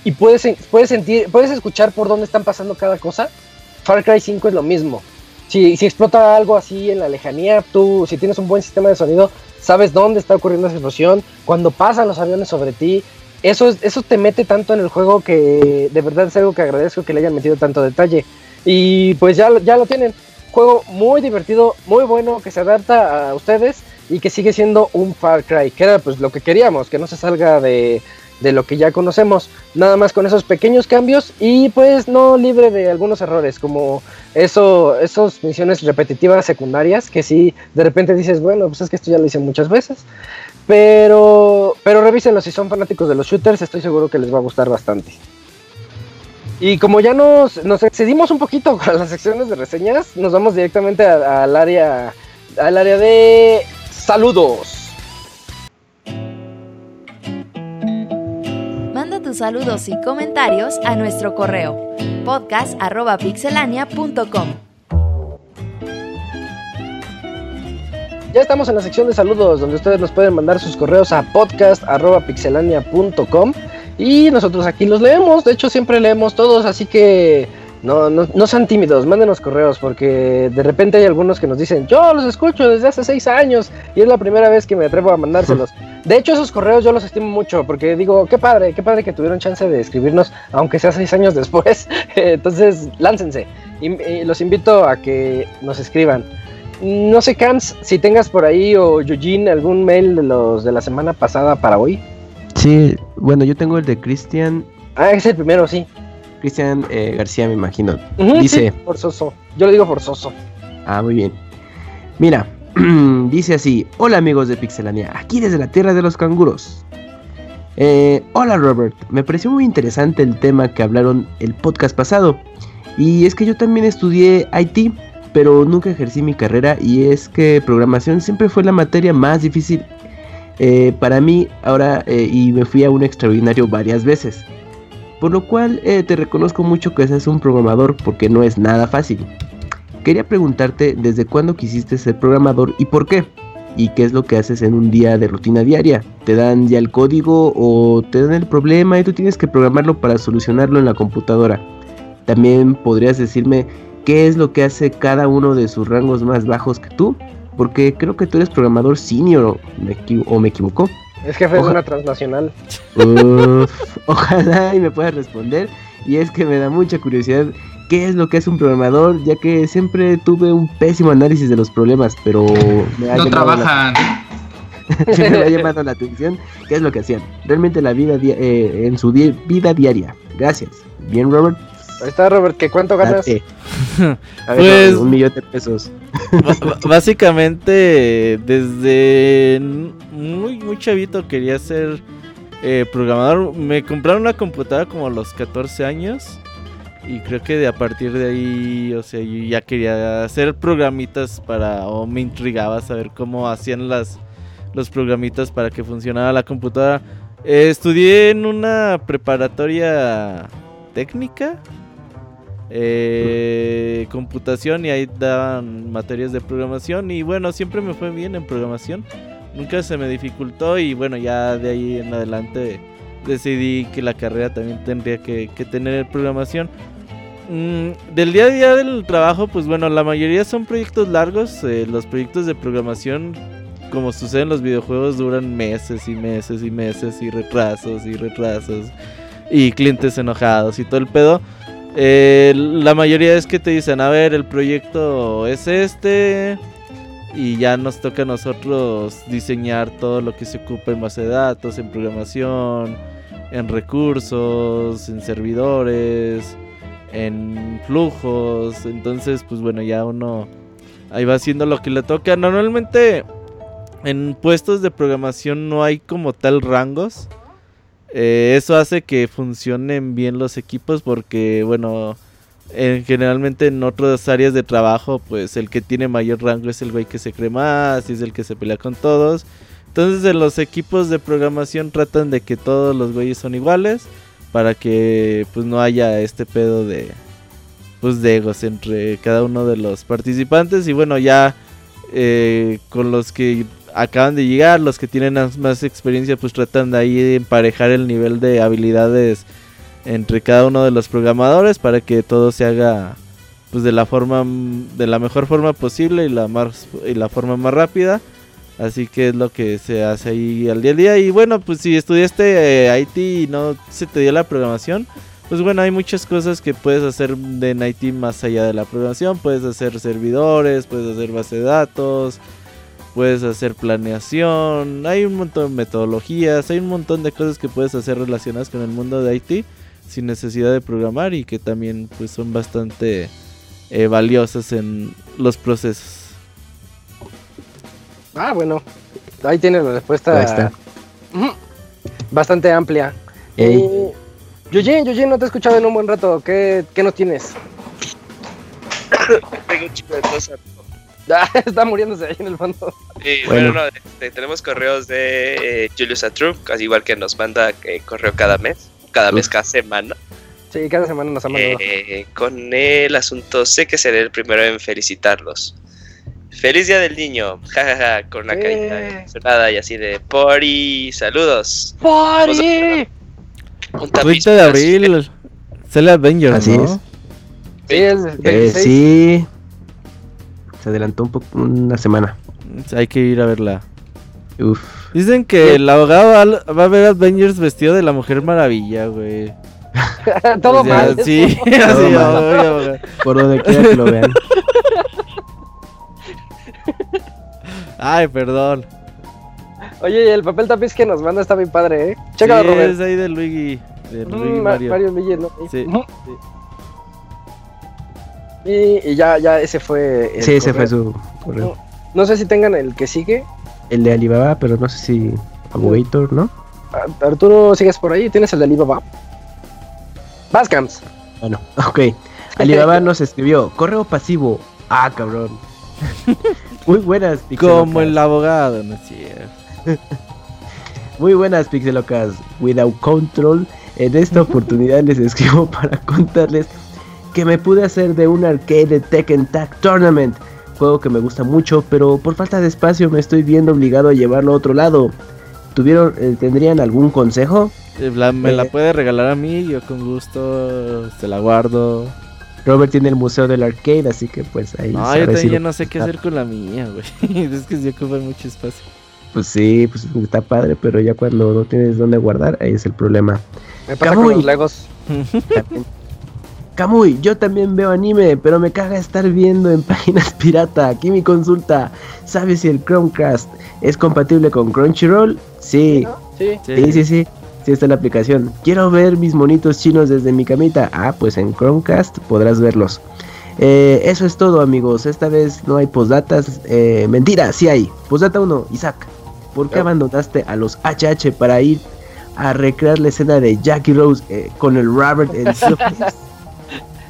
y puedes, puedes sentir, puedes escuchar por dónde están pasando cada cosa. Far Cry 5 es lo mismo. Si, explota algo así en la lejanía, tú, si tienes un buen sistema de sonido, sabes dónde está ocurriendo esa explosión, cuando pasan los aviones sobre ti. eso, eso te mete tanto en el juego que de verdad es algo que agradezco que le hayan metido tanto detalle. Y pues ya, ya lo tienen. Juego muy divertido, muy bueno, que se adapta a ustedes y que sigue siendo un Far Cry, que era pues lo que queríamos, que no se salga de, de lo que ya conocemos, nada más con esos pequeños cambios y pues no libre de algunos errores, como eso, esos misiones repetitivas secundarias, que si de repente dices, bueno, pues es que esto ya lo hice muchas veces, pero, pero revísenlo si son fanáticos de los shooters, estoy seguro que les va a gustar bastante. Y como ya nos, nos excedimos un poquito con las secciones de reseñas, nos vamos directamente al área al área de saludos. Tus saludos y comentarios a nuestro correo podcast@pixelania.com. Ya estamos en la sección de saludos donde ustedes nos pueden mandar sus correos a podcast@pixelania.com y nosotros aquí los leemos. De hecho siempre leemos todos, así que no, no, no sean tímidos, mándenos correos porque de repente hay algunos que nos dicen, yo los escucho desde hace seis años y es la primera vez que me atrevo a mandárselos. De hecho, esos correos yo los estimo mucho porque digo, qué padre, qué padre que tuvieron chance de escribirnos, aunque sea seis años después. Entonces, láncense. Y, los invito a que nos escriban. No sé, Cams, si tengas por ahí o Eugene algún mail de los de la semana pasada para hoy. Sí, bueno, yo tengo el de Cristian. Ah, es el primero, sí. Cristian eh, García, me imagino. dice. forzoso. Yo le digo forzoso. Ah, muy bien. Mira, dice así: Hola amigos de Pixelania, aquí desde la tierra de los canguros. Eh, hola Robert, me pareció muy interesante el tema que hablaron el podcast pasado. Y es que yo también estudié IT, pero nunca ejercí mi carrera y es que programación siempre fue la materia más difícil eh, para mí ahora y me fui a un extraordinario varias veces. Por lo cual eh, te reconozco mucho que seas un programador porque no es nada fácil. Quería preguntarte desde cuándo quisiste ser programador y por qué. ¿Y qué es lo que haces en un día de rutina diaria? ¿Te dan ya el código o te dan el problema y tú tienes que programarlo para solucionarlo en la computadora? También podrías decirme qué es lo que hace cada uno de sus rangos más bajos que tú, porque creo que tú eres programador senior o me equivoco. Es jefe de una transnacional. ojalá y me puedas responder. Y es que me da mucha curiosidad qué es lo que es un programador, ya que siempre tuve un pésimo análisis de los problemas, pero no trabajan. siempre me ha llamado la atención qué es lo que hacían. Realmente la vida eh, en su vida diaria. Gracias. Bien, Robert. Ahí está, Robert, ¿qué cuánto ganas? pues, un millón de pesos. básicamente, desde muy, muy chavito quería ser eh, programador. Me compraron una computadora como a los 14 años. Y creo que de a partir de ahí, o sea, yo ya quería hacer programitas para, o me intrigaba saber cómo hacían las, los programitas para que funcionara la computadora. Eh, estudié en una preparatoria técnica, eh, computación y ahí daban materias de programación y bueno, siempre me fue bien en programación. Nunca se me dificultó y bueno, ya de ahí en adelante decidí que la carrera también tendría que, tener programación. Mm, del día a día del trabajo, pues bueno, la mayoría son proyectos largos. Eh, los proyectos de programación, como sucede en los videojuegos, duran meses y meses y meses y retrasos y retrasos y clientes enojados y todo el pedo. Eh, la mayoría es que te dicen, a ver, el proyecto es este y ya nos toca a nosotros diseñar todo lo que se ocupa en base de datos, en programación, en recursos, en servidores, en flujos. Entonces, pues bueno, ya uno ahí va haciendo lo que le toca. Normalmente en puestos de programación no hay como tal rangos. Eh, eso hace que funcionen bien los equipos porque, bueno, generalmente en otras áreas de trabajo, pues el que tiene mayor rango es el güey que se cree más y es el que se pelea con todos. Entonces en los equipos de programación tratan de que todos los güeyes son iguales para que pues no haya este pedo de pues de egos entre cada uno de los participantes y bueno ya eh, con los que acaban de llegar, los que tienen más experiencia, pues tratan de ahí emparejar el nivel de habilidades entre cada uno de los programadores para que todo se haga pues de la forma de la mejor forma posible y la más y la forma más rápida Así que es lo que se hace ahí al día a día. Y bueno, pues si estudiaste eh, IT y no se te dio la programación, pues bueno, hay muchas cosas que puedes hacer de IT más allá de la programación. Puedes hacer servidores, puedes hacer base de datos, puedes hacer planeación. Hay un montón de metodologías, hay un montón de cosas que puedes hacer relacionadas con el mundo de IT sin necesidad de programar y que también pues son bastante eh, valiosas en los procesos. Ah, bueno. Ahí tienes la respuesta. Ahí está. Ujú. Bastante amplia. Eh, Yoyin, Yoyin, no te he escuchado en un buen rato. ¿Qué, qué nos tienes? Tengo un chico de cosas. Ah, está muriéndose ahí en el fondo. Y Bueno. bueno, no, este, tenemos correos de eh, Julius Atru, casi igual que nos manda eh, correo cada mes, cada mes, cada semana. Sí, cada semana nos ha mandado. Eh, con el asunto, sé que seré el primero en felicitarlos. Feliz Día del Niño, jajaja, con una Eh. carita emocionada y así de Pori, saludos. ¡Party! Un tapiz 30 de abril sale Avengers, Así ¿no? es. Sí, es Eh, 26. sí. Se adelantó un poco, una semana. Hay que ir a verla. Uf. Dicen que el abogado va, va a ver Avengers vestido de la Mujer Maravilla, güey. Todo O sea, mal. Sí, mal. abogado. Por donde quiera que lo vean. Ay, perdón. Oye, y el papel tapiz que nos manda está bien padre, ¿eh? Chécalo, Sí, Robert. es ahí de Luigi. De Mm, Luigi Mario. Mario Luigi, ¿no? Sí. Sí. Y, y ya, ya ese fue. el Sí, ese fue su correo. No sé si tengan el que sigue. El de Alibaba, pero no sé si Abogator, ¿no? Ar- Arturo, ¿sigues por ahí? ¿Tienes el de Alibaba? Bascams. Bueno, ok. Alibaba nos escribió, correo pasivo. Ah, cabrón. Muy buenas, Pixelocas. Como el abogado, no es cierto. Muy buenas, Pixelocas. Without Control. En esta oportunidad les escribo para contarles que me pude hacer de un arcade de Tekken Tag Tournament. Juego que me gusta mucho, pero por falta de espacio me estoy viendo obligado a llevarlo a otro lado. ¿Tuvieron, eh, ¿Tendrían algún consejo? Eh, la- me la Eh. puede regalar a mí, yo con gusto se la guardo. Robert tiene el museo del arcade, así que pues ahí No, yo si también ya no sé qué hacer con la mía, güey. es que sí ocupa mucho espacio. Pues sí, pues está padre, pero ya cuando no tienes dónde guardar, ahí es el problema. Me pasa Camuy. con los Legos. Camuy, yo también veo anime, pero me caga estar viendo en páginas pirata. Aquí mi consulta. ¿Sabes si el Chromecast es compatible con Crunchyroll? Sí, Sí. sí, sí, sí. Sí está la aplicación. Quiero ver mis monitos chinos desde mi camita. Ah, pues en Chromecast podrás verlos. Eh, eso es todo, amigos. Esta vez no hay postdatas. Eh, mentira, sí hay. Postdata 1, Isaac. ¿Por qué abandonaste a los HH para ir a recrear la escena de Jackie Rose eh, con el Robert en Thieves?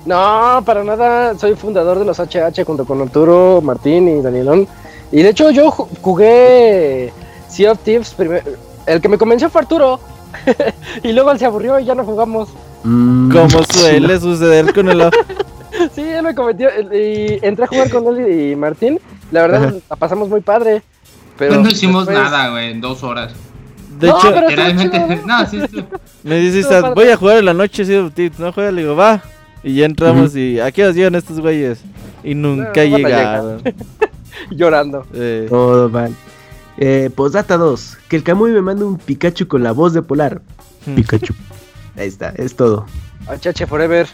No, para nada. Soy fundador de los HH junto con Arturo, Martín y Danielón. Y de hecho, yo ju- jugué Sea of Thieves. primer- El que me convenció fue Arturo. y luego él se aburrió y ya no jugamos. Mm, Como suele suceder con el... Sí, él me cometió. Y entré a jugar con él y Martín. La verdad, Ajá. la pasamos muy padre. Pero Pues no hicimos después- nada, güey, en dos horas. De No, hecho, Realmente, chido. no, sí, sí. me dice voy a jugar en la noche, sí, no juega, le digo, va. Y ya entramos y ¿a qué horas llegan estos güeyes? Y nunca No, llegaron. Llorando. Eh, Todo mal. Eh, postdata 2. Que el Camuy me mande un Pikachu con la voz de Polar. hmm. Pikachu. Ahí está, es todo. HH Forever.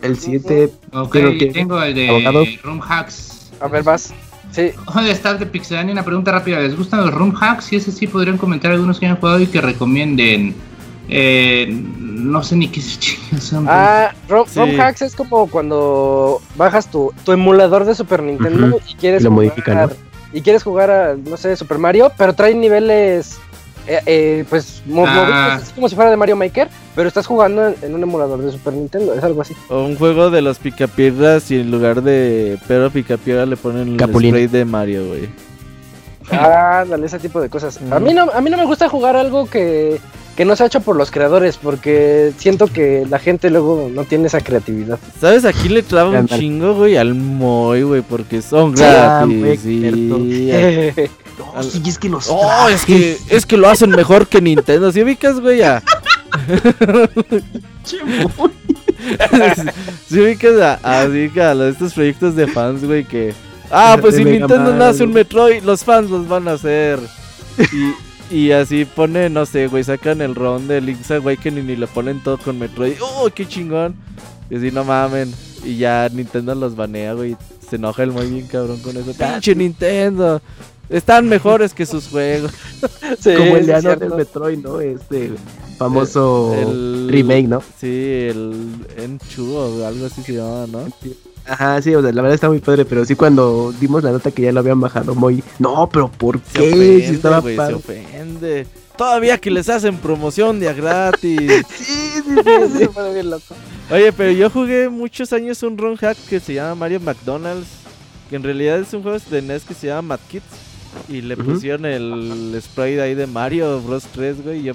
El 7. Ok, Creo que- tengo el de abogado. Room Hacks. A ver, vas. Sí. Hola, staff de Pixelania, una pregunta rápida. ¿Les gustan los Room Hacks? Y ese sí podrían comentar algunos que hayan jugado y que recomienden. Eh, no sé ni qué son. Ah, Rom, Sí. ROM hacks es como cuando bajas tu, tu emulador de Super Nintendo y quieres Lo jugar, modifica, ¿no? y quieres jugar a, no sé, Super Mario, pero trae niveles eh, eh, pues Ah. así como si fuera de Mario Maker, pero estás jugando en, en un emulador de Super Nintendo, es algo así. O un juego de los picapiedras y en lugar de Pedro Picapiedra le ponen el Capulín. spray de Mario, güey. Ah, dale, ese tipo de cosas. A mí no, a mí no me gusta jugar algo que, que no se ha hecho por los creadores, porque siento que la gente luego no tiene esa creatividad. ¿Sabes? Aquí le traba un chingo, güey, al Moy, güey, porque son ah, gratis. sí. No, sí, es que los. Oh, es que, es que lo hacen mejor que Nintendo. ¿Sí ubicas, güey? A... ¿Sí ubicas a, a, así que a los- estos proyectos de fans, güey, que Ah, pues si Nintendo hace un Metroid, los fans los van a hacer. Y, y así pone, no sé, güey, sacan el ron de Link's Awakening y le ponen todo con Metroid. ¡Oh, qué chingón! Y así no mamen. Y ya Nintendo los banea, güey. Se enoja el muy bien cabrón con eso. ¡Pinche Nintendo! Están mejores que sus juegos. Sí, Como el de del Metroid, ¿no? Este famoso El- remake, ¿no? Sí, el Enchu o algo así se llama, ¿no? Ajá, sí, o sea, la verdad está muy padre, pero sí cuando dimos la nota que ya lo habían bajado muy... No, pero ¿por Se qué? ofende, si estaba güey, se ofende. Todavía que les hacen promoción de a gratis. Sí, sí, sí, Se pone bien loco. Oye, pero yo jugué muchos años un ROM hack que se llama Mario McDonald's. Que en realidad es un juego de NES que se llama Mad Kids. Y le pusieron el sprite ahí de Mario Bros 3, güey. Y, yo-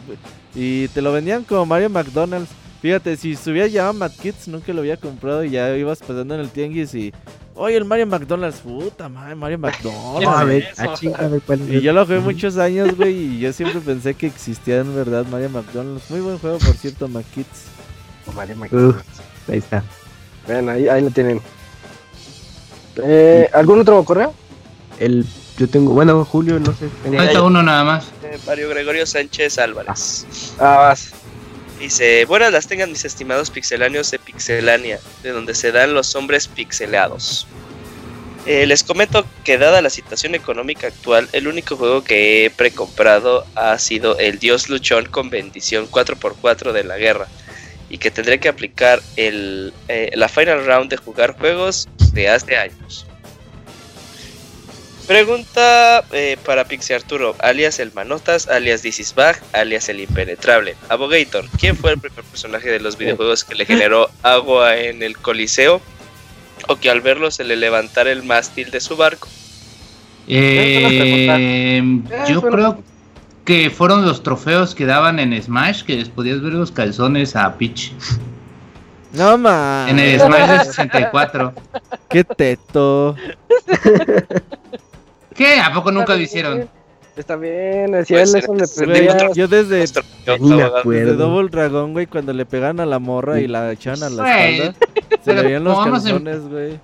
y te lo vendían como Mario McDonald's. Fíjate, si se hubiera llamado Mad Kids, nunca lo había comprado. Y ya ibas pasando en el tianguis y. Oye, el Mario McDonald's, puta madre, Mario a McDonald's. ver, a a ver cuál es. Y yo lo jugué muchos años, güey. Y yo siempre pensé que existía en verdad Mario McDonald's. Muy buen juego, por cierto, Mad Kids. Mario Uf, ahí está. Ven, ahí, ahí lo tienen. Eh, ¿Algún otro correo? El, yo tengo, bueno, Julio, no sé. Falta uno nada más. Eh, Mario Gregorio Sánchez Álvarez. Ah, vas. Dice, buenas las tengan mis estimados pixeláneos de Pixelania, de donde se dan los hombres pixelados. Eh, les comento que dada la situación económica actual, el único juego que he precomprado ha sido el Dios Luchón con bendición 4x4 de la guerra, y que tendré que aplicar el, eh, la final round de jugar juegos de hace años. Pregunta eh, para Pixie Arturo, alias el Manotas, alias This is Bag, alias el Impenetrable. Abogator, ¿quién fue el primer personaje de los videojuegos que le generó agua en el Coliseo? O que al verlo se le levantara el mástil de su barco. Eh, pregunta. yo creo que fueron los trofeos que daban en Smash, que les podías ver los calzones a Peach. No mames. En el Smash de 64. Qué teto. ¿Qué? ¿A poco nunca Está lo bien, hicieron? Está bien, decía Pues, él, eso le yo desde, desde Double Dragon, güey, cuando le pegan a la morra y la echan a la espalda, se pero le veían los ¿cómo vamos a- calzones, güey.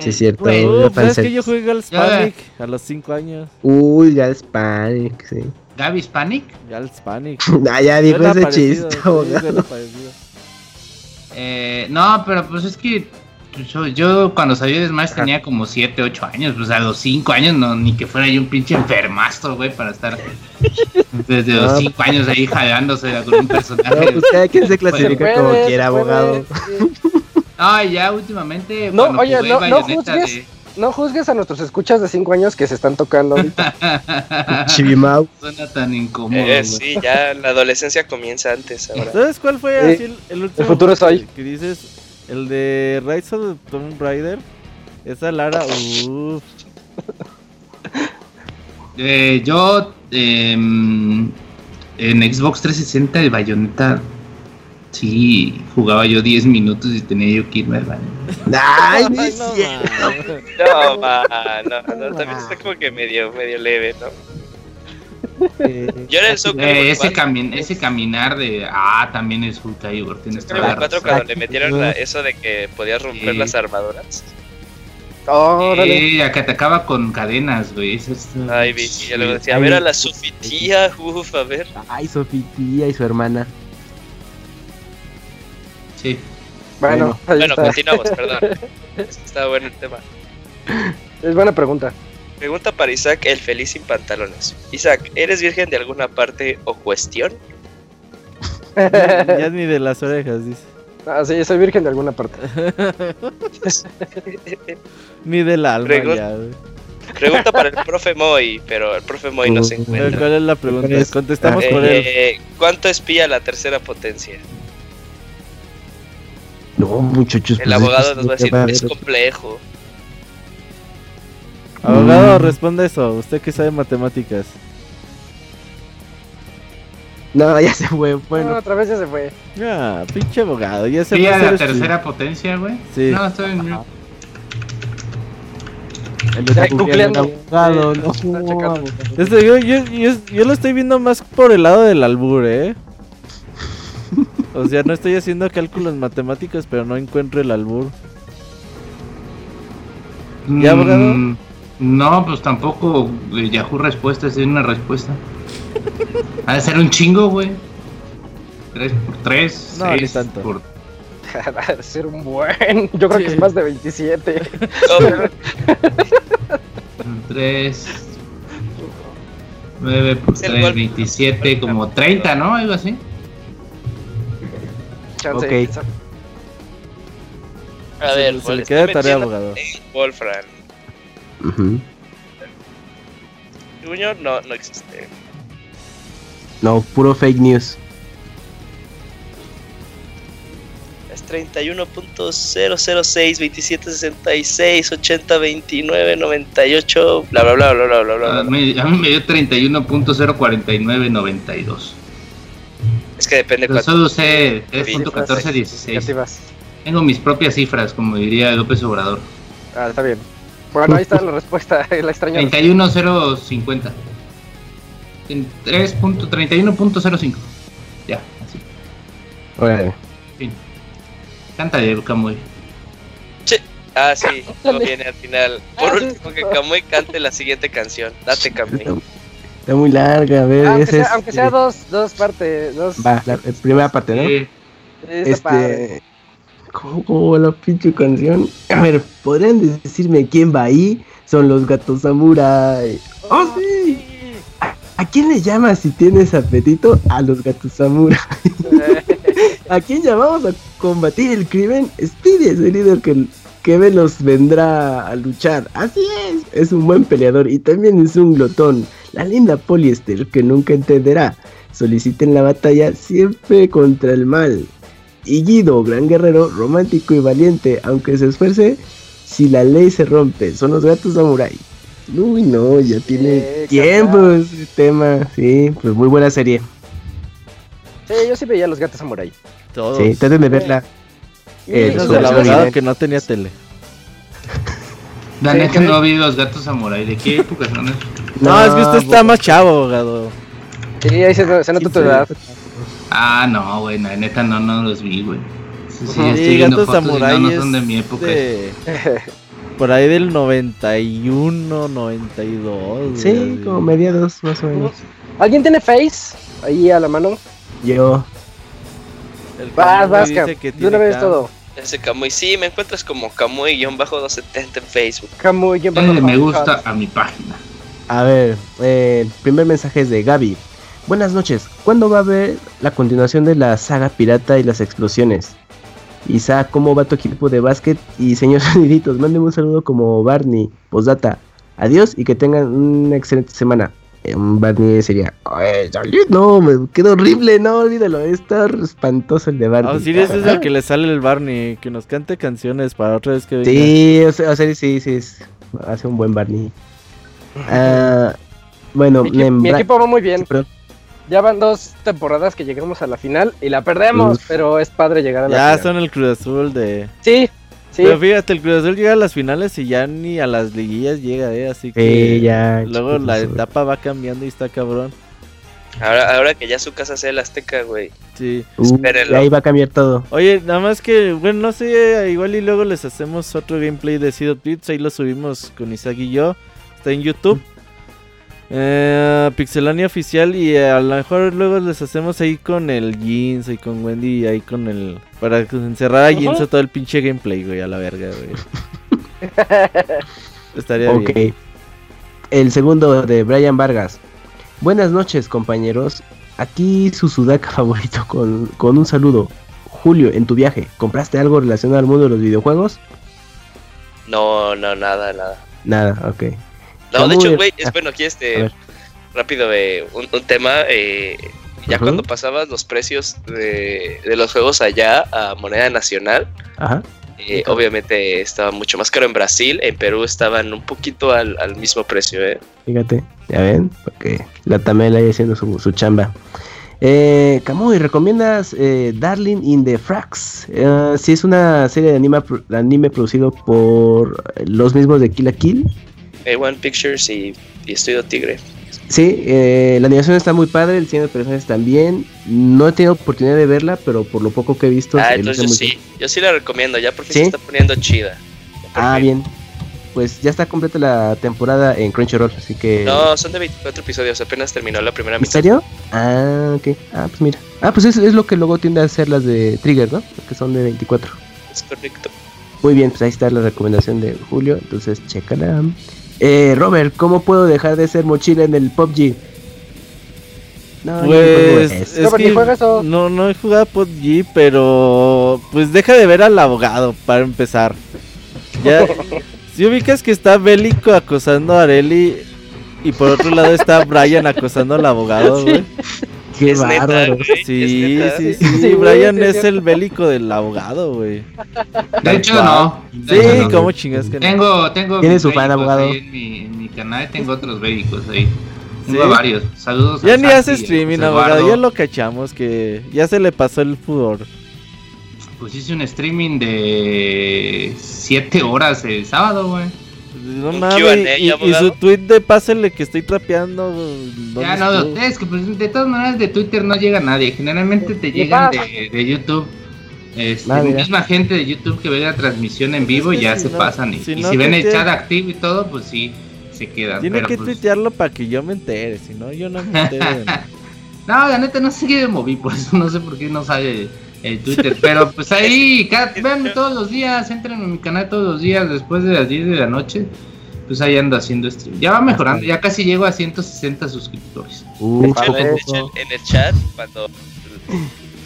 Sí, es cierto. Yo Uh, ¿Sabes que yo jugué al Spanic a los 5 años? Uy, ya es Panic, sí. ¿Gaby Hispanic? Ya al Spanic. Ah, ya dijo ese chiste, abogado. Eh, no, pero pues es que yo, yo cuando salí de Smash tenía como 7, 8 años. Pues a los 5 años no, ni que fuera yo un pinche enfermazo, güey, para estar desde los Ah. 5 años ahí jalándose con un No, personaje. pues cada quien se clasifica Puede, como quiera, puede, abogado. sí. No, ya últimamente. No, cuando oye, jugué no- no juzgues. No juzgues a nuestros escuchas de 5 años que se están tocando ahorita. de- Chivimau. Suena tan incómodo. Eh, sí, ya la adolescencia comienza antes ahora. ¿Sabes cuál fue Sí. así el, el último futuro es hoy. que, que dices? El de Rise of the Tomb Raider. Esa Lara, uff. Eh, yo em, en Xbox 360 de Bayonetta sí jugaba yo 10 minutos y tenía yo que irme al baño. Ay, no es no. No, no, no, también está como que medio, medio leve, ¿no? Yo era el Eh, ese, 4, camin- ese caminar de. Ah, también es Soul Calibur, tienes toda la Calibur 4 razón. cuando le metieron la- eso de que podías romper Sí. las armaduras. Órale. Eh, que atacaba con cadenas, güey. Eso es- Ay, vi, y luego decía, a Ay. ver a la Sofitía, uff, a ver. Ay, Sofitía y su hermana. Sí. Bueno, Bueno, está. continuamos, perdón. Está bueno el tema. Es buena pregunta. Pregunta para Isaac, el feliz sin pantalones. Isaac, ¿eres virgen de alguna parte o cuestión? Ya ni de las orejas, dice. Ah, sí, soy virgen de alguna parte. Ni del alma, Pregun- ya. Pregunta para el profe Moy, pero el profe Moy no se Uh, ¿Cuál encuentra. es la pregunta? ¿Cuál es? Contestamos por él. Eh, ¿Cuánto espía la tercera potencia? No, muchachos. El pues, abogado nos va a decir, es complejo. Abogado, Mm. responda eso. Usted que sabe matemáticas. No, ya se fue. No, Bueno, otra vez ya se fue. Ah, pinche abogado. Ya se fue a la tercera potencia, güey. Sí. No, estoy en mute. el de Ay, googleando. abogado, no. está. Este, yo, yo, yo, yo lo estoy viendo más por el lado del albur, ¿eh? O sea, no estoy haciendo cálculos matemáticos, pero no encuentro el albur. ¿Ya, abogado? Mm, no, pues tampoco Yahoo Respuestas es una respuesta. Ha de ser un chingo, güey. 3 por 3, No, ni tanto. por... Debe ser un buen. Yo creo que Sí. es más de 27. 3. 9 por Es el 3, gol. 27, como 30, ¿no? Algo así. Chance, Ok. A ver, se, se le queda de tarea, abogado. en Wolfram. Ujú. Junior no, no existe. No, puro fake news. Es 31.006, 2766, 80, 29, 98, bla bla bla bla bla bla bla. A bla. mí, a mí me dio 31.04992. Es que depende Pero cuánto. solo sé Cifras 3.1416. Negativas. Tengo mis propias cifras, como diría López Obrador. Ah, está bien. Bueno, ahí está la respuesta, la extraña. 31050. En 3.31.05. Ya, así. Órale. Fin. Cántale, Camuy. Ah, sí, no viene al final. Por Ah, último, que Kamui cante la siguiente canción. Date, Kamui. Está, muy larga, a ver. Aunque ese sea, es- aunque sea dos, dos partes. Dos, Va, la, la primera parte, ¿no? Sí. Este. ¿Cómo, va la pinche canción? A ver, ¿podrían decirme quién va ahí? Son los gatos samurai. ¡Oh, sí! ¿A, a quién le llamas si tienes apetito? A los gatos samurai. ¿A quién llamamos a combatir el crimen? Speedy es el líder que, que Velos vendrá a luchar. Así es, es un buen peleador y también es un glotón. La linda Poliester que nunca entenderá. Soliciten la batalla siempre contra el mal. Y Guido, gran guerrero, romántico y valiente, aunque se esfuerce, si la ley se rompe, son los gatos samurai. Uy, no, ya tiene tiempo ese tema. Sí, pues muy buena serie. Sí, yo sí veía los gatos samurai. Todos. Sí, traten de verla. Eh, del versión abogado original. que no tenía tele. La Sí, neta que- no vi los gatos samurai. ¿De qué época son? No, es que usted está pues, más chavo, abogado. Sí, ahí se, se nota tu edad. Ah, no, güey, la neta no, no los vi, güey. Sí, sí, Ajá. estoy Sí, viendo fotos y no, son de mi época. de- Por ahí del 91, 92. Sí, güey. como mediados más o menos. ¿Alguien tiene Face? Ahí a la mano. Yo. El Vas, vas, Cam. que De una tiene vez todo. Ese Kamui. Sí, me encuentras como Kamui-270 en Facebook. Camuy, ¿quién Eh, pasó? me gusta a mi página. A ver, eh, el primer mensaje es de Gaby. Buenas noches. ¿Cuándo va a haber la continuación de la saga pirata y las explosiones? Isaac, ¿cómo va tu equipo de básquet? Y señor soniditos, mándenme un saludo como Barney. Postdata. Adiós y que tengan una excelente semana. Eh, un Barney sería. "Ay, salud". No, me quedó horrible, no, olvídalo. Está espantoso el de Barney. Ah, Osiris es el que le sale el Barney, que nos cante canciones para otra vez que venga. Sí, o sea, o sea, sí, sí, es- hace un buen Barney. Ah, bueno, Mi, mi equipo va muy bien. Sí. Ya van dos temporadas que llegamos a la final y la perdemos, Uf. pero es padre llegar a la Ya final. son el Cruz Azul de... Sí, sí. Pero fíjate, el Cruz Azul llega a las finales y ya ni a las liguillas llega, ¿eh? Así que... Sí, ya. Luego la etapa va cambiando y está cabrón. Ahora, ahora que ya su casa sea el Azteca, güey. Sí. Uh, espérenlo. ahí va a cambiar todo. Oye, nada más que, bueno, no sé, igual y luego les hacemos otro gameplay de Seed Thieves, ahí lo subimos con Isaac y yo, está en YouTube. Eh, Pixelania oficial y a lo mejor luego les hacemos ahí con el Jeans y con Wendy ahí con el... Para encerrar a Jeans a todo el pinche gameplay, güey, a la verga, güey. Estaría Ok. bien. El segundo de Brian Vargas. Buenas noches, compañeros. Aquí su sudaca favorito con, con un saludo. Julio, en tu viaje, ¿compraste algo relacionado al mundo de los videojuegos? No, no, nada, nada. Nada, ok. No, de ¿Cómo hecho, güey, es Ah, bueno, aquí este rápido de un, un tema. eh, ya cuando pasabas los precios de, de los juegos allá a moneda nacional, Ajá. eh, obviamente estaba mucho más caro en Brasil. En Perú estaban un poquito al, al mismo precio, ¿eh? Fíjate, ya ven, porque la Tamela ahí haciendo su, su chamba. Eh, Camuy, ¿recomiendas eh, Darling in the Frax? Eh, si es una serie de anime, anime producido por los mismos de Kill la Kill. A1 Pictures y, y Estudio Tigre. Sí, eh, la animación está muy padre, el diseño de personajes también. No he tenido oportunidad de verla, pero por lo poco que he visto... Ah, entonces yo muy sí, yo sí la recomiendo, ya porque ¿Sí? se está poniendo chida. Ah, fin. bien. pues ya está completa la temporada en Crunchyroll, así que... No, son de 24 episodios, apenas terminó la primera ¿En mitad. serio? Ah, ok. Ah, pues mira. Ah, pues es, es lo que luego tiende a hacer las de Trigger, ¿no? Que son de 24. Es correcto. Muy bien, pues ahí está la recomendación de Julio, entonces chécala. Eh, Robert, ¿cómo puedo dejar de ser mochila en el PUBG? No, no Pues es que eso. no, no he jugado PUBG, pero pues deja de ver al abogado para empezar. Ya, si ubicas que está Bélico acosando a Areli y por otro lado está Brian acosando al abogado, güey. Qué Es neta, bárbaro. güey, Sí, es neta. sí, sí, Sí, sí, Brian es el bélico del abogado, güey. De hecho, no. De Sí, hecho, no. ¿cómo chingas que no? Tengo, tengo ¿Tiene su fan, abogado? en mi, en mi canal, tengo otros médicos ahí. Tengo ¿Sí? varios. Saludos Ya a ni Santi, hace streaming, abogado, ya lo cachamos que ya se le pasó el pudor. Pues hice un streaming de 7 horas el sábado, güey. No mames, y, su tweet de pásele que estoy trapeando. ¿dónde Ya no, estuvo? es que pues, de todas maneras de Twitter no llega nadie. Generalmente te ¿Qué llegan de, de YouTube. Este, mira. misma gente de YouTube que ve la transmisión en vivo es que ya si se no- pasan. Y si y no si ven el chat activo y todo, pues sí, se quedan. Tiene que pues, tuitearlo para que yo me entere, si no, yo no me entero. de nada. No, la neta no sé qué me moví, por eso no sé por qué no sale el Twitter. Pero pues ahí, cada, véanme todos los días, entren en mi canal todos los días después de las 10 de la noche. Pues ahí ando haciendo stream. Ya va mejorando, ya casi llego a 160 suscriptores. De poco. hecho, en el chat, cuando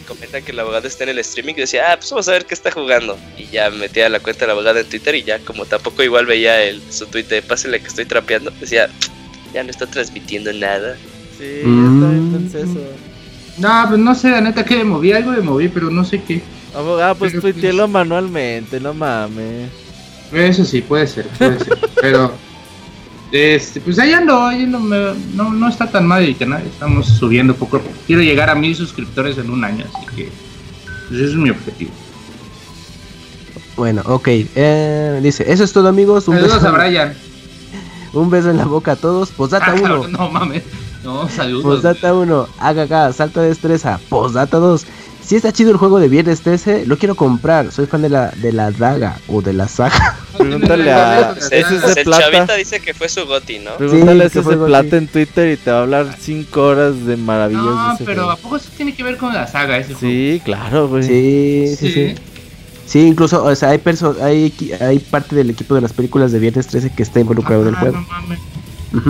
comentan que el abogado está en el streaming, decía, ah, pues vamos a ver qué está jugando. Y ya metía la cuenta del abogado en Twitter y ya, como tampoco igual veía el, su tweet de pásale que estoy trapeando, decía, ya no está transmitiendo nada. Sí, ya Mm. está entonces eso. No, pues no sé, la neta que me moví, algo de moví, pero no sé qué. Abogado, pues Pero, pues- tuitealo manualmente, no mames. Eso sí, puede ser, puede ser. Pero, este, pues ahí ando, ahí ando, me- no, no está tan mal el canal, estamos subiendo poco a poco. Quiero llegar a mil suscriptores en un año, así que, pues ese es mi objetivo. Bueno, ok. Eh, dice, eso es todo amigos. Un Saludos beso, a Brian. un beso en la boca a todos. Posdata Ah, 1. cabrón, no mames. No, saludos. Posdata 1. Haga salto de destreza. Posdata 2. Si está chido el juego de Viernes 13, lo quiero comprar. Soy fan de la, de la daga o de la saga. Pregúntale a- Ese el, es de el plata. chavita dice que fue su goti, ¿no? Pregúntale que a ese algo plata en Twitter y te va a hablar 5 horas de maravillas de No, pero juego. ¿a poco sí tiene que ver con la saga ese juego? Sí, claro, güey. Sí, sí, sí. Sí, incluso, o sea, hay, perso hay, hay parte del equipo de las películas de Viernes 13 que está involucrado en el Ah, juego. no mames.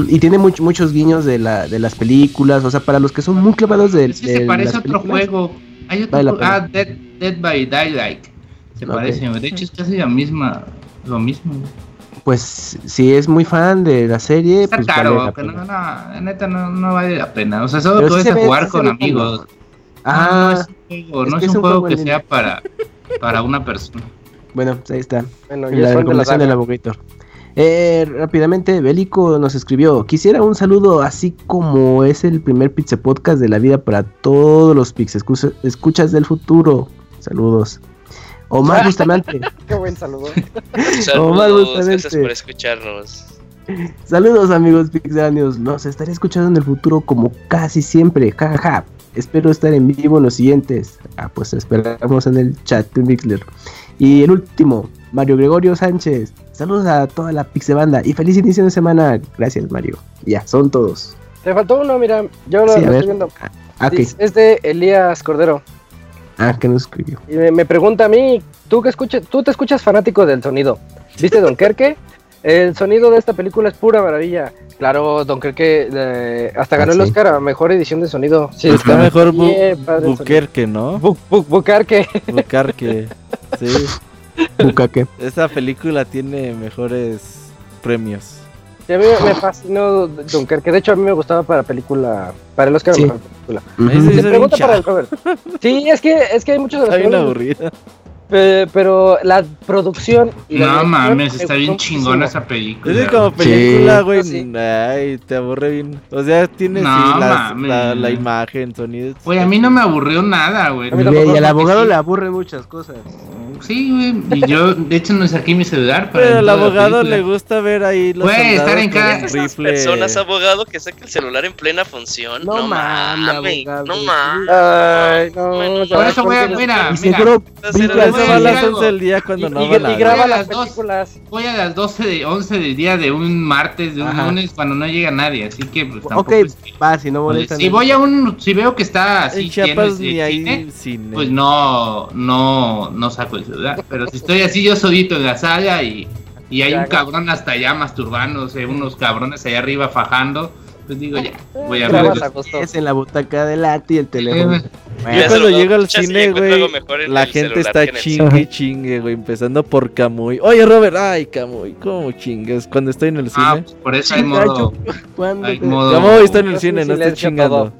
Y tiene much- muchos guiños de, la, de las películas, o sea, para los que son muy clavados de, Es que se parece a otro juego. Hay otro juego-. Ah, Dead, Dead by Daylight. Se Ok. parece, de hecho es casi la misma, lo mismo. Pues si es muy fan de la serie, Está pues caro, vale la que no, no, neta no, no vale la pena. O sea, solo puedes se jugar se con amigos. como- Ah, no es un juego, es no que es un juego juego que sea para, para una persona. bueno, ahí está. Bueno, de la recomendación del abogator. Eh, rápidamente, Bélico nos escribió: Quisiera un saludo así como es el primer Pizza Podcast de la vida para todos los Pix escu- escuchas del futuro. Saludos. Omar Bustamante. Qué buen saludo. Omar Saludos, Bustamante. gracias por escucharnos. Saludos amigos Pixanios, los estaré escuchando en el futuro como casi siempre, jajaja. Espero estar en vivo en los siguientes. Ah, pues esperamos en el chat de Mixler. Y el último, Mario Gregorio Sánchez. Saludos a toda la Pixebanda y feliz inicio de semana. Gracias Mario. Ya, son todos. Te faltó uno, mira, yo lo, Sí, a lo ver. estoy viendo. Ah, ok. Es, de Elías Cordero. Ah, que nos escribió. Y me, me pregunta a mí, ¿tú, que escuchas, tú te escuchas fanático del sonido. ¿Viste Dunkerque? El sonido de esta película es pura maravilla. Claro, Dunkerque eh, hasta Ah, ganó el sí. Oscar a mejor edición de sonido. Sí, Está mejor Bu- el Buquerque, ¿no? Bu- bu- Bucarque. Bucarque. Sí. Bucaque. Esta película tiene mejores premios. Sí, a mí me fascinó Dunkerque. De hecho, a mí me gustaba para película, para el Oscar Sí. a mejor película. Ujú. sí Se pregunta para el Robert. Sí, es que, es que hay muchos de los Está bien aburrida. Pe- pero la producción y la No mames, me está bien chingona esa película. Es como película, güey, Sí. ay, te aburre bien. O sea, tiene No, sí, las- mames. la, la imagen, sonido. Güey, a mí no me aburrió nada, güey. Y al abogado sí. le aburre muchas cosas. Sí, güey. Y yo, de hecho, no saqué mi celular para Pero al abogado le gusta ver ahí los Güey, estar en cada- Esas personas, abogado, que saca el celular en plena función. No No, mames, no mames. Ay, no, Por eso, güey, mira, mira. Seguro Hacer brinca algo Ese no va a las 11 del día cuando y, no y- va y nadie. graba Voy a las las dos. películas. Voy a las 12 de 11 del día de un martes, de un Ajá. lunes, cuando no llega nadie, así que pues Ok, tampoco es que- va, si no pues, si voy a un, si veo que está así de hay cine, cine. pues no, no, no saco el celular. Pero si estoy así yo solito en la sala y, y hay un cabrón hasta allá masturbándose, unos cabrones allá arriba fajando, pues digo ya, voy a ver. Es en la butaca delante y el teléfono. Eh, Yo Ya cuando llego al cine, güey, la gente está el chingue chingue, güey, empezando por Camuy. Oye, Robert, ay, Camuy, ¿cómo chingues? Cuando estoy en el Ah, cine. pues por eso hay modo. ¿Cuándo Hay modo- Camuy está en el cine, no estoy silencio chingando. todo.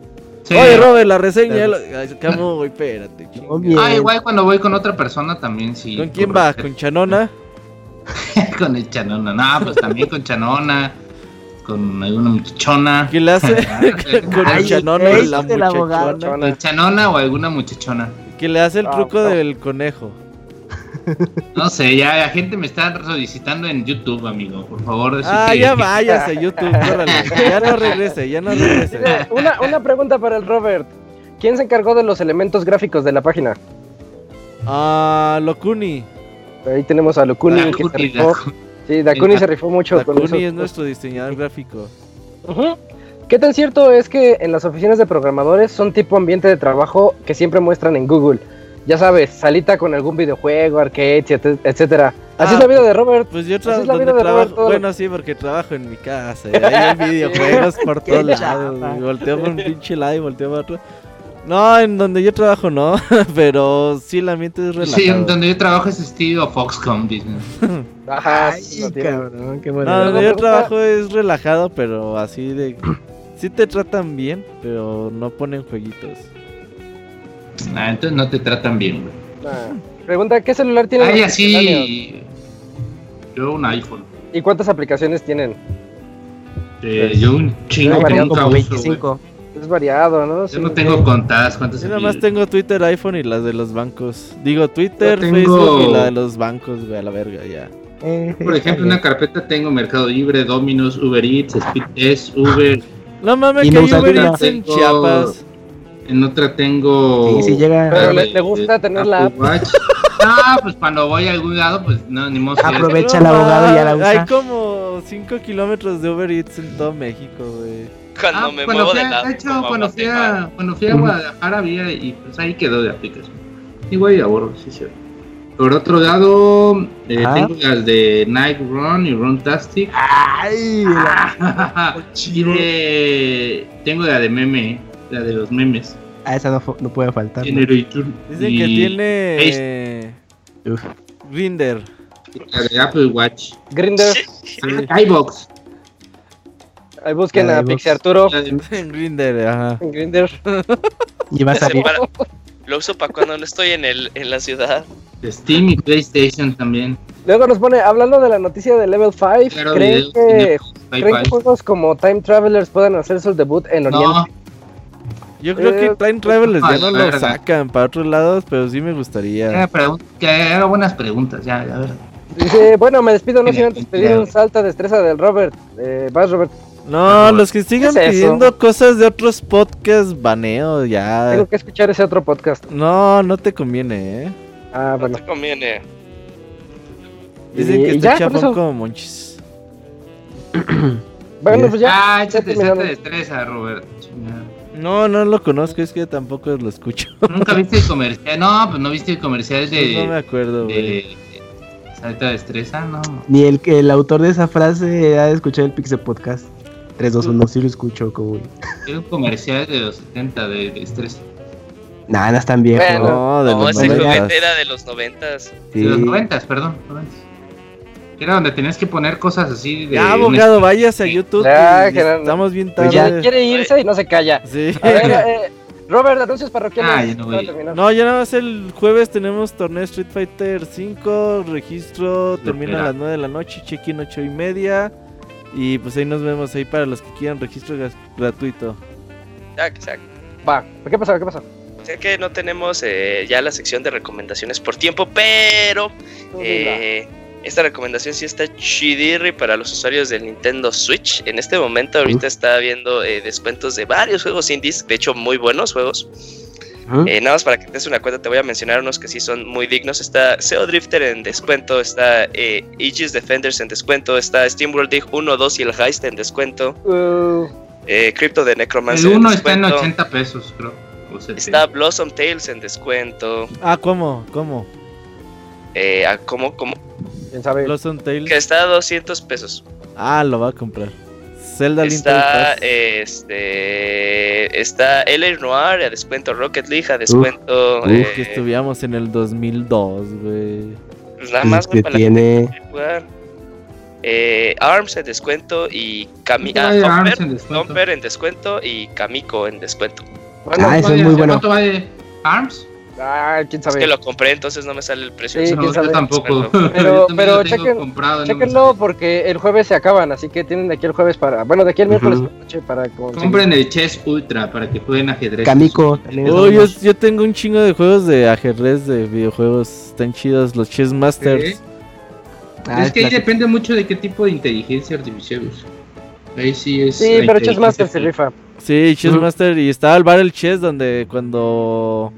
Sí. Oye, Robert, la reseña. Ay, Camuy, espérate, chinga. Ah, igual cuando voy con otra persona también, sí. ¿Con quién por va? respeto. ¿Con Chanona? con el Chanona. No, pues también con Chanona. Con alguna muchachona. ¿Quién le hace? con el Chanona y la el muchachona. Con Chanona o alguna muchachona. Que le hace el Ah, truco no. del conejo. No sé, ya la gente me está solicitando en YouTube, amigo. Por favor, Ah, que- ya váyase a YouTube. Ya no regrese, ya no regrese. Una, una pregunta para el Robert. ¿Quién se encargó de los elementos gráficos de la página? Ah, Locuni. Ahí tenemos a Locuni que se. Sí, Dakuni se rifó mucho con Locuni eso. es nuestro diseñador gráfico. ¿Qué tan cierto es que en las oficinas de programadores son tipo ambiente de trabajo que siempre muestran en Google? Ya sabes, salita con algún videojuego, arcade, etc- etcétera. Así Ah, es la vida de Robert. Pues yo Así tra- es la donde vida de trabajo, Roberto. bueno sí, porque trabajo en mi casa, y hay videojuegos por todos lados, volteo por un pinche lado y volteo por otro. No, en donde yo trabajo no, pero sí el ambiente es relajado. Sí, en donde yo trabajo es estilo Foxconn, dicen. Ajá, sí, Ay, tiene. cabrón, qué No, bueno. yo pregunta- trabajo es relajado, pero así de... Sí te tratan bien, pero no ponen jueguitos. Ah, entonces no te tratan bien, güey. Pregunta, ¿qué celular tiene? Ay, así. Yo un iPhone. ¿Y cuántas aplicaciones tienen? Eh, yo un chingo que tengo nunca como uso, güey. 25. Es variado, ¿no? Yo Sí, no tengo contadas cuántas Yo nada más tengo Twitter, iPhone y las de los bancos. Digo, Twitter, tengo- Facebook y la de los bancos, güey, a la verga, ya. Eh, Por ejemplo, en una carpeta tengo Mercado Libre, Dominos, Uber Eats, Speedtest, Uber. No mames, que no hay usa Uber. Eats en Chiapas. En otra tengo. Sí, sí llega. Pero eh, le- le gusta eh, tener la Watch. Ah, pues cuando voy a algún lado, pues no, ni modo. Aprovecha el abogado y ya la mames, Hay usa. como 5 kilómetros de Uber Eats en todo México, güey. Cuando Ah, me cuando muevo fui de lado. de hecho, cuando fui, a, cuando fui a Guadalajara había y pues ahí quedó la aplicación. Igual y la borro, sí, sí. Por otro lado, eh, tengo las de Night Run y Runtastic. Ay, la- y de, tengo la de meme, la de los memes. Ah, esa no, no puede faltar. ¿no? Y tur- Dicen y que tiene. Grinder. La de Apple Watch. Grinder. Sí, iBox. Ahí busquen a. Pixie Arturo en Grinder, ajá. en Grinder. Y va a salir. Lo uso para cuando no estoy en, el, en la ciudad. Steam y PlayStation también. Luego nos pone, hablando de la noticia de Level 5, Claro, ¿creen videos, que, ¿creen que juegos como Time Travelers puedan hacer su debut en No, Oriente? Yo creo que Eh, Time Travelers ya no lo verga. sacan para otros lados, pero sí me gustaría. que haga buenas preguntas, ya, a ver. Dice, bueno, me despido, no sin antes pedir un salto de destreza del Robert. Eh, vas, Robert. No, los que sigan pidiendo cosas de otros podcasts, baneo ya. Tengo que escuchar ese otro podcast. No, no te conviene, eh. Ah, No bueno. te conviene. Dicen Y- que está chafón como monchis. Bueno, pues ya. Ah, échate de destreza, Robert. No, no lo conozco, es que tampoco lo escucho. ¿Nunca viste el comercial? No, pues no viste el comercial Pues no me de, acuerdo, güey. de salta de destreza, no. Ni el, que el autor de esa frase ha de escuchar el Pixel Podcast. 3, 2, 1, sí lo escucho, como. Es un comercial de los 70 de destreza. Nah, no es tan viejo. Bueno. No, de No, los ese noventas. juguete era de los noventas. Sí. De los 90, perdón. 90. Era donde tenías que poner cosas así de. Ya, un abogado, váyase a YouTube. Ya, que no- estamos bien Pues Ya tarde. quiere irse y no se calla. Sí. A ver, eh, Robert, anuncios parroquiales. Ah, ya no voy. No, ya nada más el jueves tenemos torneo Street Fighter 5, registro termina a las 9 de la noche, check-in 8 y media. Y pues ahí nos vemos ahí para los que quieran registro gratuito. Ya, que sea. Va, ¿qué pasó? ¿Qué pasó? Sé que no tenemos eh, ya la sección de recomendaciones por tiempo, pero eh, esta recomendación sí está chidirri para los usuarios del Nintendo Switch. En este momento ahorita está habiendo eh, descuentos de varios juegos indies, de hecho muy buenos juegos. Eh, nada más para que te des una cuenta, te voy a mencionar unos que sí son muy dignos. Está SEO Drifter en descuento, está eh, Aegis Defenders en descuento, está SteamWorld Dig 1, 2 y el Heist en descuento. Uh, Eh, Crypto de Necromancer El en 1 está en descuento. 80 pesos, creo. O 70. Está Blossom Tales en descuento. Ah, ¿cómo? ¿Cómo? Eh, ah, ¿cómo, cómo? ¿Quién sabe? Blossom Tales. Que está a 200 pesos. Ah, lo va a comprar. Zelda Link Está, este, está LA Noir a descuento, Rocket League a descuento. uf, eh, Que estuviéramos en el 2002, güey. pues nada más, Es güey, que para la tiene. que jugar. Eh, Arms en descuento y Cami ah, en en descuento y Kamiko en descuento. Bueno, Ah, eso es muy bueno. ¿Cuánto vale ARMS? Ah, quién Es sabe. que lo compré, entonces no me sale el precio. Sí, No, quién yo sabe. tampoco. Pero- Yo también pero chequen- comprado, no sale. porque el jueves se acaban, así que tienen de aquí el jueves para. Bueno, de aquí el miércoles por la noche para conseguir. Compren el Chess Ultra para que jueguen ajedrez. Es Oh, yo, yo tengo un chingo de juegos de ajedrez de videojuegos. Están chidos los Chess Masters. Sí. Ah, es que ahí depende mucho de qué tipo de inteligencia artificial uses. Ahí sí es. Sí, pero Chess Master se rifa. Sí, Chess. Master. Y estaba el Battle Chess donde cuando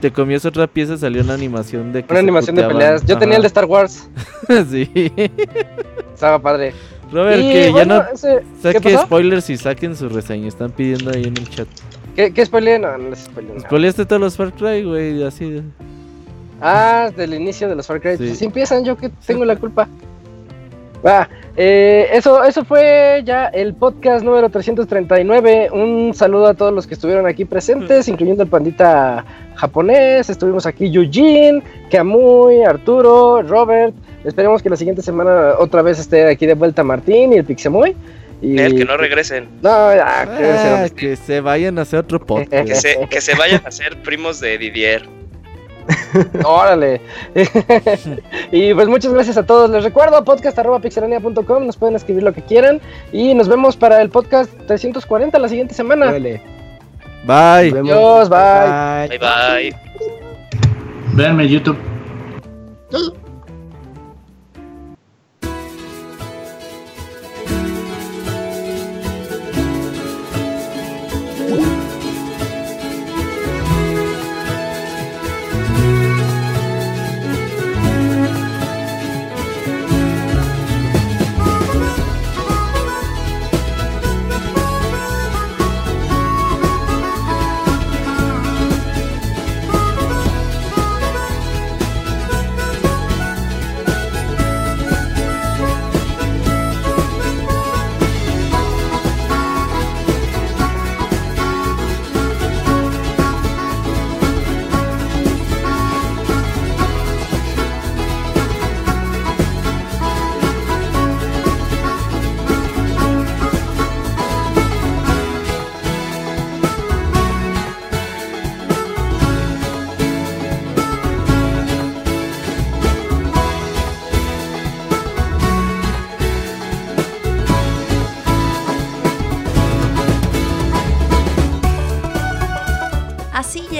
te comías otra pieza salió una animación de que Una animación de puteaban. peleas. Yo tenía el de Star Wars. Ajá. sí. Estaba padre. Robert, y que bueno, ya no ese- ¿qué saque spoilers y saquen su reseña. Están pidiendo ahí en el chat. ¿Qué, qué spoileé? No, no les spoileé nada. Spoileaste todos los Far Cry, güey. Así. de- Ah, del inicio de los Far Cry. Sí. Pues empiezan, yo que tengo la culpa. Va, eh, eso, eso fue ya el podcast número 339. Un saludo a todos los que estuvieron aquí presentes, incluyendo el pandita japonés. Estuvimos aquí Eugene, Kamui, Arturo, Robert. Esperemos que la siguiente semana otra vez esté aquí de vuelta Martín y el Pixemoy. Y... El que no regresen. No, Ah, donde que se vayan a hacer otro podcast. Que se, que se vayan a ser primos de Didier. Órale. y pues muchas gracias a todos. Les recuerdo podcast.pixelania.com. Nos pueden escribir lo que quieran. Y nos vemos para el podcast 340 la siguiente semana. Órale. Bye. Nos vemos. Adiós, bye. Bye bye. Véanme en YouTube.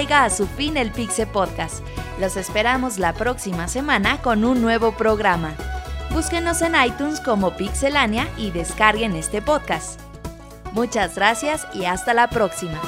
Llega a su fin el Pixe Podcast. Los esperamos la próxima semana con un nuevo programa. Búsquenos en iTunes como Pixelania y descarguen este podcast. Muchas gracias y hasta la próxima.